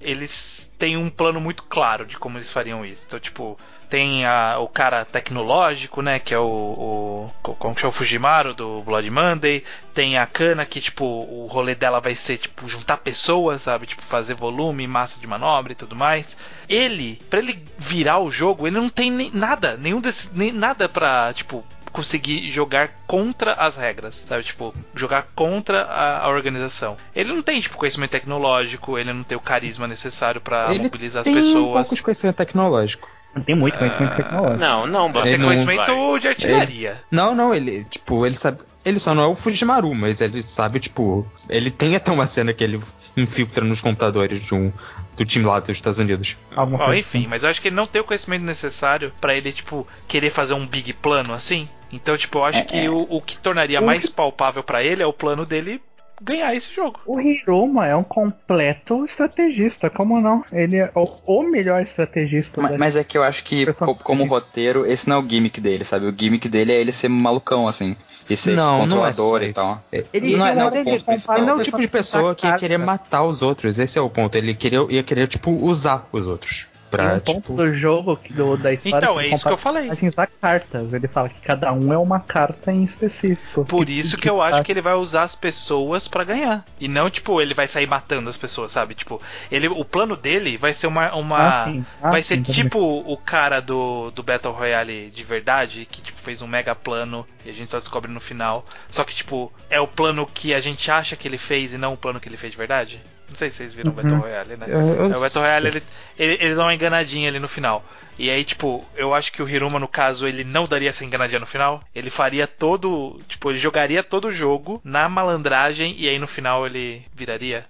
Speaker 5: eles têm um plano muito claro de como eles fariam isso. Então, tipo, tem a- o cara tecnológico, né? Que é o. o co- como que é o Fujimaru do Blood Monday. Tem a Kana, que, tipo, o rolê dela vai ser, tipo, juntar pessoas, sabe? Tipo, fazer volume, massa de manobra e tudo mais. Ele, pra ele virar o jogo, ele não tem nem nada, nenhum desses. Nem, nada pra, tipo. Conseguir jogar contra as regras, sabe? Tipo, jogar contra a, a organização. Ele não tem, tipo, conhecimento tecnológico, ele não tem o carisma necessário pra
Speaker 4: Ele
Speaker 5: mobilizar as
Speaker 4: tem um
Speaker 5: pessoas.
Speaker 4: pouco de conhecimento tecnológico.
Speaker 2: Não tem muito conhecimento tecnológico.
Speaker 1: Não, não,
Speaker 5: Ele tem
Speaker 4: Ele não-
Speaker 5: conhecimento de artilharia.
Speaker 4: Não, não, ele, tipo, ele sabe. Ele só não é o Fujimaru, mas ele sabe, tipo. Ele tem até uma cena que ele infiltra nos computadores de um, do time lá dos Estados Unidos.
Speaker 2: Alguma coisa
Speaker 5: enfim,
Speaker 2: assim.
Speaker 5: mas eu acho que ele não tem o conhecimento necessário pra ele, tipo, querer fazer um big plano assim. Então, tipo, eu acho
Speaker 3: É,
Speaker 5: que
Speaker 3: é.
Speaker 5: O, o que tornaria
Speaker 2: O
Speaker 5: mais palpável pra ele é o plano dele ganhar esse jogo.
Speaker 2: O Hiruma é um completo estrategista, como não? Ele é o, o melhor estrategista.
Speaker 3: Mas, mas é que eu acho que, co- como roteiro, esse não é o gimmick dele, sabe? O gimmick dele é ele ser malucão, assim. E ser
Speaker 4: não, não é
Speaker 3: controlador e tal.
Speaker 4: É-
Speaker 2: Ele-
Speaker 3: não é, não é
Speaker 4: ele, não é o tipo de pessoa que ia querer matar os outros. Esse é o ponto. Ele queria, ia querer, tipo, usar os outros. Pra,
Speaker 2: um ponto
Speaker 4: tipo,
Speaker 2: do jogo, que- do, da história.
Speaker 5: Então,
Speaker 2: que
Speaker 5: é isso que eu falei.
Speaker 2: a cartas. Ele fala que cada um é uma carta em específico.
Speaker 5: Por isso que eu acho que ele vai usar as pessoas pra ganhar. E não, tipo, ele vai sair matando as pessoas, sabe? Tipo, ele, o plano dele vai ser uma. uma
Speaker 2: Ah, sim. Ah,
Speaker 5: vai
Speaker 2: sim,
Speaker 5: ser
Speaker 2: também.
Speaker 5: tipo o cara do, do Battle Royale de verdade, que tipo, fez um mega plano e a gente só descobre no final. Só que, tipo, é o plano que a gente acha que ele fez e não o plano que ele fez de verdade. Não sei se vocês viram o
Speaker 2: Uhum.
Speaker 5: Battle Royale, né?
Speaker 4: eu- eu
Speaker 5: É, o Battle. Royale, ele, ele, ele dá uma enganadinha ali no final. E aí, tipo, eu acho que o Hiruma, no caso, ele não daria essa enganadinha no final. Ele faria todo. Tipo, ele jogaria todo o jogo na malandragem e aí no final ele viraria,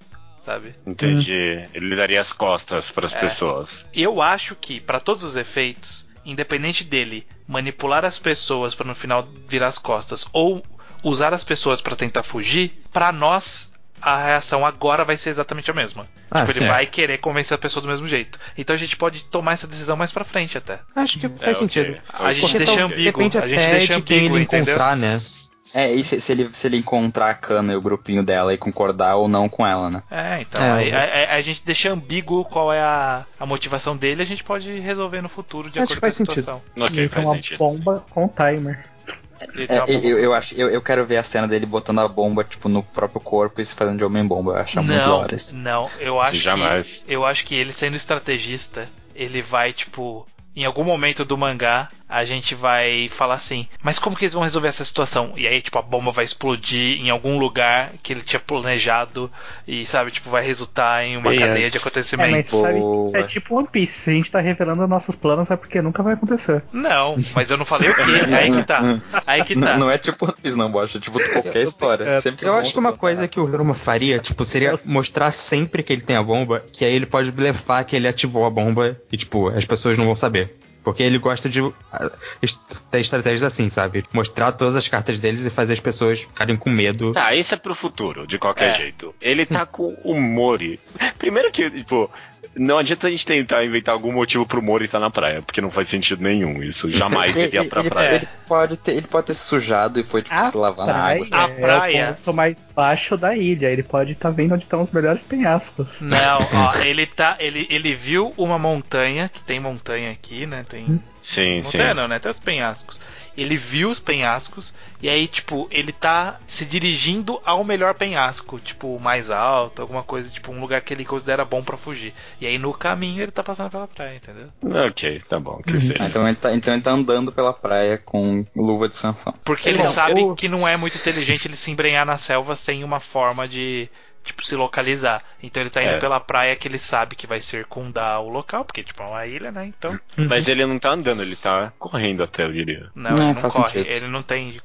Speaker 5: sabe?
Speaker 1: Entendi. Ele daria as costas pras
Speaker 5: É.
Speaker 1: pessoas.
Speaker 5: Eu acho que, pra todos os efeitos, independente dele manipular as pessoas pra no final virar as costas ou usar as pessoas pra tentar fugir, pra nós a reação agora vai ser exatamente a mesma.
Speaker 4: Ah,
Speaker 5: tipo, ele vai querer convencer a pessoa do mesmo jeito. Então a gente pode tomar essa decisão mais pra frente até.
Speaker 4: Acho que
Speaker 1: É,
Speaker 4: faz
Speaker 1: ok.
Speaker 4: sentido.
Speaker 5: A gente deixa
Speaker 4: tal-
Speaker 5: ambíguo,
Speaker 4: Depende
Speaker 5: a gente
Speaker 4: até
Speaker 5: deixa
Speaker 4: de quem
Speaker 5: ambíguo,
Speaker 4: ele
Speaker 5: entendeu?
Speaker 4: encontrar, né?
Speaker 3: É, e se, se ele, se ele encontrar a Kana e o grupinho dela e concordar ou não com ela, né?
Speaker 5: É, então.
Speaker 4: É,
Speaker 5: aí,
Speaker 4: eu-
Speaker 5: a, a- a gente deixa ambíguo qual é a, a motivação dele, a gente pode resolver no futuro de
Speaker 4: Acho
Speaker 5: acordo
Speaker 4: que
Speaker 5: com a
Speaker 4: faz sentido.
Speaker 5: situação.
Speaker 1: Ok,
Speaker 2: Ele tem
Speaker 1: faz
Speaker 2: uma
Speaker 1: sentido.
Speaker 2: bomba com timer.
Speaker 3: É, eu, eu acho, eu, eu quero ver a cena dele botando a bomba, tipo, no próprio corpo e se fazendo de homem-bomba. Eu acho muito da
Speaker 5: Não,
Speaker 3: hora isso.
Speaker 5: não, eu acho
Speaker 1: Jamais.
Speaker 5: que eu acho que ele sendo estrategista, ele vai tipo em algum momento do mangá, a gente vai falar assim, mas como que eles vão resolver essa situação? E aí, tipo, a bomba vai explodir em algum lugar que ele tinha planejado e, sabe, tipo, vai resultar em uma
Speaker 1: Bem
Speaker 5: cadeia
Speaker 1: antes.
Speaker 5: de
Speaker 2: É, mas
Speaker 5: acontecimentos.
Speaker 2: sabe, isso é tipo One Piece. Se a gente tá revelando nossos planos é porque nunca vai acontecer.
Speaker 5: Não, mas eu não falei o quê? <laughs> Aí que tá. Aí que tá.
Speaker 3: Não, não é tipo One Piece, não, bosta. É tipo qualquer história.
Speaker 2: É,
Speaker 3: Sempre
Speaker 4: Eu acho que uma coisa que o Hiruma faria, tipo, seria mostrar sempre que ele tem a bomba, que aí ele pode blefar que ele ativou a bomba e, tipo, as pessoas não vão saber. Porque ele gosta de ah, ter estratégias assim, sabe? Mostrar todas as cartas deles e fazer as pessoas ficarem com medo.
Speaker 1: Tá, isso é pro futuro, de qualquer
Speaker 5: É.
Speaker 1: jeito. Ele tá com o Mori. Primeiro que, tipo, não adianta a gente tentar inventar algum motivo pro Mori estar na praia, porque não faz sentido nenhum. Isso jamais
Speaker 3: Ele,
Speaker 1: iria pra
Speaker 3: ele-
Speaker 1: praia.
Speaker 3: ele pode ter, ele pode ter se sujado e foi, tipo,
Speaker 2: A
Speaker 3: se lavar na
Speaker 2: praia,
Speaker 3: água.
Speaker 5: A praia-
Speaker 2: é o ponto mais baixo da ilha. Ele pode estar vendo onde estão os melhores penhascos.
Speaker 5: Não, ó, <laughs> ele tá. Ele, ele viu uma montanha, que tem montanha aqui, né? Tem.
Speaker 1: Sim, sim.
Speaker 5: Montanha não, né? Tem os penhascos. Ele viu os penhascos e aí, tipo, ele tá se dirigindo ao melhor penhasco, tipo, mais alto, alguma coisa, tipo, um lugar que ele considera bom pra fugir. E aí no caminho ele tá passando pela praia, entendeu?
Speaker 1: Ok, tá bom. Que
Speaker 3: Ah,
Speaker 1: seja.
Speaker 3: então, ele tá, então ele tá andando pela praia com luva de Sansão.
Speaker 5: Porque ele
Speaker 4: Não,
Speaker 5: sabe
Speaker 4: o-
Speaker 5: que não é muito inteligente ele se embrenhar na selva sem uma forma de, tipo, se localizar. Então ele tá indo
Speaker 1: É.
Speaker 5: pela praia que ele sabe que vai circundar o local, porque, tipo, é uma ilha, né? Então, <clears throat>
Speaker 1: Mas ele não tá andando, ele tá correndo até, eu diria.
Speaker 5: não,
Speaker 3: Não,
Speaker 5: ele não
Speaker 3: faz
Speaker 5: corre.
Speaker 3: sentido.
Speaker 5: Ele não tem.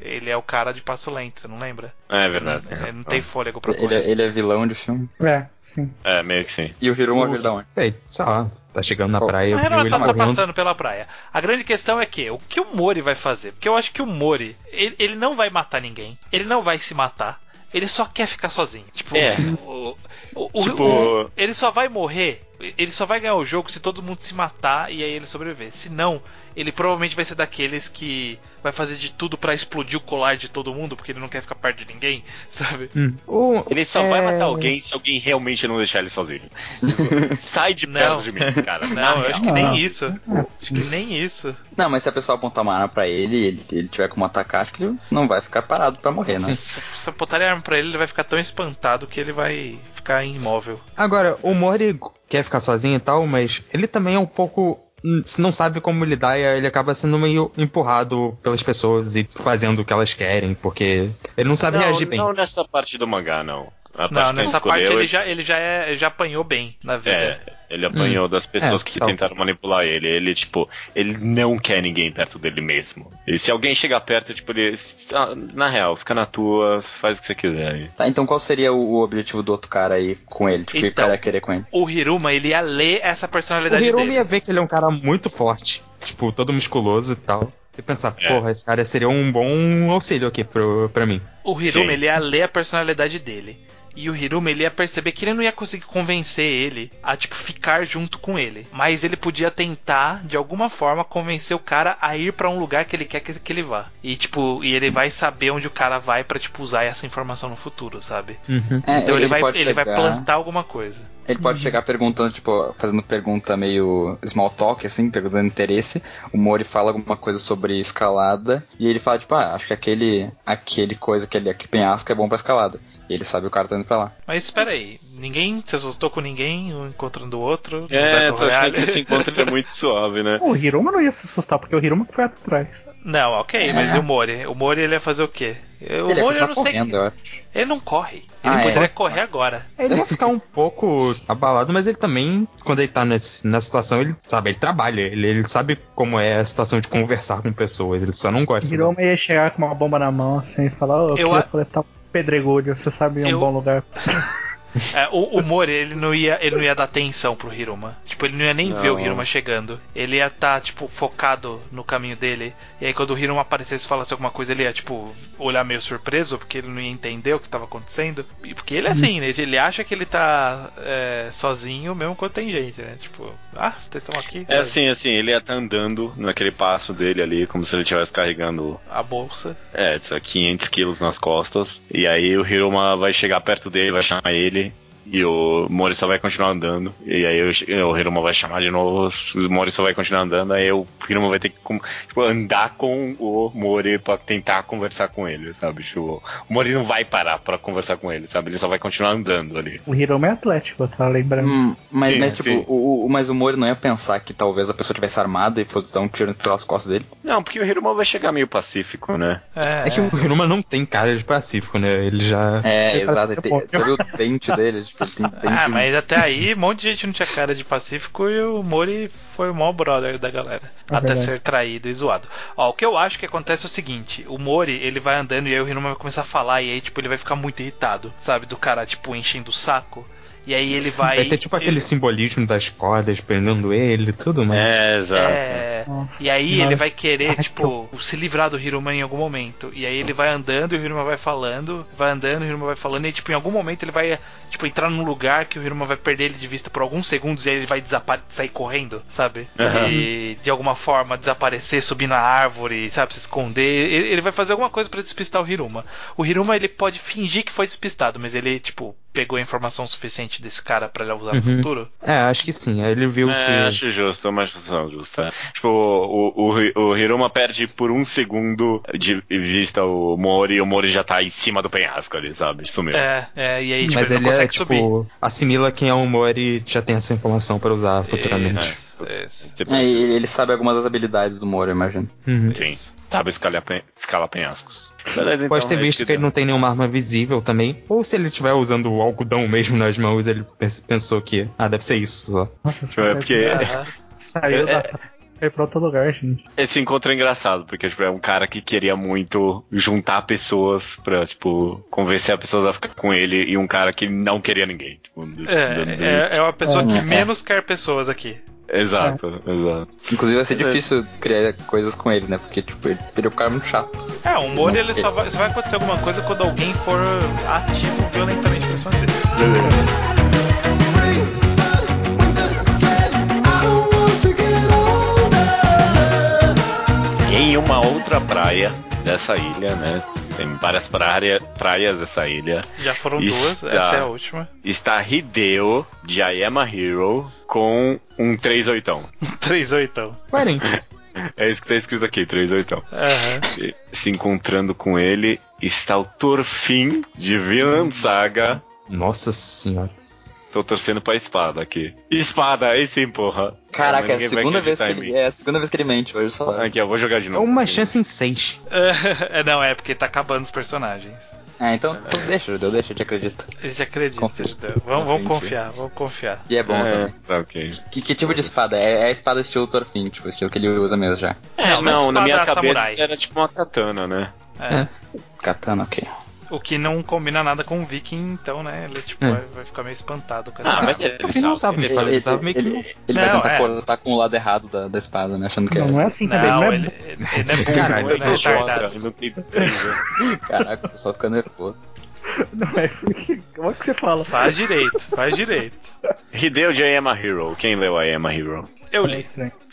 Speaker 5: Ele é o cara de passo lento, você não lembra?
Speaker 1: É verdade.
Speaker 5: Ele não tem fôlego pra
Speaker 3: Ele,
Speaker 5: correr.
Speaker 3: é- ele é vilão de filme.
Speaker 2: É, sim.
Speaker 1: É, meio que sim.
Speaker 3: E o Hiruma vir da onde?
Speaker 4: Ei, sei lá, tá chegando na
Speaker 3: Qual?
Speaker 4: praia,
Speaker 5: O
Speaker 4: viu
Speaker 5: Renan
Speaker 4: ele
Speaker 5: tá, tá passando pela praia. A grande questão é que o que o Mori vai fazer? Porque eu acho que o Mori, ele, ele não vai matar ninguém. Ele não vai se matar. Ele só quer ficar sozinho. Tipo,
Speaker 1: É.
Speaker 5: o- o- o-
Speaker 1: Tipo-
Speaker 5: o- ele só vai morrer. Ele só vai ganhar o jogo se todo mundo se matar e aí ele sobreviver. Se não, ele provavelmente vai ser daqueles que vai fazer de tudo pra explodir o colar de todo mundo porque ele não quer ficar perto de ninguém, <laughs> sabe?
Speaker 4: O-
Speaker 1: Ele só
Speaker 4: é,
Speaker 1: vai matar alguém se alguém realmente não deixar ele sozinho. <laughs> Sai de
Speaker 5: Não.
Speaker 1: perto de mim, cara.
Speaker 5: Não, eu acho que nem
Speaker 2: Não.
Speaker 5: isso. Acho que nem isso.
Speaker 3: Não, mas se a pessoa apontar uma arma pra ele e ele, ele tiver como atacar, acho que ele não vai ficar parado pra morrer, né?
Speaker 5: Se se apontarem a arma pra ele, ele vai ficar tão espantado que ele vai ficar imóvel.
Speaker 4: Agora, o Mori quer ficar sozinho e tal, mas ele também é um pouco. Não sabe como lidar e ele acaba sendo meio empurrado pelas pessoas e fazendo o que elas querem, porque ele não sabe
Speaker 1: não,
Speaker 4: reagir bem.
Speaker 1: não nessa parte do mangá, não. A parte
Speaker 5: Não, nessa parte ele já, ele já, é, já apanhou bem na vida.
Speaker 1: É, ele apanhou das pessoas
Speaker 4: É,
Speaker 1: que
Speaker 4: tal.
Speaker 1: tentaram manipular ele. Ele, tipo, ele não quer ninguém perto dele mesmo. E se alguém chegar perto, tipo, ele. ah, Na real, fica na tua, faz o que você quiser. aí.
Speaker 3: Tá, então qual seria o, o objetivo do outro cara aí com ele? Tipo, o que o
Speaker 5: Então,
Speaker 3: cara ia querer com ele?
Speaker 5: O Hiruma, ele ia ler essa
Speaker 4: O
Speaker 5: personalidade
Speaker 4: Hiromi
Speaker 5: dele.
Speaker 4: ia ver que ele é um cara muito forte, tipo, todo musculoso e tal. E pensar,
Speaker 1: É.
Speaker 4: porra, esse cara seria um bom auxílio aqui pro, pra mim.
Speaker 5: O Hiruma,
Speaker 1: Sim.
Speaker 5: ele ia ler a personalidade dele. E o Hiruma, ele ia perceber que ele não ia conseguir convencer ele a, tipo, ficar junto com ele. Mas ele podia tentar, de alguma forma, convencer o cara a ir pra um lugar que ele quer que, que ele vá. E, tipo, e ele vai saber onde o cara vai pra, tipo, usar essa informação no futuro, sabe?
Speaker 4: Uhum.
Speaker 3: É,
Speaker 5: Então ele, vai,
Speaker 3: pode
Speaker 5: ele vai plantar alguma coisa.
Speaker 3: Ele pode chegar perguntando, tipo, fazendo pergunta meio small talk, assim, perguntando interesse. O Mori fala alguma coisa sobre escalada. E ele fala, tipo, ah, acho que aquele, aquele coisa, aquele, aquele penhasco é bom pra escalada. E ele sabe o cara tá indo pra lá.
Speaker 5: Mas espera aí, ninguém se assustou com ninguém, um encontrando o outro.
Speaker 1: É, tô achando
Speaker 5: Royale?
Speaker 1: que esse encontro é muito suave, né?
Speaker 2: O Hiruma não ia se assustar, porque o Hiruma que foi atrás.
Speaker 5: Não, ok, mas e o Mori? O Mori ele ia fazer o quê? O
Speaker 3: ele
Speaker 5: Mori eu não sei.
Speaker 3: correndo, eu acho.
Speaker 5: Ele não corre. Ele
Speaker 3: Ah, é?
Speaker 5: poderia correr agora.
Speaker 4: Ele ia ficar um pouco abalado, mas ele também, quando ele tá nesse, nessa situação, ele sabe, ele trabalha, ele, ele sabe como é a situação de conversar com pessoas, ele só não
Speaker 2: O
Speaker 4: gosta.
Speaker 2: Hiruma ia chegar com uma bomba na mão, assim, e falar, ô, eu
Speaker 5: Eu
Speaker 2: queria
Speaker 5: a-
Speaker 2: coletar pedregulho, você sabe um
Speaker 5: Eu-
Speaker 2: bom lugar. <laughs>
Speaker 5: É, o, o Mori, ele não, ia, ele não ia dar atenção pro Hiruma. Tipo, ele não ia nem
Speaker 1: Não.
Speaker 5: ver o Hiruma chegando. Ele ia estar, tipo, focado no caminho dele. E aí, quando o Hiruma aparecesse e falasse alguma coisa, ele ia, tipo, olhar meio surpreso, porque ele não ia entender o que tava acontecendo. E porque ele é assim, né? Ele acha que ele tá é, sozinho, mesmo quando tem gente, né? Tipo, ah, vocês estão aqui.
Speaker 1: É assim, assim, ele ia estar andando naquele passo dele ali, como se ele estivesse carregando,
Speaker 5: A bolsa.
Speaker 1: é, sei lá, 500 quilos nas costas. E aí o Hiruma vai chegar perto dele, vai chamar ele. E o Mori só vai continuar andando. E aí o, o Hiruma vai chamar de novo. O Mori só vai continuar andando. Aí o Hiruma vai ter que com- tipo, andar com o Mori pra tentar conversar com ele, sabe? Tipo, o Mori não vai parar pra conversar com ele, sabe? Ele só vai continuar andando ali.
Speaker 2: O Hiruma é atlético, tá lembrando?
Speaker 3: Hum, mas,
Speaker 1: Sim,
Speaker 3: mas, tipo, o, o- mas o Mori não ia pensar que talvez a pessoa tivesse armada e fosse dar um tiro pelas costas dele.
Speaker 1: Não, porque o Hiruma vai chegar meio pacífico, né?
Speaker 5: É,
Speaker 4: É que o Hiruma não tem cara de pacífico, né? Ele já.
Speaker 3: É,
Speaker 2: tá
Speaker 3: exato. Ele tem, viu o dente dele? Tipo.
Speaker 5: Ah, mas até aí, um monte de gente não tinha cara de pacífico e o Mori foi o maior brother da galera.
Speaker 2: É
Speaker 5: até
Speaker 2: verdade.
Speaker 5: ser traído e zoado. Ó, o que eu acho que acontece é o seguinte: o Mori, ele vai andando e aí o Hiruma vai começar a falar e aí, tipo, ele vai ficar muito irritado, sabe? Do cara, tipo, enchendo o saco. E aí ele vai.
Speaker 4: Vai ter tipo aquele simbolismo das cordas prendendo ele, tudo, mas.
Speaker 1: É, exato.
Speaker 5: É.
Speaker 2: Nossa
Speaker 5: E aí
Speaker 2: senhora.
Speaker 5: ele vai querer,
Speaker 2: Ai,
Speaker 5: tipo, se livrar do Hiruma em algum momento. E aí ele vai andando e o Hiruma vai falando, vai andando, o Hiruma vai falando, e tipo, em algum momento ele vai, tipo, entrar num lugar que o Hiruma vai perder ele de vista por alguns segundos e aí ele vai sair correndo, sabe?
Speaker 1: Aham.
Speaker 5: E de alguma forma desaparecer, subir na árvore, sabe, se esconder. Ele, ele vai fazer alguma coisa pra despistar o Hiruma. O Hiruma ele pode fingir que foi despistado, mas ele, tipo, pegou a informação suficiente desse cara pra ele usar no
Speaker 4: Uhum.
Speaker 5: futuro?
Speaker 4: É, acho que sim. Aí ele viu
Speaker 1: É,
Speaker 4: que.
Speaker 1: acho justo, mais função justa. Tipo, o, o, o, Hiruma perde por um segundo de vista o Mori e o Mori já tá em cima do penhasco ali, sabe? Sumiu.
Speaker 5: É, é, e aí tipo,
Speaker 4: Mas
Speaker 5: ele
Speaker 4: ele
Speaker 5: não
Speaker 4: é,
Speaker 5: consegue subir.
Speaker 4: tipo, assimila quem é o Mori e já tem essa informação pra usar futuramente.
Speaker 5: Isso, isso.
Speaker 1: Você
Speaker 3: É, e ele sabe algumas das habilidades do Moro, eu imagino.
Speaker 4: Uhum.
Speaker 1: Sim. Sabe escalar, pen- escalar penhascos. Beleza,
Speaker 4: Pode ter
Speaker 1: então, é
Speaker 4: visto
Speaker 1: isso
Speaker 4: que ele não tem nenhuma arma visível também. Ou se ele estiver usando o algodão mesmo nas mãos, ele pens- pensou que, ah, deve ser isso só.
Speaker 2: Nossa,
Speaker 1: é porque <laughs>
Speaker 2: saiu
Speaker 1: É-
Speaker 2: da. Foi pra outro lugar, gente.
Speaker 1: esse encontro é engraçado, porque tipo, é um cara que queria muito juntar pessoas pra, tipo, convencer as pessoas a ficar com ele e um cara que não queria ninguém. Tipo,
Speaker 5: É, é, é uma pessoa que
Speaker 3: É.
Speaker 5: menos quer pessoas aqui.
Speaker 1: Exato, exato.
Speaker 3: Inclusive vai ser
Speaker 1: É.
Speaker 3: difícil criar coisas com ele, né? Porque, tipo, ele, ele é um cara muito chato.
Speaker 5: É, o Mori ele só vai, só vai acontecer alguma coisa quando alguém for ativo violentamente pra cima dele.
Speaker 1: Em uma outra praia dessa ilha, né? Tem várias praia, praias dessa ilha.
Speaker 5: Já foram
Speaker 1: Isso,
Speaker 5: duas, essa é a última.
Speaker 1: Está Hideo, de I Am a Hero, com um 38.
Speaker 5: 3 oitão.
Speaker 4: Coerente. <laughs>
Speaker 1: É isso que tá escrito aqui, 38.
Speaker 5: Aham.
Speaker 1: E Se encontrando com ele está o Torfin, de Vinland Saga.
Speaker 4: Nossa senhora.
Speaker 1: Tô torcendo pra espada aqui. Espada, aí sim, porra.
Speaker 3: Caraca, é a segunda vez que ele. É a segunda vez que ele mente hoje só.
Speaker 1: Aqui, eu vou jogar de
Speaker 4: É
Speaker 1: novo.
Speaker 4: uma chance em seis. <laughs>
Speaker 5: É, não, é porque tá acabando os personagens.
Speaker 3: Ah, então, então deixa, Judeu, deixa, eu te acredito.
Speaker 5: A gente acredita,
Speaker 3: Confia.
Speaker 5: Judeu. Vamos, vamos
Speaker 3: Confia.
Speaker 5: confiar, vamos confiar.
Speaker 3: E é bom
Speaker 1: É,
Speaker 3: também.
Speaker 1: tá ok.
Speaker 3: Que, que tipo de espada? É, é a espada estilo Torfin, tipo, estilo que ele usa mesmo já.
Speaker 1: É,
Speaker 5: Não,
Speaker 1: não, na minha cabeça
Speaker 5: samurai.
Speaker 1: isso era tipo uma katana, né?
Speaker 5: É.
Speaker 3: Katana, ok.
Speaker 5: O que não combina nada com o Viking, então, né? Ele tipo,
Speaker 4: É.
Speaker 5: vai, vai ficar meio espantado com
Speaker 1: Ah,
Speaker 5: essa
Speaker 1: mas
Speaker 5: coisa.
Speaker 1: ele
Speaker 4: Ele não sabe
Speaker 1: ele
Speaker 3: Ele,
Speaker 4: ele sabe meio que
Speaker 3: ele-
Speaker 4: não.
Speaker 3: ele vai
Speaker 5: Não,
Speaker 3: tentar
Speaker 5: é.
Speaker 3: cortar com o lado errado da, da espada, né? Achando que
Speaker 2: Não,
Speaker 3: é.
Speaker 2: não é assim também.
Speaker 5: Não,
Speaker 2: Não, é
Speaker 5: ele, ele, ele não é burro,
Speaker 4: Caralho,
Speaker 5: ele é
Speaker 1: não
Speaker 5: retardado.
Speaker 1: ele.
Speaker 3: Caraca, o pessoal fica nervoso.
Speaker 2: Não é porque. <laughs> Como é que você fala?
Speaker 5: Faz direito, faz direito.
Speaker 1: Hideo de I Am a Hero. Quem leu I Am a Hero?
Speaker 5: Eu
Speaker 2: É
Speaker 5: li.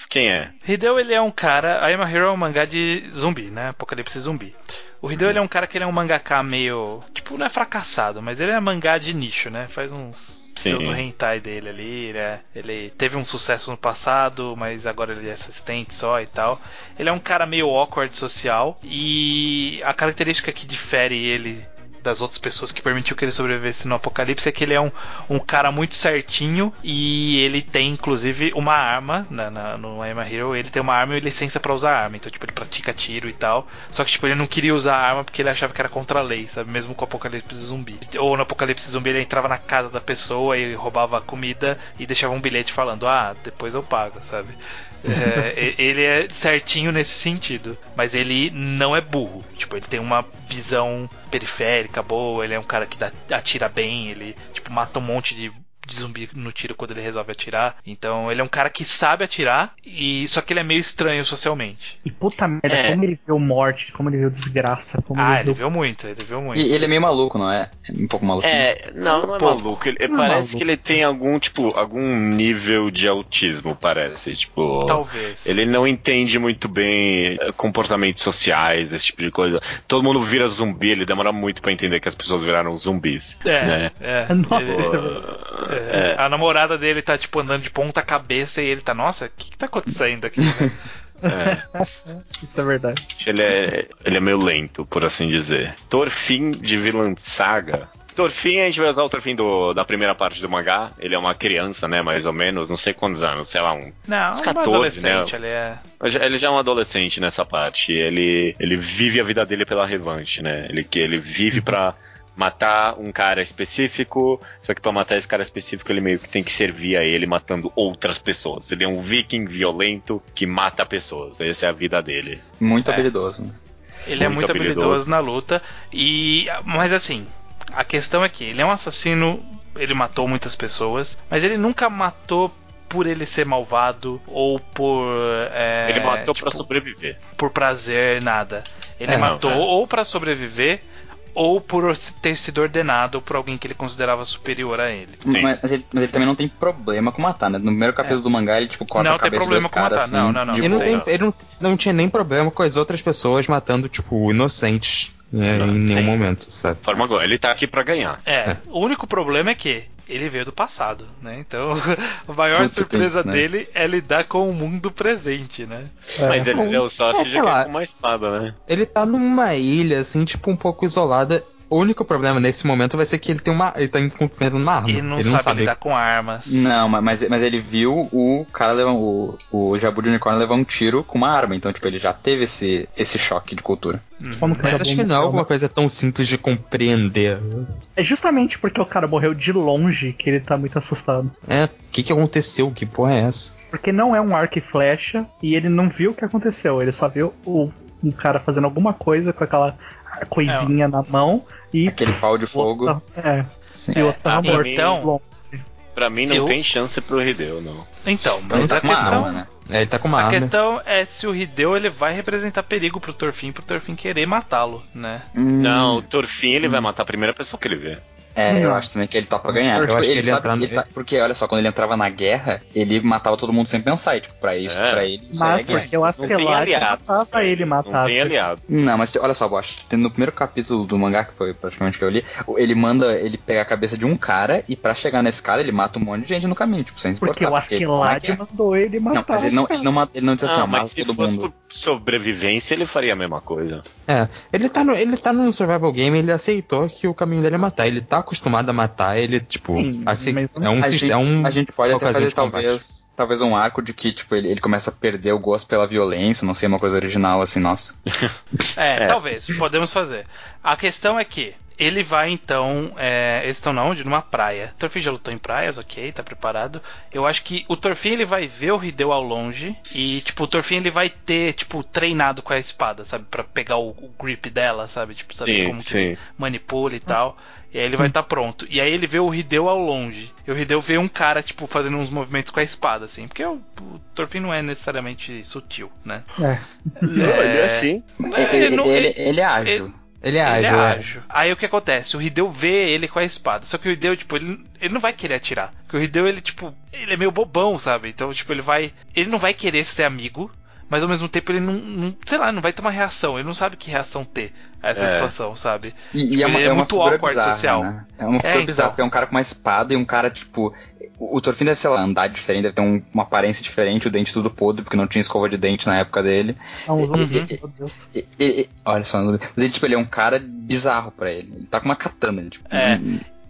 Speaker 1: Quem é?
Speaker 5: Hideo, ele é um cara. I Am a Hero é um mangá de zumbi, né? Apocalipse zumbi. O Hideo, ele é um cara que ele é um mangaká meio. Tipo, não é fracassado, mas ele é mangá de nicho, né? Faz uns pseudo hentai dele ali. Ele, é- ele teve um sucesso no passado, mas agora ele é assistente só e tal. Ele é um cara meio awkward social. E a característica que difere ele das outras pessoas que permitiu que ele sobrevivesse no apocalipse é que ele é um, um cara muito certinho e ele tem inclusive uma arma na, na- no I Am a Hero, ele tem uma arma e licença pra usar arma, então tipo ele pratica tiro e tal. Só que tipo ele não queria usar arma porque ele achava que era contra a lei, sabe? Mesmo com o apocalipse zumbi. Ou no apocalipse zumbi ele entrava na casa da pessoa e roubava a comida e deixava um bilhete falando: "Ah, depois eu pago", sabe? É, ele é certinho nesse sentido, mas ele não é burro. Tipo, ele tem uma visão periférica boa, ele é um cara que dá- atira bem, ele tipo mata um monte de, de zumbi no tiro quando ele resolve atirar. Então, ele é um cara que sabe atirar e só que ele é meio estranho socialmente.
Speaker 2: E puta merda,
Speaker 1: É.
Speaker 2: como ele viu morte, como ele viu desgraça, como
Speaker 5: Ah,
Speaker 2: ele
Speaker 5: ele
Speaker 2: viu.
Speaker 5: viu muito, ele viu muito.
Speaker 3: E ele é meio maluco, não é? É Um pouco maluco.
Speaker 1: É, não, não é
Speaker 5: Pouco.
Speaker 1: maluco. Ele,
Speaker 2: Não é
Speaker 1: parece
Speaker 2: maluco.
Speaker 1: que ele tem algum, tipo, algum nível de autismo, parece. Tipo.
Speaker 5: Talvez.
Speaker 1: Ele não entende muito bem eh, comportamentos sociais, esse tipo de coisa. Todo mundo vira zumbi, ele demora muito pra entender que as pessoas viraram zumbis.
Speaker 5: É,
Speaker 1: né?
Speaker 5: é.
Speaker 2: Nossa, isso é.
Speaker 5: É. A namorada dele tá, tipo, andando de ponta cabeça e ele tá, nossa, o que, que tá acontecendo aqui? né?
Speaker 1: É. <laughs>
Speaker 2: Isso é verdade.
Speaker 1: Ele é, ele é meio lento, por assim dizer. Torfin de Vinland Saga. Torfin, a gente vai usar o Torfin do, da primeira parte do mangá. Ele é uma criança, né? Mais ou menos, não sei quantos anos, sei lá, um.
Speaker 5: Não,
Speaker 1: Uns
Speaker 5: um
Speaker 1: 14,
Speaker 5: adolescente,
Speaker 1: né?
Speaker 5: ele é.
Speaker 1: Já- Ele já é um adolescente nessa parte. Ele, ele vive a vida dele pela revanche, né? Ele, que ele vive pra matar um cara específico, só que pra matar esse cara específico ele meio que tem que servir a ele matando outras pessoas. Ele é um viking violento que mata pessoas. Essa é a vida dele.
Speaker 3: Muito
Speaker 5: É.
Speaker 3: habilidoso. né?
Speaker 5: Ele é
Speaker 1: Muito
Speaker 5: muito
Speaker 1: habilidoso.
Speaker 5: habilidoso na luta. E. Mas assim, a questão é que ele é um assassino, ele matou muitas pessoas, mas ele nunca matou por ele ser malvado ou por. é,
Speaker 1: ele matou
Speaker 5: tipo,
Speaker 1: pra sobreviver.
Speaker 5: por prazer, nada. Ele
Speaker 4: É,
Speaker 5: matou
Speaker 1: não, é.
Speaker 5: ou pra sobreviver ou por ter sido ordenado por alguém que ele considerava superior a ele.
Speaker 3: Mas, mas ele, mas ele também não tem problema com matar, né? No primeiro capítulo do mangá ele, tipo, corta
Speaker 5: Não
Speaker 3: a cabeça dos caras, assim,
Speaker 5: Não, não, não.
Speaker 3: de
Speaker 4: E não tem, ele não, não tinha nem problema com as outras pessoas matando, tipo, inocentes. É,
Speaker 1: Não,
Speaker 4: em nenhum
Speaker 1: sim.
Speaker 4: momento, sabe?
Speaker 1: Forma agora. Ele tá aqui pra ganhar.
Speaker 5: É, o único problema é que ele veio do passado, né? Então, <laughs> a maior
Speaker 3: Tudo
Speaker 5: surpresa
Speaker 3: isso, né?
Speaker 5: dele é lidar com o mundo presente, né?
Speaker 1: Mas ele deu sorte
Speaker 4: É,
Speaker 1: de
Speaker 4: lá.
Speaker 1: é com uma espada, né?
Speaker 4: Ele tá numa ilha, assim, tipo, um pouco isolada. O único problema nesse momento vai ser que ele tem uma. Ele tá enfrentando uma arma.
Speaker 5: Ele não, sabe, lidar com armas.
Speaker 3: Não, ma- mas, mas ele viu o cara levar. O, o Jabu de Unicórnio levar um tiro com uma arma. Então, tipo, ele já teve esse, esse choque de cultura.
Speaker 2: Que
Speaker 4: Mas acho que não é
Speaker 2: morrendo?
Speaker 4: alguma coisa tão simples de compreender.
Speaker 2: É justamente porque o cara morreu de longe que ele tá muito assustado.
Speaker 4: É, o que que aconteceu? Que porra é essa?
Speaker 2: Porque não é um arco e flecha e ele não viu o que aconteceu. Ele só viu o, um cara fazendo alguma coisa com aquela coisinha na mão e.
Speaker 3: Aquele pau de fogo.
Speaker 2: É,
Speaker 3: Sim.
Speaker 2: e o outro tava
Speaker 1: pra
Speaker 2: morto.
Speaker 1: mim-
Speaker 5: Então,
Speaker 1: Pra mim não
Speaker 5: Eu-
Speaker 1: tem chance pro Hideo, não.
Speaker 5: Então,
Speaker 3: Ele
Speaker 5: mas a
Speaker 3: tá com uma
Speaker 5: questão,
Speaker 3: arma, né?
Speaker 4: É, ele tá com uma
Speaker 5: a
Speaker 4: arma.
Speaker 5: questão é se o Hideo ele vai representar perigo pro Torfin, pro Torfin querer matá-lo, né?
Speaker 3: Hum,
Speaker 1: Não, o Torfin ele vai matar a primeira pessoa que ele vê.
Speaker 3: É, eu
Speaker 2: Não.
Speaker 3: acho também que ele topa ganhar.
Speaker 4: Eu
Speaker 3: Tipo,
Speaker 4: acho que ele
Speaker 3: sabe
Speaker 4: entra no-
Speaker 3: ele tá- Porque, olha só, quando ele entrava na guerra, ele matava todo mundo sem pensar. E, tipo, pra isso,
Speaker 1: É.
Speaker 3: pra ele, isso
Speaker 2: Mas
Speaker 3: é guerra.
Speaker 2: porque eu acho que lá
Speaker 1: aliado.
Speaker 2: matava ele matar.
Speaker 1: Não tem aliado.
Speaker 3: Não, mas olha só, Bosch, tem no primeiro capítulo do mangá, que foi praticamente o que eu li, ele manda ele pegar a cabeça de um cara e pra chegar nesse cara ele mata um monte de gente no caminho, tipo, sem se
Speaker 2: Porque
Speaker 3: importar.
Speaker 2: o
Speaker 3: ele na
Speaker 2: Askeladd
Speaker 3: guerra.
Speaker 2: mandou ele matar.
Speaker 3: Não, mas ele não, ele não, ele não diz assim,
Speaker 1: Ah,
Speaker 3: ó,
Speaker 1: mas se
Speaker 3: todo
Speaker 1: fosse
Speaker 3: mundo.
Speaker 1: por sobrevivência, ele faria a mesma coisa.
Speaker 4: É, ele tá, no, ele tá num survival game, ele aceitou que o caminho dele é matar. Ele tá acostumado a matar, ele, tipo,
Speaker 2: Sim,
Speaker 4: assim, é um
Speaker 3: a,
Speaker 4: sistema.
Speaker 3: gente,
Speaker 4: É um,
Speaker 3: a gente pode até fazer talvez, talvez um arco de que, tipo, ele, ele começa a perder o gosto pela violência, não sei, uma coisa original assim, nossa. <laughs>
Speaker 5: É, talvez, podemos fazer. A questão é que ele vai então. É, eles estão na onde? Numa praia. O Torfin já lutou em praias, ok, tá preparado. Eu acho que o Torfin ele vai ver o Hideo ao longe. E, tipo, o Torfin ele vai ter, tipo, treinado com a espada, sabe? Pra pegar o, o grip dela, sabe? Tipo, saber
Speaker 1: Sim,
Speaker 5: como que
Speaker 1: sim.
Speaker 5: manipula e tal. E aí ele vai estar pronto. E aí ele vê o Hideo ao longe. E o Hideo vê um cara, tipo, fazendo uns movimentos com a espada, assim. Porque o, o Torfin não é necessariamente sutil, né?
Speaker 2: É.
Speaker 1: Não, ele é assim.
Speaker 5: É,
Speaker 3: ele,
Speaker 5: não-
Speaker 3: ele, ele é ágil.
Speaker 4: Ele é
Speaker 5: Ele é
Speaker 4: ágil, é.
Speaker 5: ágil. Aí o que acontece? O Hideo vê ele com a espada. Só que o Hideo, tipo, ele, ele não vai querer atirar. Porque o Hideo, ele, tipo, ele é meio bobão, sabe? Então, tipo, ele vai. Ele não vai querer ser amigo. Mas ao mesmo tempo ele não, não- sei lá, não vai ter uma reação. Ele não sabe que reação ter a essa
Speaker 1: É.
Speaker 5: situação, sabe?
Speaker 3: E, e
Speaker 5: Tipo,
Speaker 3: é uma,
Speaker 5: ele é
Speaker 3: é uma
Speaker 5: muito awkward
Speaker 3: bizarra,
Speaker 5: social.
Speaker 3: Né? É uma figura
Speaker 5: então.
Speaker 3: bizarra, porque é um cara com uma espada e um cara, tipo. O, o Torfin deve, sei lá, andar diferente, deve ter um- uma aparência diferente, o dente tudo podre, porque não tinha escova de dente na época dele.
Speaker 2: É um zumbi, meu Deus.
Speaker 3: E- e- e- olha só, mas ele, tipo, ele é um cara bizarro pra ele. Ele tá com uma katana, ele, tipo,
Speaker 5: É.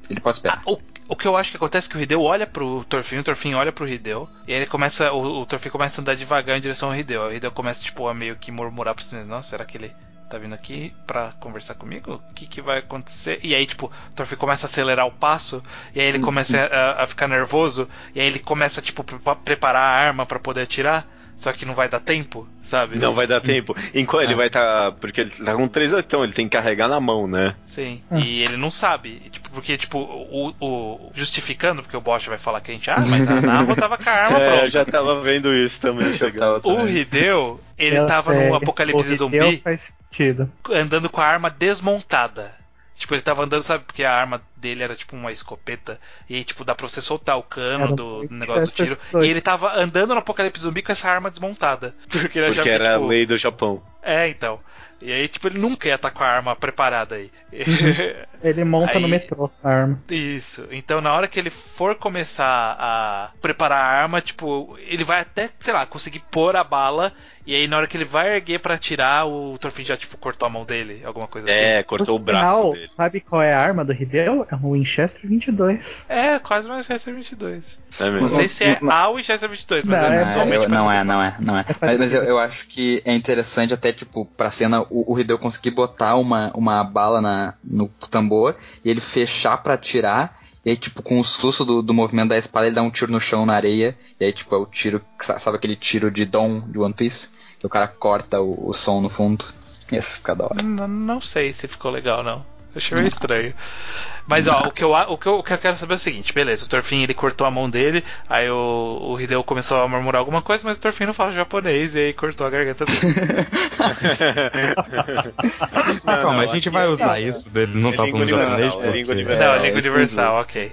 Speaker 3: ele pode esperar.
Speaker 5: Ah, o, o que eu acho que acontece é que o Hideo olha pro Torfin, o Torfin olha pro Hideo, e aí ele começa, o, o Torfin começa a andar devagar em direção ao Hideo. O Hideo começa, tipo, a meio que murmurar pra si mesmo, nossa, será que ele tá vindo aqui pra conversar comigo? O que que vai acontecer? E aí, tipo, o Torfin começa a acelerar o passo, e aí ele começa a, a ficar nervoso, e aí ele começa, tipo, pre- preparar a arma pra poder atirar, só que não vai dar tempo, sabe?
Speaker 1: Não vai dar tempo. Enquanto ele vai estar. porque ele tá com três oitão, ele tem que carregar na mão, né?
Speaker 5: Sim,
Speaker 2: Hum.
Speaker 5: e ele não sabe. Tipo, porque, tipo, o, o- Justificando, porque o Bosch vai falar que a gente. Ah, mas a Navo tava com a arma <laughs>
Speaker 1: É,
Speaker 5: pronta.
Speaker 1: eu já tava vendo isso também <laughs> chegando.
Speaker 5: O Hideo, ele
Speaker 2: Eu
Speaker 5: tava
Speaker 2: sei.
Speaker 5: no apocalipse
Speaker 2: O
Speaker 5: zumbi
Speaker 2: faz sentido.
Speaker 5: andando com a arma desmontada. Tipo, ele tava andando, sabe, porque a arma dele era tipo uma escopeta. E aí, tipo, dá pra você soltar o cano
Speaker 2: Era
Speaker 5: do negócio do tiro.
Speaker 2: doido.
Speaker 5: E ele tava andando no apocalipse zumbi com essa arma desmontada. <laughs> Porque ele
Speaker 1: Porque
Speaker 5: que,
Speaker 1: era a
Speaker 5: tipo,
Speaker 1: lei do Japão.
Speaker 5: É, então. E aí, tipo, ele nunca ia estar com a arma preparada aí. <laughs>
Speaker 2: Ele monta
Speaker 5: Aí-
Speaker 2: no metrô a arma.
Speaker 5: Isso. Então, na hora que ele for começar a preparar a arma, tipo, ele vai até, sei lá, conseguir pôr a bala. E aí, na hora que ele vai erguer pra atirar, o Torfin já, tipo, cortou a mão dele, alguma coisa
Speaker 1: É, cortou o
Speaker 2: No
Speaker 1: braço
Speaker 2: final,
Speaker 1: dele.
Speaker 2: Sabe qual é a arma do Hideo? É um Winchester 22.
Speaker 5: assim. É, quase uma Winchester 22.
Speaker 1: É
Speaker 5: Não
Speaker 1: mesmo.
Speaker 5: sei se é
Speaker 3: Mas-
Speaker 5: a Winchester 22, mas
Speaker 2: Não,
Speaker 5: é,
Speaker 2: é
Speaker 3: Ah,
Speaker 5: visualmente
Speaker 3: eu- não é, não é, não é.
Speaker 2: É
Speaker 3: Mas, mas eu, eu acho que é interessante até, tipo, pra cena o, o Hideo conseguir botar uma, uma bala na, no tambor e ele fechar pra atirar. E aí, tipo, com o susto do, do movimento da espada, ele dá um tiro no chão, na areia. E aí, tipo, é o tiro, sabe aquele tiro de Dom de One Piece? Que o cara corta o, o som no fundo. Esse fica da hora.
Speaker 5: Não sei se ficou legal, não. Achei meio estranho. Mas ó, o que, eu, o, que eu, o que eu quero saber é o seguinte, beleza, o Torfin ele cortou a mão dele, aí o, o Hideo começou a murmurar alguma coisa, mas o Torfin não fala japonês e aí cortou a garganta dele. <laughs>
Speaker 4: Ah, calma,
Speaker 1: não,
Speaker 4: a gente vai
Speaker 1: é-
Speaker 4: usar isso dele não
Speaker 1: é
Speaker 4: tá
Speaker 1: língua
Speaker 4: falando japonês.
Speaker 1: universal, é língua
Speaker 5: não,
Speaker 1: universal.
Speaker 5: é
Speaker 3: É,
Speaker 5: língua
Speaker 3: é
Speaker 5: universal, ok.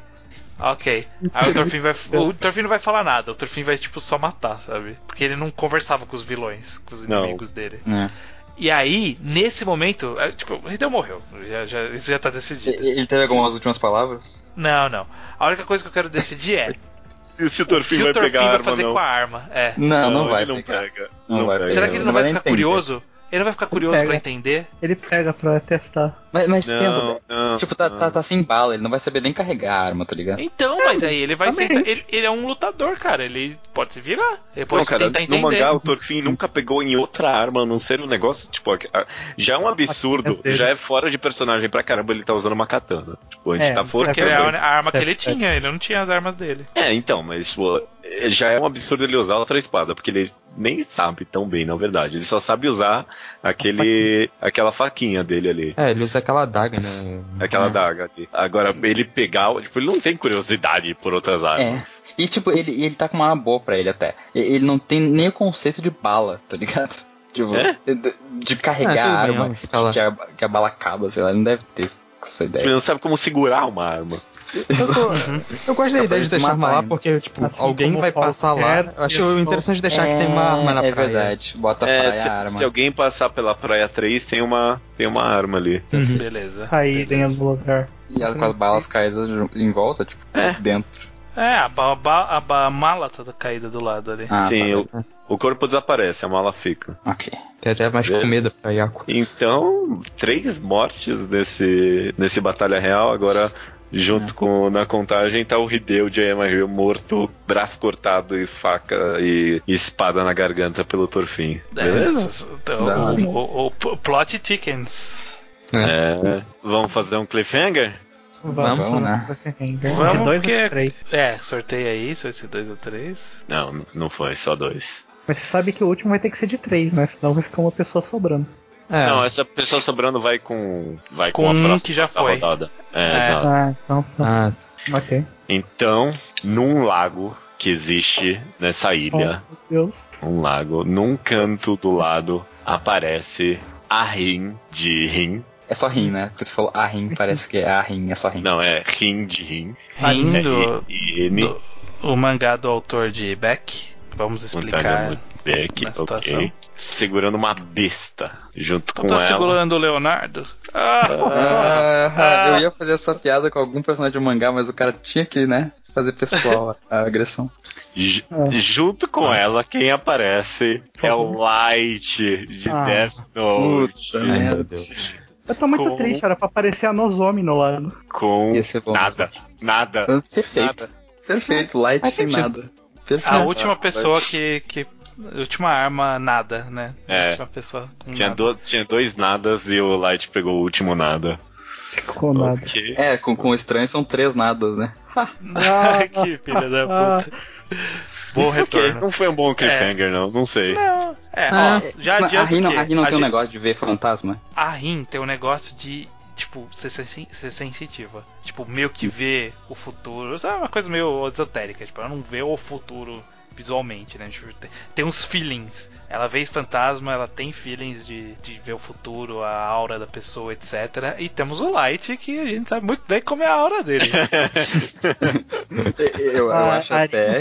Speaker 5: Ok. Aí o Torfin vai. O <laughs> Torfin não vai falar nada, o Torfin vai, tipo, só matar, sabe? Porque ele não conversava com os vilões, com os
Speaker 1: Não.
Speaker 5: inimigos dele.
Speaker 3: É.
Speaker 5: E aí, nesse momento, é, tipo, o Hideo morreu. Já, já- isso já tá decidido.
Speaker 3: Ele teve algumas últimas palavras?
Speaker 5: Não, não. A única coisa que eu quero decidir é
Speaker 1: Se, se o Torfin vai
Speaker 5: o Torfin
Speaker 1: pegar a
Speaker 5: vai
Speaker 1: arma,
Speaker 5: fazer
Speaker 1: não.
Speaker 5: com a arma. É.
Speaker 3: Não, não, vai
Speaker 1: ele não
Speaker 3: pegar.
Speaker 1: pega.
Speaker 3: Não vai
Speaker 1: pega.
Speaker 3: pegar.
Speaker 5: Será que ele não
Speaker 3: não
Speaker 5: vai
Speaker 3: vai
Speaker 5: ficar
Speaker 3: entender.
Speaker 5: curioso? Ele não vai ficar curioso
Speaker 2: pega.
Speaker 5: pra entender?
Speaker 2: Ele pega pra testar.
Speaker 3: Mas, mas
Speaker 1: Não,
Speaker 3: pensa,
Speaker 1: não,
Speaker 3: tipo, tá, tá, tá sem bala, ele não vai saber nem carregar a arma, tá ligado?
Speaker 5: Então, mas aí ele vai sentar. Ele, ele é um lutador, cara. Ele pode se virar. Ele pode
Speaker 1: Não, cara,
Speaker 5: tentar
Speaker 1: no
Speaker 5: entender.
Speaker 1: mangá o Torfin nunca pegou em outra arma, a não ser um negócio, tipo, já é um absurdo, já é fora de personagem pra caramba ele tá usando uma katana. Tipo, a gente
Speaker 2: É,
Speaker 1: tá
Speaker 2: é
Speaker 1: forçando.
Speaker 5: é a,
Speaker 1: ele.
Speaker 5: a arma que ele
Speaker 2: Certo, certo.
Speaker 5: tinha, ele não tinha as armas dele.
Speaker 1: É, então, mas pô, é, já é um absurdo ele usar outra espada, porque ele nem sabe tão bem, na verdade. Ele só sabe usar aquele aquela faquinha dele ali.
Speaker 4: É, ele usa aquela adaga, né?
Speaker 1: Aquela daga ali. Agora, ele pegar, tipo, ele não tem curiosidade por outras armas.
Speaker 3: E tipo, ele, ele tá com uma arma boa pra ele até. Ele não tem nem o conceito de bala, tá ligado? <laughs> Tipo,
Speaker 1: É?
Speaker 3: de, de carregar a
Speaker 4: bem,
Speaker 3: arma,
Speaker 4: lá.
Speaker 3: que a, que a bala acaba, sei lá, ele não deve ter essa
Speaker 1: Ele
Speaker 3: ideia.
Speaker 1: não sabe como segurar uma arma.
Speaker 4: Eu, tô- eu gosto da ideia de deixar a arma
Speaker 3: matar
Speaker 4: lá porque, tipo,
Speaker 2: Assim
Speaker 4: alguém vai passar lá. Eu acho interessante deixar que tem uma arma na
Speaker 3: é
Speaker 4: praia.
Speaker 3: verdade, bota a
Speaker 1: É,
Speaker 3: praia
Speaker 1: se,
Speaker 3: a arma.
Speaker 1: se alguém passar pela Praia 3, tem uma, tem uma arma ali.
Speaker 4: Uhum.
Speaker 5: Beleza.
Speaker 2: Caída em
Speaker 5: beleza.
Speaker 2: algum lugar.
Speaker 3: E ela com as balas caídas em volta, tipo,
Speaker 1: É.
Speaker 3: dentro.
Speaker 5: É, a, ba- ba- a, ba- a mala tá caída do lado ali.
Speaker 3: Ah,
Speaker 1: Sim,
Speaker 3: tá.
Speaker 1: o, o corpo desaparece, a mala fica.
Speaker 3: Ok.
Speaker 4: Tem até mais comida pra Yako.
Speaker 1: Então, três mortes nesse, nesse Batalha Real. Agora, junto com na contagem, tá o Hideo de Yamahiyo morto, braço cortado e faca e, e espada na garganta pelo Torfin. Beleza?
Speaker 5: Então,
Speaker 3: Dá.
Speaker 5: o, o- o plot chickens.
Speaker 1: É. Vamos fazer um cliffhanger?
Speaker 2: Vamos,
Speaker 3: Vamos, né?
Speaker 2: De
Speaker 5: Vamos,
Speaker 2: dois
Speaker 5: porque-
Speaker 2: a três.
Speaker 5: É, sorteia aí, se vai ser dois ou três.
Speaker 1: Não, não foi, só dois.
Speaker 2: Mas você sabe que o último vai ter que ser de três, né? Senão vai ficar uma pessoa sobrando.
Speaker 4: É,
Speaker 1: Não, essa pessoa sobrando vai com. Vai com,
Speaker 5: Com
Speaker 1: a
Speaker 5: um
Speaker 1: próxima
Speaker 5: que já foi.
Speaker 1: rodada. É,
Speaker 5: É.
Speaker 1: exato.
Speaker 2: Ah, então.
Speaker 4: ah,
Speaker 2: Ok.
Speaker 1: Então, num lago que existe nessa ilha,
Speaker 2: Oh, meu Deus.
Speaker 1: um lago, num canto do lado aparece a Rin de Rin.
Speaker 3: É só rim, né? Porque você falou a rim, parece que é a rim, é só rim.
Speaker 1: Não, é Rin de Rin.
Speaker 5: Rindo
Speaker 1: E N.
Speaker 5: do, o mangá do autor de Beck. Vamos explicar.
Speaker 1: Beck,
Speaker 5: na situação.
Speaker 1: ok. Segurando uma besta junto
Speaker 5: Eu
Speaker 1: com
Speaker 5: tô
Speaker 1: ela.
Speaker 5: segurando o Leonardo. Ah,
Speaker 3: Ah, eu ia fazer essa piada com algum personagem de mangá, mas o cara tinha que, né, fazer pessoal a, <laughs> a agressão.
Speaker 2: Ah.
Speaker 1: Junto com ela, quem aparece é o Light de
Speaker 2: Ah.
Speaker 1: Death Note.
Speaker 3: Puta merda.
Speaker 2: Eu tô muito
Speaker 1: Com-
Speaker 2: triste, era pra aparecer a Nozomi no lago.
Speaker 1: Com
Speaker 3: bom
Speaker 1: nada. Nada.
Speaker 3: Perfeito.
Speaker 1: Nada.
Speaker 3: Perfeito, light
Speaker 4: Faz
Speaker 3: sem
Speaker 4: sentido.
Speaker 3: nada. Perfeito.
Speaker 5: a última
Speaker 1: Ah,
Speaker 5: pessoa que, que. Última arma, nada, né?
Speaker 1: É.
Speaker 5: Com
Speaker 1: Tinha,
Speaker 5: nada.
Speaker 1: do- tinha dois nadas e o Light pegou o último nada.
Speaker 2: Ficou nada.
Speaker 3: É, com, com estranho são três nadas, né? <laughs>
Speaker 5: que filha da puta. Bom
Speaker 1: Ok,
Speaker 5: retorno.
Speaker 1: Não foi um bom cliffhanger, não. Não sei.
Speaker 5: Não, é,
Speaker 3: Ah,
Speaker 5: ó, já
Speaker 3: Mas a Rin não, a Rin não
Speaker 5: a
Speaker 3: tem um negócio de ver fantasma?
Speaker 5: A Rin tem um negócio de, tipo, ser, sen- ser sensitiva. Tipo, meio que ver o futuro. Sabe, uma coisa meio esotérica. Tipo, ela não vê o futuro visualmente, né? Tem, uns feelings. Ela vê fantasma, ela tem feelings de, de ver o futuro, a aura da pessoa, etc. E temos o Light, que a gente sabe muito bem como é a aura dele. <laughs>
Speaker 3: Eu, eu
Speaker 2: a,
Speaker 3: acho
Speaker 2: a
Speaker 3: até.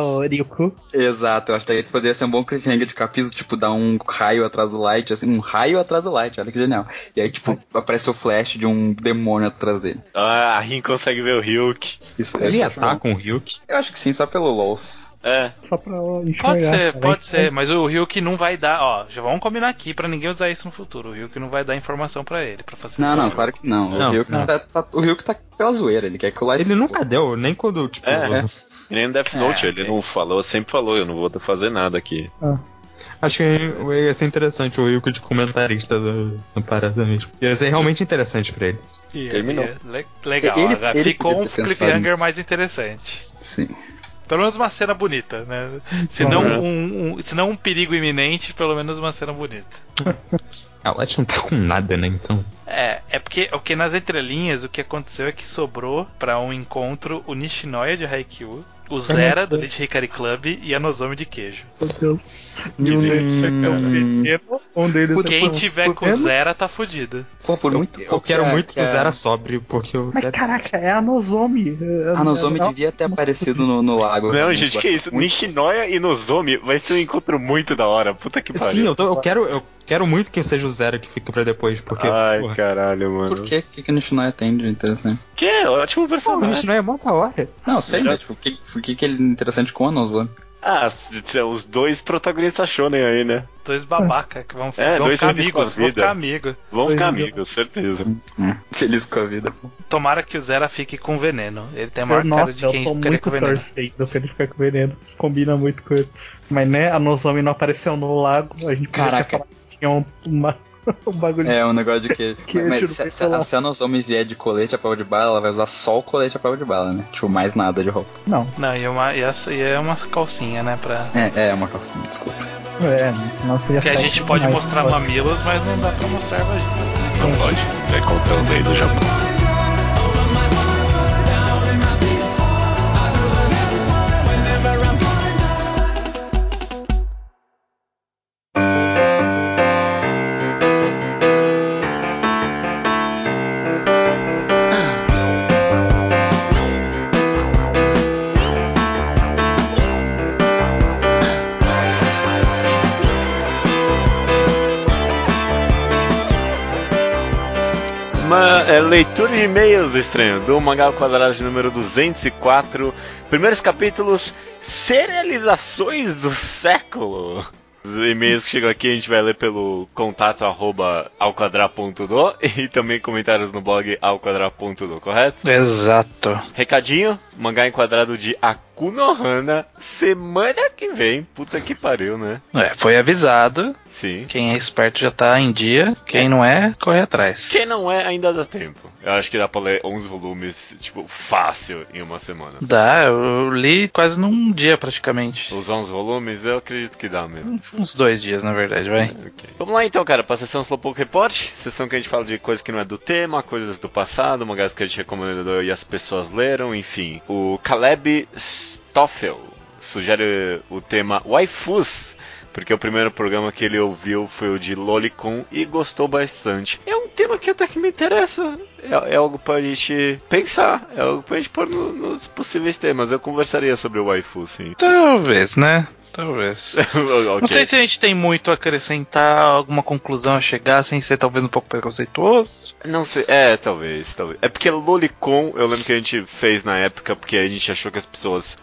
Speaker 2: o Ryuko.
Speaker 3: Exato, eu acho até que poderia ser um bom cliffhanger de capítulo, tipo, dar um raio atrás do Light, assim, um raio atrás do Light, olha que genial. E aí, tipo, aparece o flash de um demônio atrás dele.
Speaker 1: Ah, a Rin consegue ver o Ryuk.
Speaker 3: Isso
Speaker 4: Ele
Speaker 3: acho
Speaker 4: com o Ryuk?
Speaker 3: bom. Eu acho que sim, só pelo LOLs.
Speaker 1: É.
Speaker 2: Só pra enxergar.
Speaker 5: Pode ser, pode ser, mas o Ryuk não vai dar, ó, já vamos combinar aqui pra ninguém usar isso no futuro. O Ryuk não vai dar informação pra ele, pra facilitar.
Speaker 3: Não, não, claro que não.
Speaker 4: Não,
Speaker 3: o Ryuk
Speaker 4: não.
Speaker 3: tá, tá- o Ryuk tá pela zoeira, ele quer que o Light.
Speaker 4: Ele nunca deu, nem quando, tipo.
Speaker 1: É, é. Nem no Death
Speaker 5: É,
Speaker 1: Note,
Speaker 5: ok.
Speaker 1: ele não falou, sempre falou, eu não vou fazer nada aqui.
Speaker 4: Acho que ia ser interessante o Ryuk de comentarista do, do Parada mesmo. Ia ser realmente interessante pra ele.
Speaker 5: E-
Speaker 1: Terminou.
Speaker 5: e- le- legal,
Speaker 3: Ele- ele
Speaker 5: ficou um cliffhanger mais interessante.
Speaker 3: Sim.
Speaker 5: Pelo menos uma cena bonita, né? Se não um, um- se não um perigo iminente, pelo menos uma cena bonita. <laughs>
Speaker 4: A Light não tá com nada, né? Então.
Speaker 5: É, é porque, o que nas entrelinhas o que aconteceu é que sobrou pra um encontro o Nishinoya de Haikyuu, o Zera do Lich Hikari Club e a Nozomi de queijo.
Speaker 2: Meu Deus.
Speaker 3: Hum,
Speaker 2: Isso aqui é um. Um deles é
Speaker 5: Quem tiver com
Speaker 2: menos.
Speaker 5: Zera tá fudido.
Speaker 3: Pô, por
Speaker 4: Eu,
Speaker 3: muito
Speaker 4: eu quero muito que o Zera sobre, porque eu.
Speaker 2: Mas caraca, é a Nozomi.
Speaker 3: A Nozomi devia ter aparecido no, no lago.
Speaker 1: Não, gente, que isso?
Speaker 3: Muito-
Speaker 1: Nishinoya e Nozomi vai ser um encontro muito da hora. Puta que pariu.
Speaker 4: Sim, eu, tô- eu quero, eu quero muito que seja o Zero que fique pra depois, porque.
Speaker 1: Ai,
Speaker 4: porra,
Speaker 1: caralho, mano.
Speaker 3: Por? O que, que o Nishinoya tem de interessante?
Speaker 1: Que é ótimo
Speaker 4: Pô, o
Speaker 1: personagem.
Speaker 4: Nishinoya é mó da hora.
Speaker 3: Não, sei,
Speaker 1: Melhor-
Speaker 3: mas tipo, o que, o que, que ele é interessante com a Nozomi?
Speaker 1: Ah, s- s- os dois protagonistas shonen aí, né?
Speaker 5: Dois babaca que vão,
Speaker 1: É,
Speaker 5: vão
Speaker 1: dois
Speaker 5: ficar
Speaker 1: felizes com a
Speaker 5: amigos. Vão ficar amigos.
Speaker 1: Vão ficar amigos, certeza.
Speaker 3: Hum, feliz com a vida.
Speaker 5: Tomara que o Zera fique com veneno. Ele tem a maior cara
Speaker 2: Nossa,
Speaker 5: de
Speaker 2: eu
Speaker 5: quem
Speaker 2: tô
Speaker 5: ficaria
Speaker 2: muito
Speaker 5: com veneno.
Speaker 2: torcendo pra ele ficar com veneno. Combina muito com ele. Mas né, a Nozomi não apareceu no lago. A gente
Speaker 3: Caraca.
Speaker 2: falado que tinha um, uma, <laughs> um bagulho.
Speaker 3: É, um negócio de que. <laughs>
Speaker 2: Que
Speaker 3: mas
Speaker 2: tiro
Speaker 3: se,
Speaker 2: no
Speaker 3: se, a Nozomi vier de colete a prova de bala, ela vai usar só o colete a prova de bala, né? Tipo, mais nada de roupa.
Speaker 2: Não,
Speaker 5: Não, e, uma, e, essa, e é uma calcinha, né? Pra...
Speaker 3: É, é uma calcinha, desculpa.
Speaker 2: é, senão seria
Speaker 5: Que a gente pode mostrar mamilos, mas não dá pra mostrar vagina.
Speaker 1: Não pode. É contra o lei do Japão. Leitura de e-mails estranho do Mangá ao Quadrado de número 204. Primeiros capítulos Serializações do século. Os e-mails que chegam aqui a gente vai ler pelo contato arroba alquadra.do <laughs> e também comentários no blog alquadra.do, correto?
Speaker 5: Exato.
Speaker 1: Recadinho, mangá enquadrado de Akunohana, semana que vem. Puta que pariu, né?
Speaker 5: É, foi avisado.
Speaker 1: Sim.
Speaker 5: Quem é esperto já tá em dia. Quem não é, corre atrás.
Speaker 1: Quem não é, ainda dá tempo. Eu acho que dá pra ler 11 volumes, tipo, fácil em uma semana.
Speaker 5: Dá, eu li quase num dia praticamente.
Speaker 1: Os 11 volumes, eu acredito que dá mesmo.
Speaker 5: Uns dois dias, na verdade, vai.
Speaker 1: Ok. Vamos lá então, cara, pra sessão Slowpoke Report. Sessão que a gente fala de coisas que não é do tema, coisas do passado, mangás que a gente recomendou e as pessoas leram, enfim. O Caleb Stoffel sugere o tema Waifus. Porque o primeiro programa que ele ouviu foi o de Lolicon e gostou bastante. É um tema que até que me interessa. É, é algo pra gente pensar. É algo pra gente pôr no- nos possíveis temas. Eu conversaria sobre o Waifu, sim.
Speaker 5: Talvez, né? Talvez. <laughs> Não
Speaker 1: Ok.
Speaker 5: sei se a gente tem muito a acrescentar, alguma conclusão a chegar, sem ser talvez um pouco preconceituoso.
Speaker 1: Não sei, é, talvez, talvez. É porque Lolicon, eu lembro que a gente fez na época porque a gente achou que as pessoas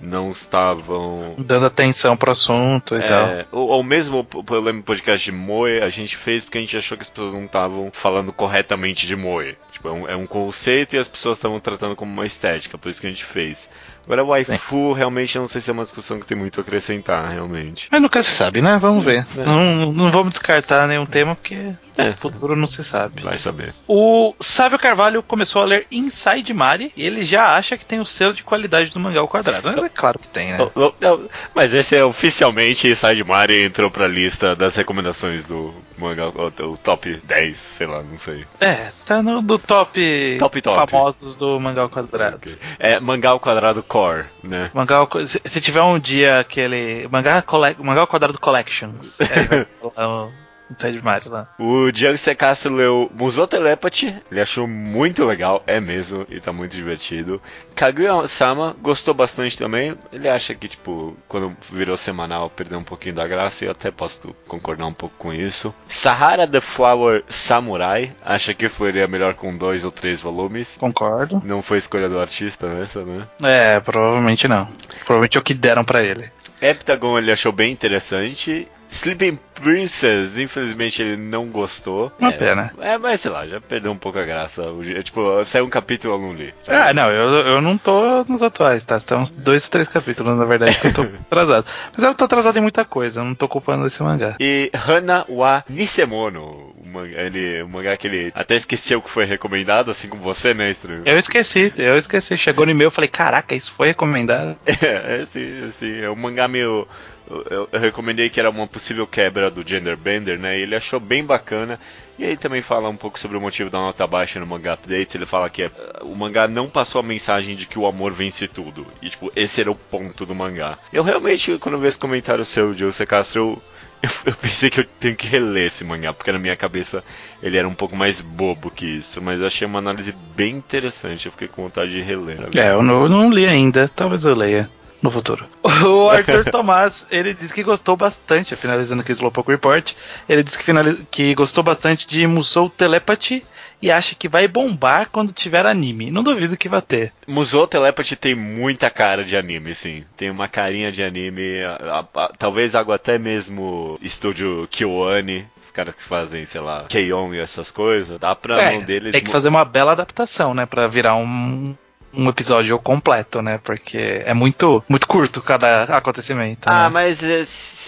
Speaker 1: não estavam.
Speaker 5: Dando atenção pro assunto e tal.
Speaker 1: É, ou, ou mesmo, eu lembro do podcast de Moe, a gente fez porque a gente achou que as pessoas não estavam falando corretamente de Moe. Tipo, é um, é um conceito e as pessoas estavam tratando como uma estética, por isso que a gente fez. Agora, o waifu, realmente, eu não sei se é uma discussão que tem muito a acrescentar, realmente.
Speaker 5: Mas nunca se sabe, né? Vamos ver.
Speaker 1: É.
Speaker 5: Não, não vamos descartar nenhum tema, porque
Speaker 1: É.
Speaker 5: no futuro não se sabe.
Speaker 1: Vai saber.
Speaker 5: O Sávio Carvalho começou a ler Inside Mari e ele já acha que tem o selo de qualidade do mangá ao quadrado. Mas é claro que tem, né?
Speaker 1: Não, Mas esse é oficialmente Side Mari entrou pra lista das recomendações do mangá, o, o top 10, sei lá, não sei.
Speaker 5: É, tá no do top,
Speaker 1: Top, top.
Speaker 5: famosos do mangá ao quadrado.
Speaker 1: É mangá ao quadrado core, né?
Speaker 5: Mangá ao, se, tiver um dia aquele. Mangá, cole, mangá ao quadrado Collections. <laughs> aí vai falar o Inside Mari lá.
Speaker 1: O Diego C. Castro leu Musou Telepathy, ele achou muito legal, é mesmo, e tá muito divertido. Kaguya-sama gostou bastante também, ele acha que, tipo, quando virou semanal perdeu um pouquinho da graça, e eu até posso concordar um pouco com isso. Sahara the Flower Samurai, acha que foi melhor com dois ou três volumes.
Speaker 5: Concordo.
Speaker 1: Não foi escolha do artista essa, né?
Speaker 5: É, provavelmente não. Provavelmente é o que deram pra ele.
Speaker 1: Heptagon ele achou bem interessante. Sleeping Princess, infelizmente ele não gostou.
Speaker 5: Uma
Speaker 1: é,
Speaker 5: pena.
Speaker 1: É, mas sei lá, já perdeu um pouco a graça. Je- Tipo, saiu um capítulo eu não li.
Speaker 5: Ah, não, eu, eu não tô nos atuais, tá? Tem uns dois, três capítulos, na verdade, que eu tô <laughs> atrasado. Mas eu tô atrasado em muita coisa, eu não tô culpando esse mangá.
Speaker 1: E Hana wa Nisemono, o mangá, ele, o mangá que ele até esqueceu que foi recomendado, assim como você, né, Estranho?
Speaker 5: Eu esqueci, eu esqueci. Chegou no e-mail, eu falei, caraca, isso foi recomendado. <laughs>
Speaker 1: É, é sim, é sim, é um mangá meio eu, eu recomendei que era uma possível quebra do Gender Bender, né? E ele achou bem bacana. E aí também fala um pouco sobre o motivo da nota baixa no mangá updates. Ele fala que é, o mangá não passou a mensagem de que o amor vence tudo. E tipo, esse era o ponto do mangá. Eu realmente, quando eu vi esse comentário seu, José Castro, eu, eu, eu pensei que eu tenho que reler esse mangá, porque na minha cabeça ele era um pouco mais bobo que isso. Mas eu achei uma análise bem interessante. Eu fiquei com vontade de reler.
Speaker 5: É, eu não, eu não li ainda, talvez eu leia no futuro. O Arthur <laughs> Tomás, ele disse que gostou bastante, finalizando aqui o Slowpoke Report, ele disse que, finali- que gostou bastante de Musou Telepathy e acha que vai bombar quando tiver anime. Não duvido que vai ter.
Speaker 1: Musou Telepathy tem muita cara de anime, sim. Tem uma carinha de anime. a- a- a- talvez algo até mesmo estúdio Kyoane, os caras que fazem, sei lá, Keion e essas coisas. Dá pra
Speaker 5: É,
Speaker 1: mão deles.
Speaker 5: tem que fazer uma bela adaptação, né, Pra virar um um episódio completo, né? Porque é muito muito curto cada acontecimento.
Speaker 1: Ah,
Speaker 5: né?
Speaker 1: mas eh,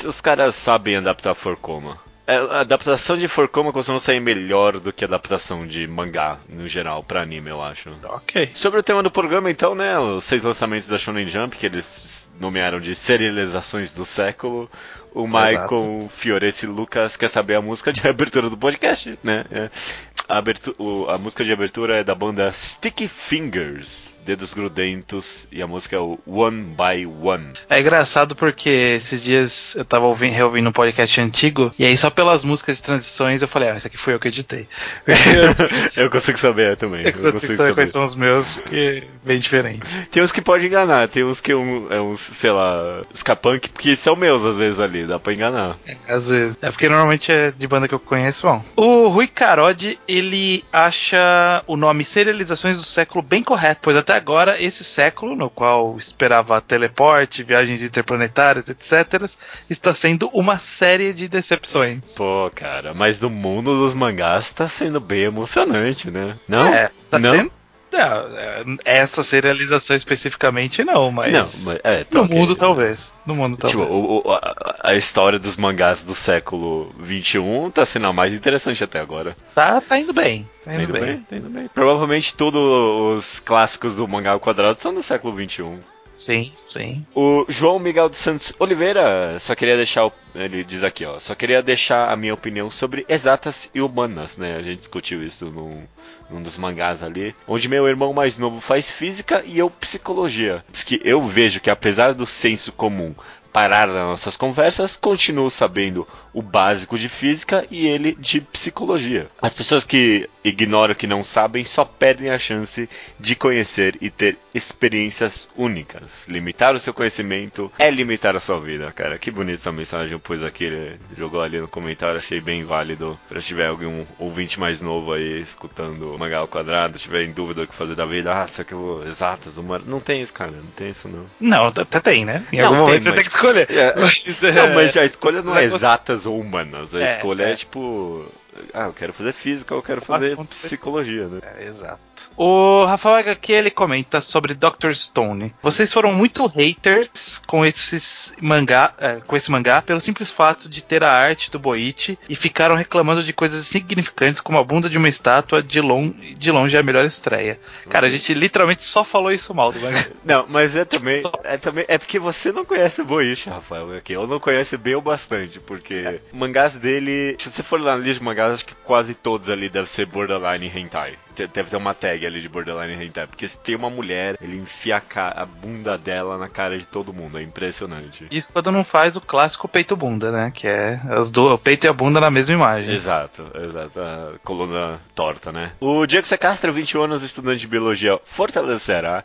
Speaker 1: os caras sabem adaptar Forcoma. É, a adaptação de Forcoma costuma sair melhor do que a adaptação de mangá, no geral, pra anime, eu acho.
Speaker 5: Ok.
Speaker 1: Sobre o tema do programa, então, né? Os seis lançamentos da Shonen Jump, que eles nomearam de serializações do século. O Michael Fiorese Lucas quer saber a música de <laughs> abertura do podcast, né? É. A, abertu- o- a música de abertura é da banda Sticky Fingers, Dedos Grudentos, e a música é o One by One.
Speaker 5: É engraçado porque esses dias eu tava ouvindo, reouvindo um podcast antigo, e aí só pelas músicas de transições eu falei, ah, esse aqui foi eu que editei. <laughs>
Speaker 1: eu consigo saber também.
Speaker 5: Eu consigo saber quais são os meus, porque é bem diferente.
Speaker 1: Tem uns que pode enganar, tem uns que um, é uns, sei lá, Skapunk, que são meus às vezes ali, dá pra enganar.
Speaker 5: Às vezes. É porque normalmente é de banda que eu conheço, bom. O Rui Carode, ele acha o nome Serializações do Século bem correto, pois até agora esse século, no qual esperava teleporte, viagens interplanetárias, etc., está sendo uma série de decepções.
Speaker 1: Pô, cara, mas no mundo dos mangás tá sendo bem emocionante, né? Não?
Speaker 5: É, tá
Speaker 1: Não?
Speaker 5: sendo. Não, é, essa serialização especificamente não, mas.
Speaker 1: Não, mas é, tá
Speaker 5: no
Speaker 1: ok.
Speaker 5: mundo talvez. No mundo
Speaker 1: Tipo,
Speaker 5: talvez.
Speaker 1: o- o- a, a história dos mangás do século XXI tá sendo a mais interessante até agora.
Speaker 5: Tá, tá indo bem. Tá
Speaker 1: Tá
Speaker 5: indo,
Speaker 1: indo
Speaker 5: bem.
Speaker 1: bem, tá indo bem. Provavelmente todos os clássicos do mangá ao quadrado são do século XXI.
Speaker 5: Sim, sim.
Speaker 1: O João Miguel dos Santos Oliveira só queria deixar, o- ele diz aqui, ó, só queria deixar a minha opinião sobre exatas e humanas, né? A gente discutiu isso num, num dos mangás ali, onde meu irmão mais novo faz física e eu psicologia. Diz que eu vejo que apesar do senso comum parar nas nossas conversas, continuo sabendo o básico de física e ele de psicologia. As pessoas que ignoram que não sabem só perdem a chance de conhecer e ter experiências únicas. Limitar o seu conhecimento é limitar a sua vida, cara. Que bonita essa mensagem eu pus aqui, ele jogou ali no comentário, achei bem válido. Pra se tiver algum ouvinte mais novo aí escutando o Mangá ao Quadrado, tiver em dúvida do que fazer da vida, ah, será que eu vou exatas, uma... Não tem isso, cara, não tem isso não.
Speaker 5: Não, até tem, né? Em
Speaker 1: Não,
Speaker 5: algum
Speaker 1: tem,
Speaker 5: momento você
Speaker 1: mas-
Speaker 5: tem que escolher.
Speaker 1: É. <laughs>
Speaker 5: Mas, é,
Speaker 1: Não, mas a escolha não é exatas ou humanas. A
Speaker 5: É,
Speaker 1: escolha é.
Speaker 5: é.
Speaker 1: tipo. Ah, eu quero fazer física ou eu quero fazer
Speaker 5: Assunto-
Speaker 1: psicologia, né?
Speaker 5: É, exato. O Rafael HQ ele comenta sobre Dr. Stone. Vocês foram muito haters com esses mangá, é, com esse mangá pelo simples fato de ter a arte do Boichi e ficaram reclamando de coisas insignificantes como a bunda de uma estátua de, lon de longe é a melhor estreia. Cara, a gente literalmente só falou isso mal do mangá. <laughs>
Speaker 1: Não, mas é também, é também. É porque você não conhece o Boichi, Rafael. Aqui. Eu não conheço bem o bastante, porque mangás dele. Se você for lá na lista de mangás, acho que quase todos ali devem ser borderline hentai. Deve ter uma tag ali de borderline hentai. Porque se tem uma mulher, ele enfia a, a bunda dela na cara de todo mundo. É impressionante.
Speaker 5: Isso quando não faz o clássico peito-bunda, né? Que é as do, o peito e a bunda na mesma imagem.
Speaker 1: Exato, exato. A coluna torta, né? O Diego Secastra, 21 anos, estudante de biologia, fortalecerá.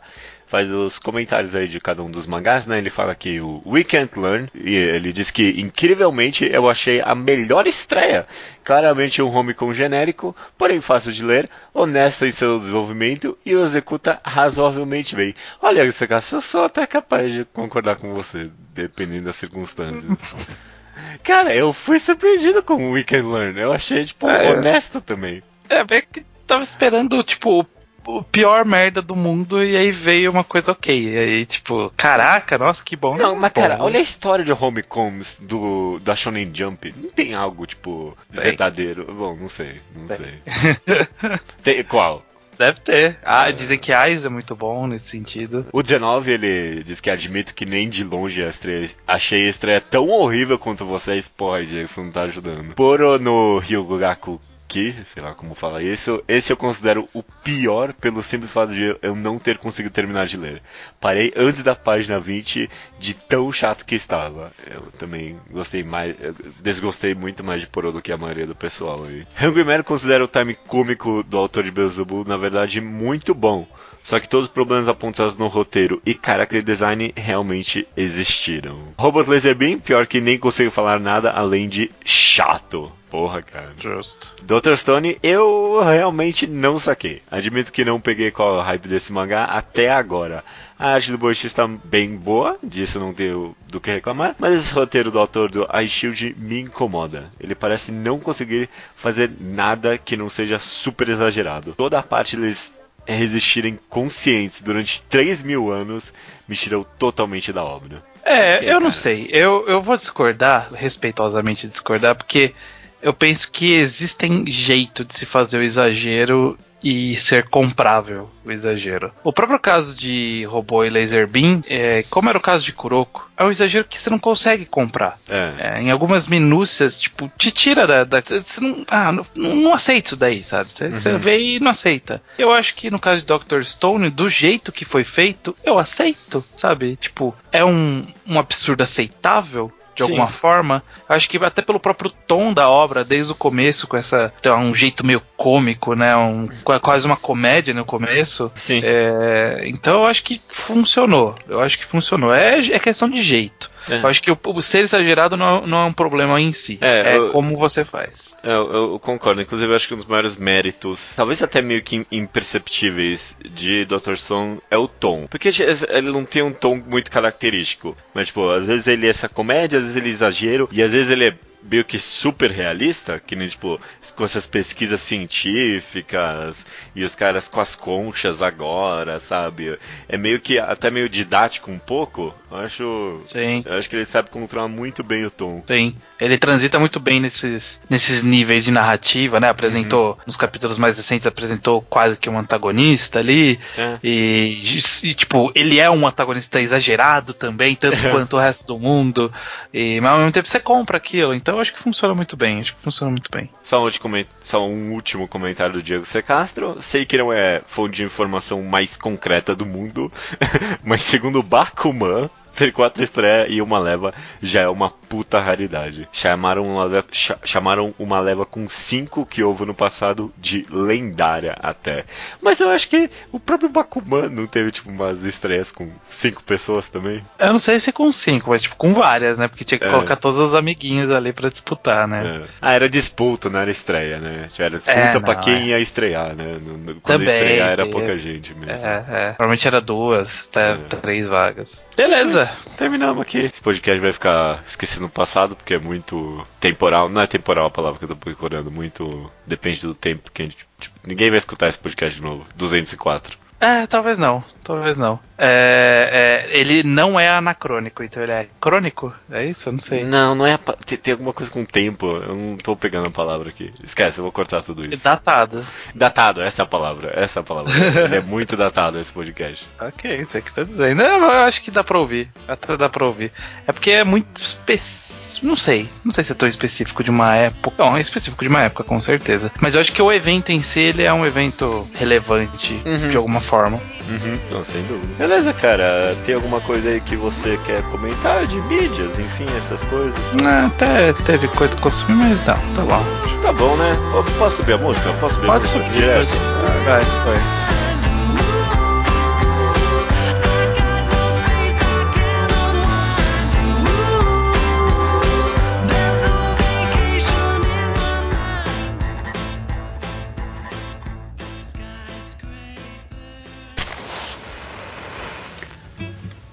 Speaker 1: Faz os comentários aí de cada um dos mangás, né? Ele fala que o We Can't Learn, e ele diz que, incrivelmente, eu achei a melhor estreia. Claramente um homecom genérico, porém fácil de ler, honesto em seu desenvolvimento e o executa razoavelmente bem. Olha, eu sou até capaz de concordar com você, dependendo das circunstâncias. <laughs> Cara, eu fui surpreendido com o Weekend Learn. Eu achei, tipo,
Speaker 5: É.
Speaker 1: honesto também.
Speaker 5: É, é que tava esperando, tipo, o- pior merda do mundo e aí veio uma coisa ok. E aí, tipo, caraca, nossa, que bom.
Speaker 1: Não, mas
Speaker 5: Bom,
Speaker 1: cara, olha a história de Homecoms do, da Shonen Jump. Não tem algo, tipo,
Speaker 5: Tem.
Speaker 1: verdadeiro. Bom, não sei, não
Speaker 5: Tem.
Speaker 1: sei. <laughs> tem, qual?
Speaker 5: Deve ter. Ah, dizem que Ais é muito bom nesse sentido.
Speaker 1: O 19, ele diz que admito que nem de longe a estreia, achei a estreia tão horrível quanto vocês. Porra, Diego, isso não tá ajudando. Poro no Ryugaku Ki, sei lá como falar isso, esse eu considero o pior pelo simples fato de eu não ter conseguido terminar de ler. Parei antes da página 20 de tão chato que estava. Eu também gostei mais, desgostei muito mais de Poro do que a maioria do pessoal aí. Hungry Man considera o time cômico do autor de Beelzebub, na verdade, muito bom. Só que todos os problemas apontados no roteiro e character design realmente existiram. Robot Laser Beam, pior que nem consigo falar nada além de chato. Porra, cara.
Speaker 5: Justo.
Speaker 1: Dr. Stone, eu realmente não saquei. Admito que não peguei qual é o hype desse mangá até agora. A arte do Boichi está bem boa, disso não tenho do que reclamar, mas esse roteiro do autor do Ice Shield me incomoda. Ele parece não conseguir fazer nada que não seja super exagerado. Toda a parte deles resistirem conscientes durante 3 mil anos me tirou totalmente da obra.
Speaker 5: É, eu não
Speaker 1: cara.
Speaker 5: sei. Eu, eu vou discordar, respeitosamente discordar, porque eu penso que existem jeito de se fazer o exagero e ser comprável o exagero. O próprio caso de Robô e Laser Beam, é, como era o caso de Kuroko, é um exagero que você não consegue comprar.
Speaker 1: É.
Speaker 5: É, em algumas minúcias, tipo, te tira da. da você não, ah, não, não aceita isso daí, sabe? Você você vê e não aceita. Eu acho que no caso de Dr. Stone, do jeito que foi feito, eu aceito, sabe? Tipo, é um, um absurdo aceitável. De
Speaker 1: Sim.
Speaker 5: alguma forma, acho que até pelo próprio tom da obra, desde o começo, com essa. tem um jeito meio cômico, né? Um, qua- quase uma comédia no começo.
Speaker 1: Sim.
Speaker 5: É, então eu acho que funcionou. Eu acho que funcionou. É, é questão de jeito.
Speaker 1: É.
Speaker 5: Eu acho que o, o ser exagerado não, é- não é um problema em si.
Speaker 1: É,
Speaker 5: É,
Speaker 1: eu-
Speaker 5: como você faz.
Speaker 1: Eu, eu concordo. Inclusive, eu acho que um dos maiores méritos, talvez até meio que imperceptíveis, de Dr. Stone é o tom. Porque ele não tem um tom muito característico. Mas, tipo, às vezes ele é essa comédia, às vezes ele é exagero, e às vezes ele é meio que super realista, que nem, tipo, com essas pesquisas científicas e os caras com as conchas agora, sabe? É meio que até meio didático um pouco. Eu acho.
Speaker 5: Sim.
Speaker 1: Eu acho que ele sabe controlar muito bem o tom.
Speaker 5: Sim. Ele transita muito bem nesses, nesses níveis de narrativa, né? Apresentou,
Speaker 1: Uhum.
Speaker 5: nos capítulos mais recentes, apresentou quase que um antagonista ali.
Speaker 1: É.
Speaker 5: E, e, tipo, ele é um antagonista exagerado também, tanto quanto o resto do mundo. E, mas ao mesmo tempo você compra aquilo. Então eu acho que funciona muito bem. Acho que funciona muito bem.
Speaker 1: Só um, só um último comentário do Diego C. Castro. Sei que não é fonte de informação mais concreta do mundo, <laughs> mas segundo o Bakuman, ter quatro estreias e uma leva já é uma puta raridade. Chamaram uma leva, cha- chamaram uma leva com cinco que houve no passado de lendária até. Mas eu acho que o próprio Bakuman não teve tipo umas estreias com cinco pessoas também.
Speaker 5: Eu não sei se com cinco, mas tipo com várias, né? Porque tinha que
Speaker 1: É.
Speaker 5: colocar todos os amiguinhos ali pra disputar, né?
Speaker 1: É. Ah, era disputa, não era estreia, né? Era disputa
Speaker 5: É,
Speaker 1: pra
Speaker 5: não,
Speaker 1: quem
Speaker 5: é.
Speaker 1: ia estrear, né? Quando
Speaker 5: Também,
Speaker 1: ia estrear era pouca gente mesmo.
Speaker 5: É, é. Provavelmente era duas, até
Speaker 1: É.
Speaker 5: três vagas. Beleza.
Speaker 1: Terminamos aqui. Esse podcast vai ficar esquecido no passado, porque é muito temporal. Não é temporal a palavra que eu tô procurando, muito. Depende do tempo que a gente. tipo, ninguém vai escutar esse podcast de novo. 204.
Speaker 5: É, talvez não. Talvez não. É, é, ele não é anacrônico, então ele é crônico? É isso? Eu não sei.
Speaker 1: Não, não é. Tem, tem alguma coisa com tempo. Eu não tô pegando a palavra aqui. Esquece, eu vou cortar tudo isso.
Speaker 5: Datado.
Speaker 1: Datado, essa é a palavra. Essa é a palavra. <laughs> Ele é muito datado esse podcast.
Speaker 5: Ok, você que tá dizendo. Não, eu acho que dá pra ouvir. Até dá pra ouvir. É porque é muito específico. Não sei. Não sei se é tão específico de uma época. Não, é específico de uma época, com certeza. Mas eu acho que o evento em si, ele é um evento relevante,
Speaker 1: Uhum.
Speaker 5: de alguma forma.
Speaker 1: Uhum, não, sem dúvida. Beleza, cara. Tem alguma coisa aí que você quer comentar de mídias, enfim, essas coisas?
Speaker 5: Ah, Até teve coisa que consumi, mas não, tá bom.
Speaker 1: Tá bom, né? Ô, Posso subir a música? Posso subir a
Speaker 5: Pode
Speaker 1: música
Speaker 5: subir.
Speaker 1: direto?
Speaker 5: Vai, vai.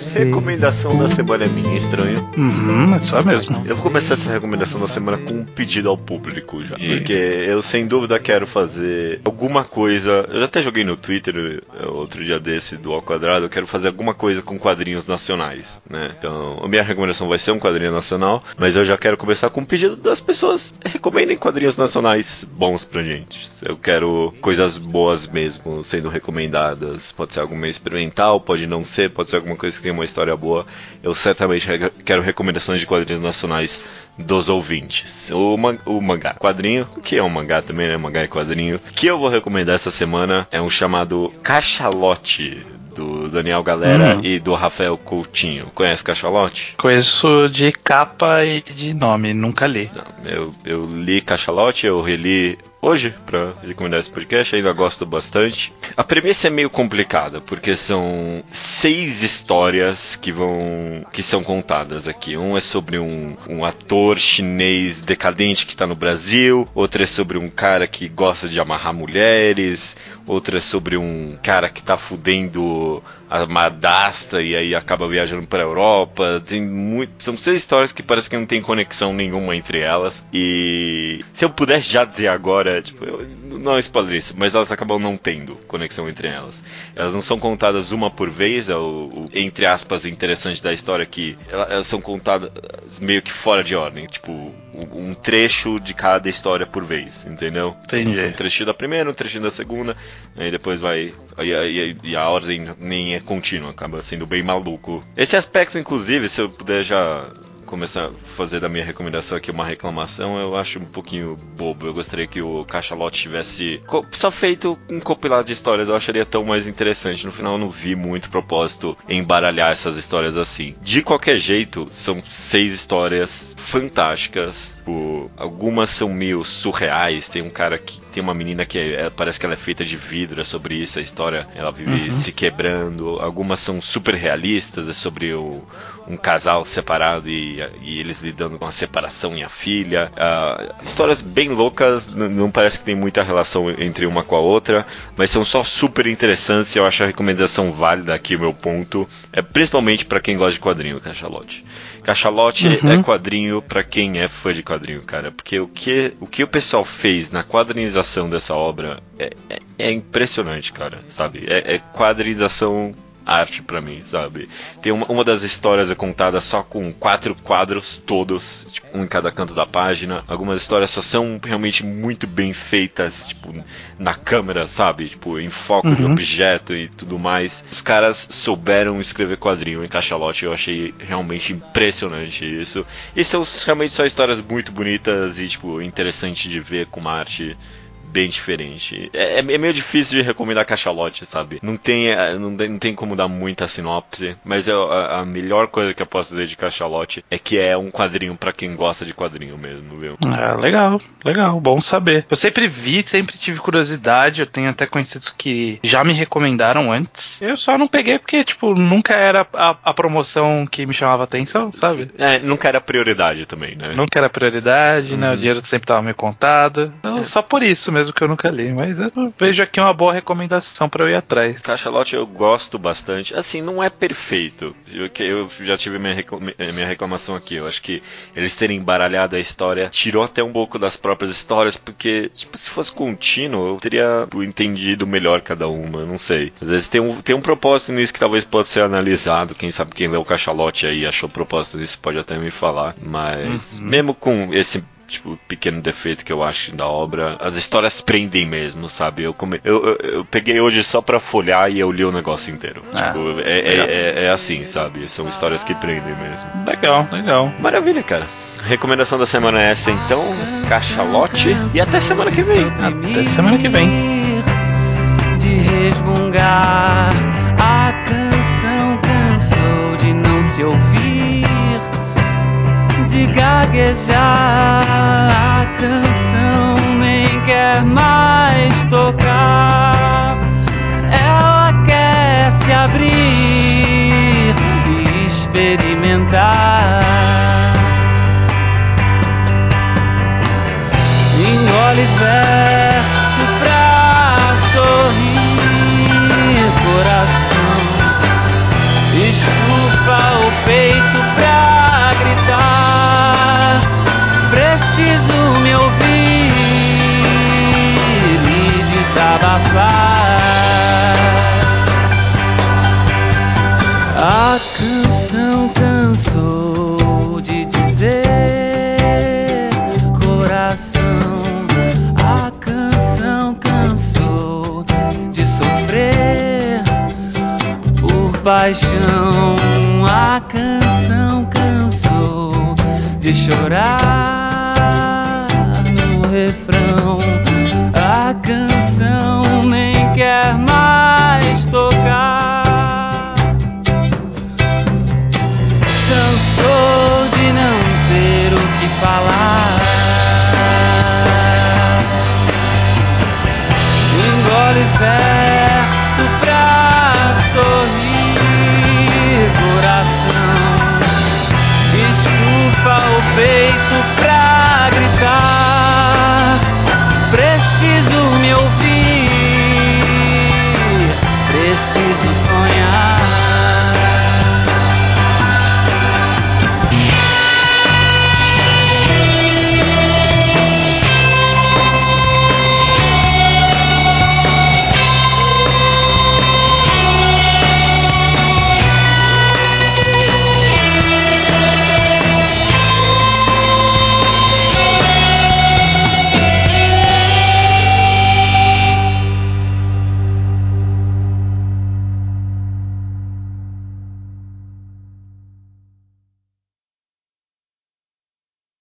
Speaker 7: Ser.
Speaker 1: Recomendação da semana é minha, estranho.
Speaker 5: Uhum, é só mesmo.
Speaker 1: Eu vou começar essa recomendação da semana com um pedido ao público já. Porque eu sem dúvida quero fazer alguma coisa. Eu já até joguei no Twitter eh, outro dia desse do Ao Quadrado. Eu quero fazer alguma coisa com quadrinhos nacionais, né? Então, a minha recomendação vai ser um quadrinho nacional. Mas eu já quero começar com um pedido das pessoas. Recomendem quadrinhos nacionais bons pra gente. Eu quero coisas boas mesmo sendo recomendadas. Pode ser algo meio experimental, pode não ser, pode ser alguma coisa que tenha uma história boa. Eu certamente quero recomendações de quadrinhos nacionais dos ouvintes. O, man- o mangá quadrinho, que é um mangá também, né? Mangá e quadrinho. Que eu vou recomendar essa semana é um chamado Cachalote. Do Daniel Galera
Speaker 5: Hum.
Speaker 1: e do Rafael Coutinho. Conhece Cachalote?
Speaker 5: Conheço de capa e de nome, nunca li.
Speaker 1: Não, eu, eu li Cachalote, eu reli hoje pra recomendar esse podcast, ainda gosto bastante. A premissa é meio complicada, porque são seis histórias que vão. que são contadas aqui. Um é sobre um, um ator chinês decadente que tá no Brasil, outro é sobre um cara que gosta de amarrar mulheres, outra é sobre um cara que tá fudendo a madastra e aí acaba viajando pra Europa. Tem muito, são seis histórias que parece que não tem conexão nenhuma entre elas. E se eu pudesse já dizer agora, tipo, eu, não é spoiler isso, mas elas acabam não tendo conexão entre elas. Elas não são contadas uma por vez, é o, o, entre aspas interessante da história que ela- elas são contadas meio que fora de ordem, tipo, um trecho de cada história por vez, entendeu?
Speaker 5: Entendi.
Speaker 1: Um trechinho da primeira, um trechinho da segunda, aí depois vai. aí- aí- E a ordem nem é contínua, acaba sendo bem maluco. Esse aspecto, inclusive, se eu puder já começar a fazer da minha recomendação aqui uma reclamação, eu acho um pouquinho bobo. Eu gostaria que o Cachalote tivesse só feito um compilado de histórias, eu acharia tão mais interessante. No final, eu não vi muito propósito em embaralhar essas histórias assim. De qualquer jeito, são seis histórias fantásticas. Tipo, algumas são meio surreais. Tem um cara que tem uma menina que é- parece que ela é feita de vidro, é sobre isso a história. Ela vive se quebrando. Algumas são super realistas, é sobre o, um casal separado e, e eles lidando com a separação e a filha. Ah, histórias bem loucas, não parece que tem muita relação entre uma com a outra, mas são só super interessantes. e Eu acho a recomendação válida aqui, o meu ponto. É principalmente para quem gosta de quadrinho, Cachalote. Cachalote é quadrinho pra quem é fã de quadrinho, cara. Porque o que o, que o pessoal fez na quadrinização dessa obra é, é, é impressionante, cara. Sabe? É, é quadrinização arte pra mim, sabe? Tem uma, uma das histórias é contada só com quatro quadros todos, tipo, um em cada canto da página. Algumas histórias só são realmente muito bem feitas, tipo, na câmera, sabe? Tipo, em foco de objeto e tudo mais. Os caras souberam escrever quadrinho em cachalote, eu achei realmente impressionante isso. E são realmente só histórias muito bonitas e, tipo, interessante de ver com uma arte bem diferente. É, é meio difícil de recomendar cachalote, sabe? Não tem, é, não, não tem como dar muita sinopse, mas eu- a, a melhor coisa que eu posso dizer de cachalote é que é um quadrinho pra quem gosta de quadrinho mesmo, viu?
Speaker 5: Ah, legal, legal, bom saber. Eu sempre vi, sempre tive curiosidade, eu tenho até conhecidos que já me recomendaram antes. Eu só não peguei porque, tipo, nunca era a, a promoção que me chamava atenção, sabe?
Speaker 1: É, nunca era prioridade também, né?
Speaker 5: Nunca era prioridade, né? O dinheiro sempre tava meio contado. Então, só por isso mesmo que eu nunca li. Mas eu vejo aqui uma boa recomendação pra eu ir atrás.
Speaker 1: Cachalote eu gosto bastante. Assim, não é perfeito. Eu, eu já tive minha, reclama- minha reclamação aqui. Eu acho que eles terem embaralhado a história tirou até um pouco das próprias histórias, porque, tipo, se fosse contínuo, eu teria entendido melhor cada uma. Não sei. Às vezes tem um, tem um propósito nisso que talvez possa ser analisado. Quem sabe quem leu o Cachalote aí achou propósito nisso pode até me falar. Mas, mesmo com esse tipo, pequeno defeito que eu acho da obra. As histórias prendem mesmo, sabe? Eu, come... eu, eu, eu peguei hoje só pra folhar e eu li o negócio inteiro.
Speaker 5: Ah,
Speaker 1: tipo, é, é, é, é assim, sabe? São histórias que prendem mesmo.
Speaker 5: Legal, legal.
Speaker 1: Maravilha, cara. Recomendação da semana é essa, então. Cachalote. E até semana que vem.
Speaker 5: Até semana que vem.
Speaker 8: de resmungar. A canção cansou de não se ouvir, de gaguejar. A canção nem quer mais tocar. Ela quer se abrir e experimentar. engole verso A canção cansou de dizer coração. A canção cansou de sofrer por paixão. A canção cansou de chorar no refrão. A canção nem quer mais tocar. Cansou de não ter o que falar. Engole verso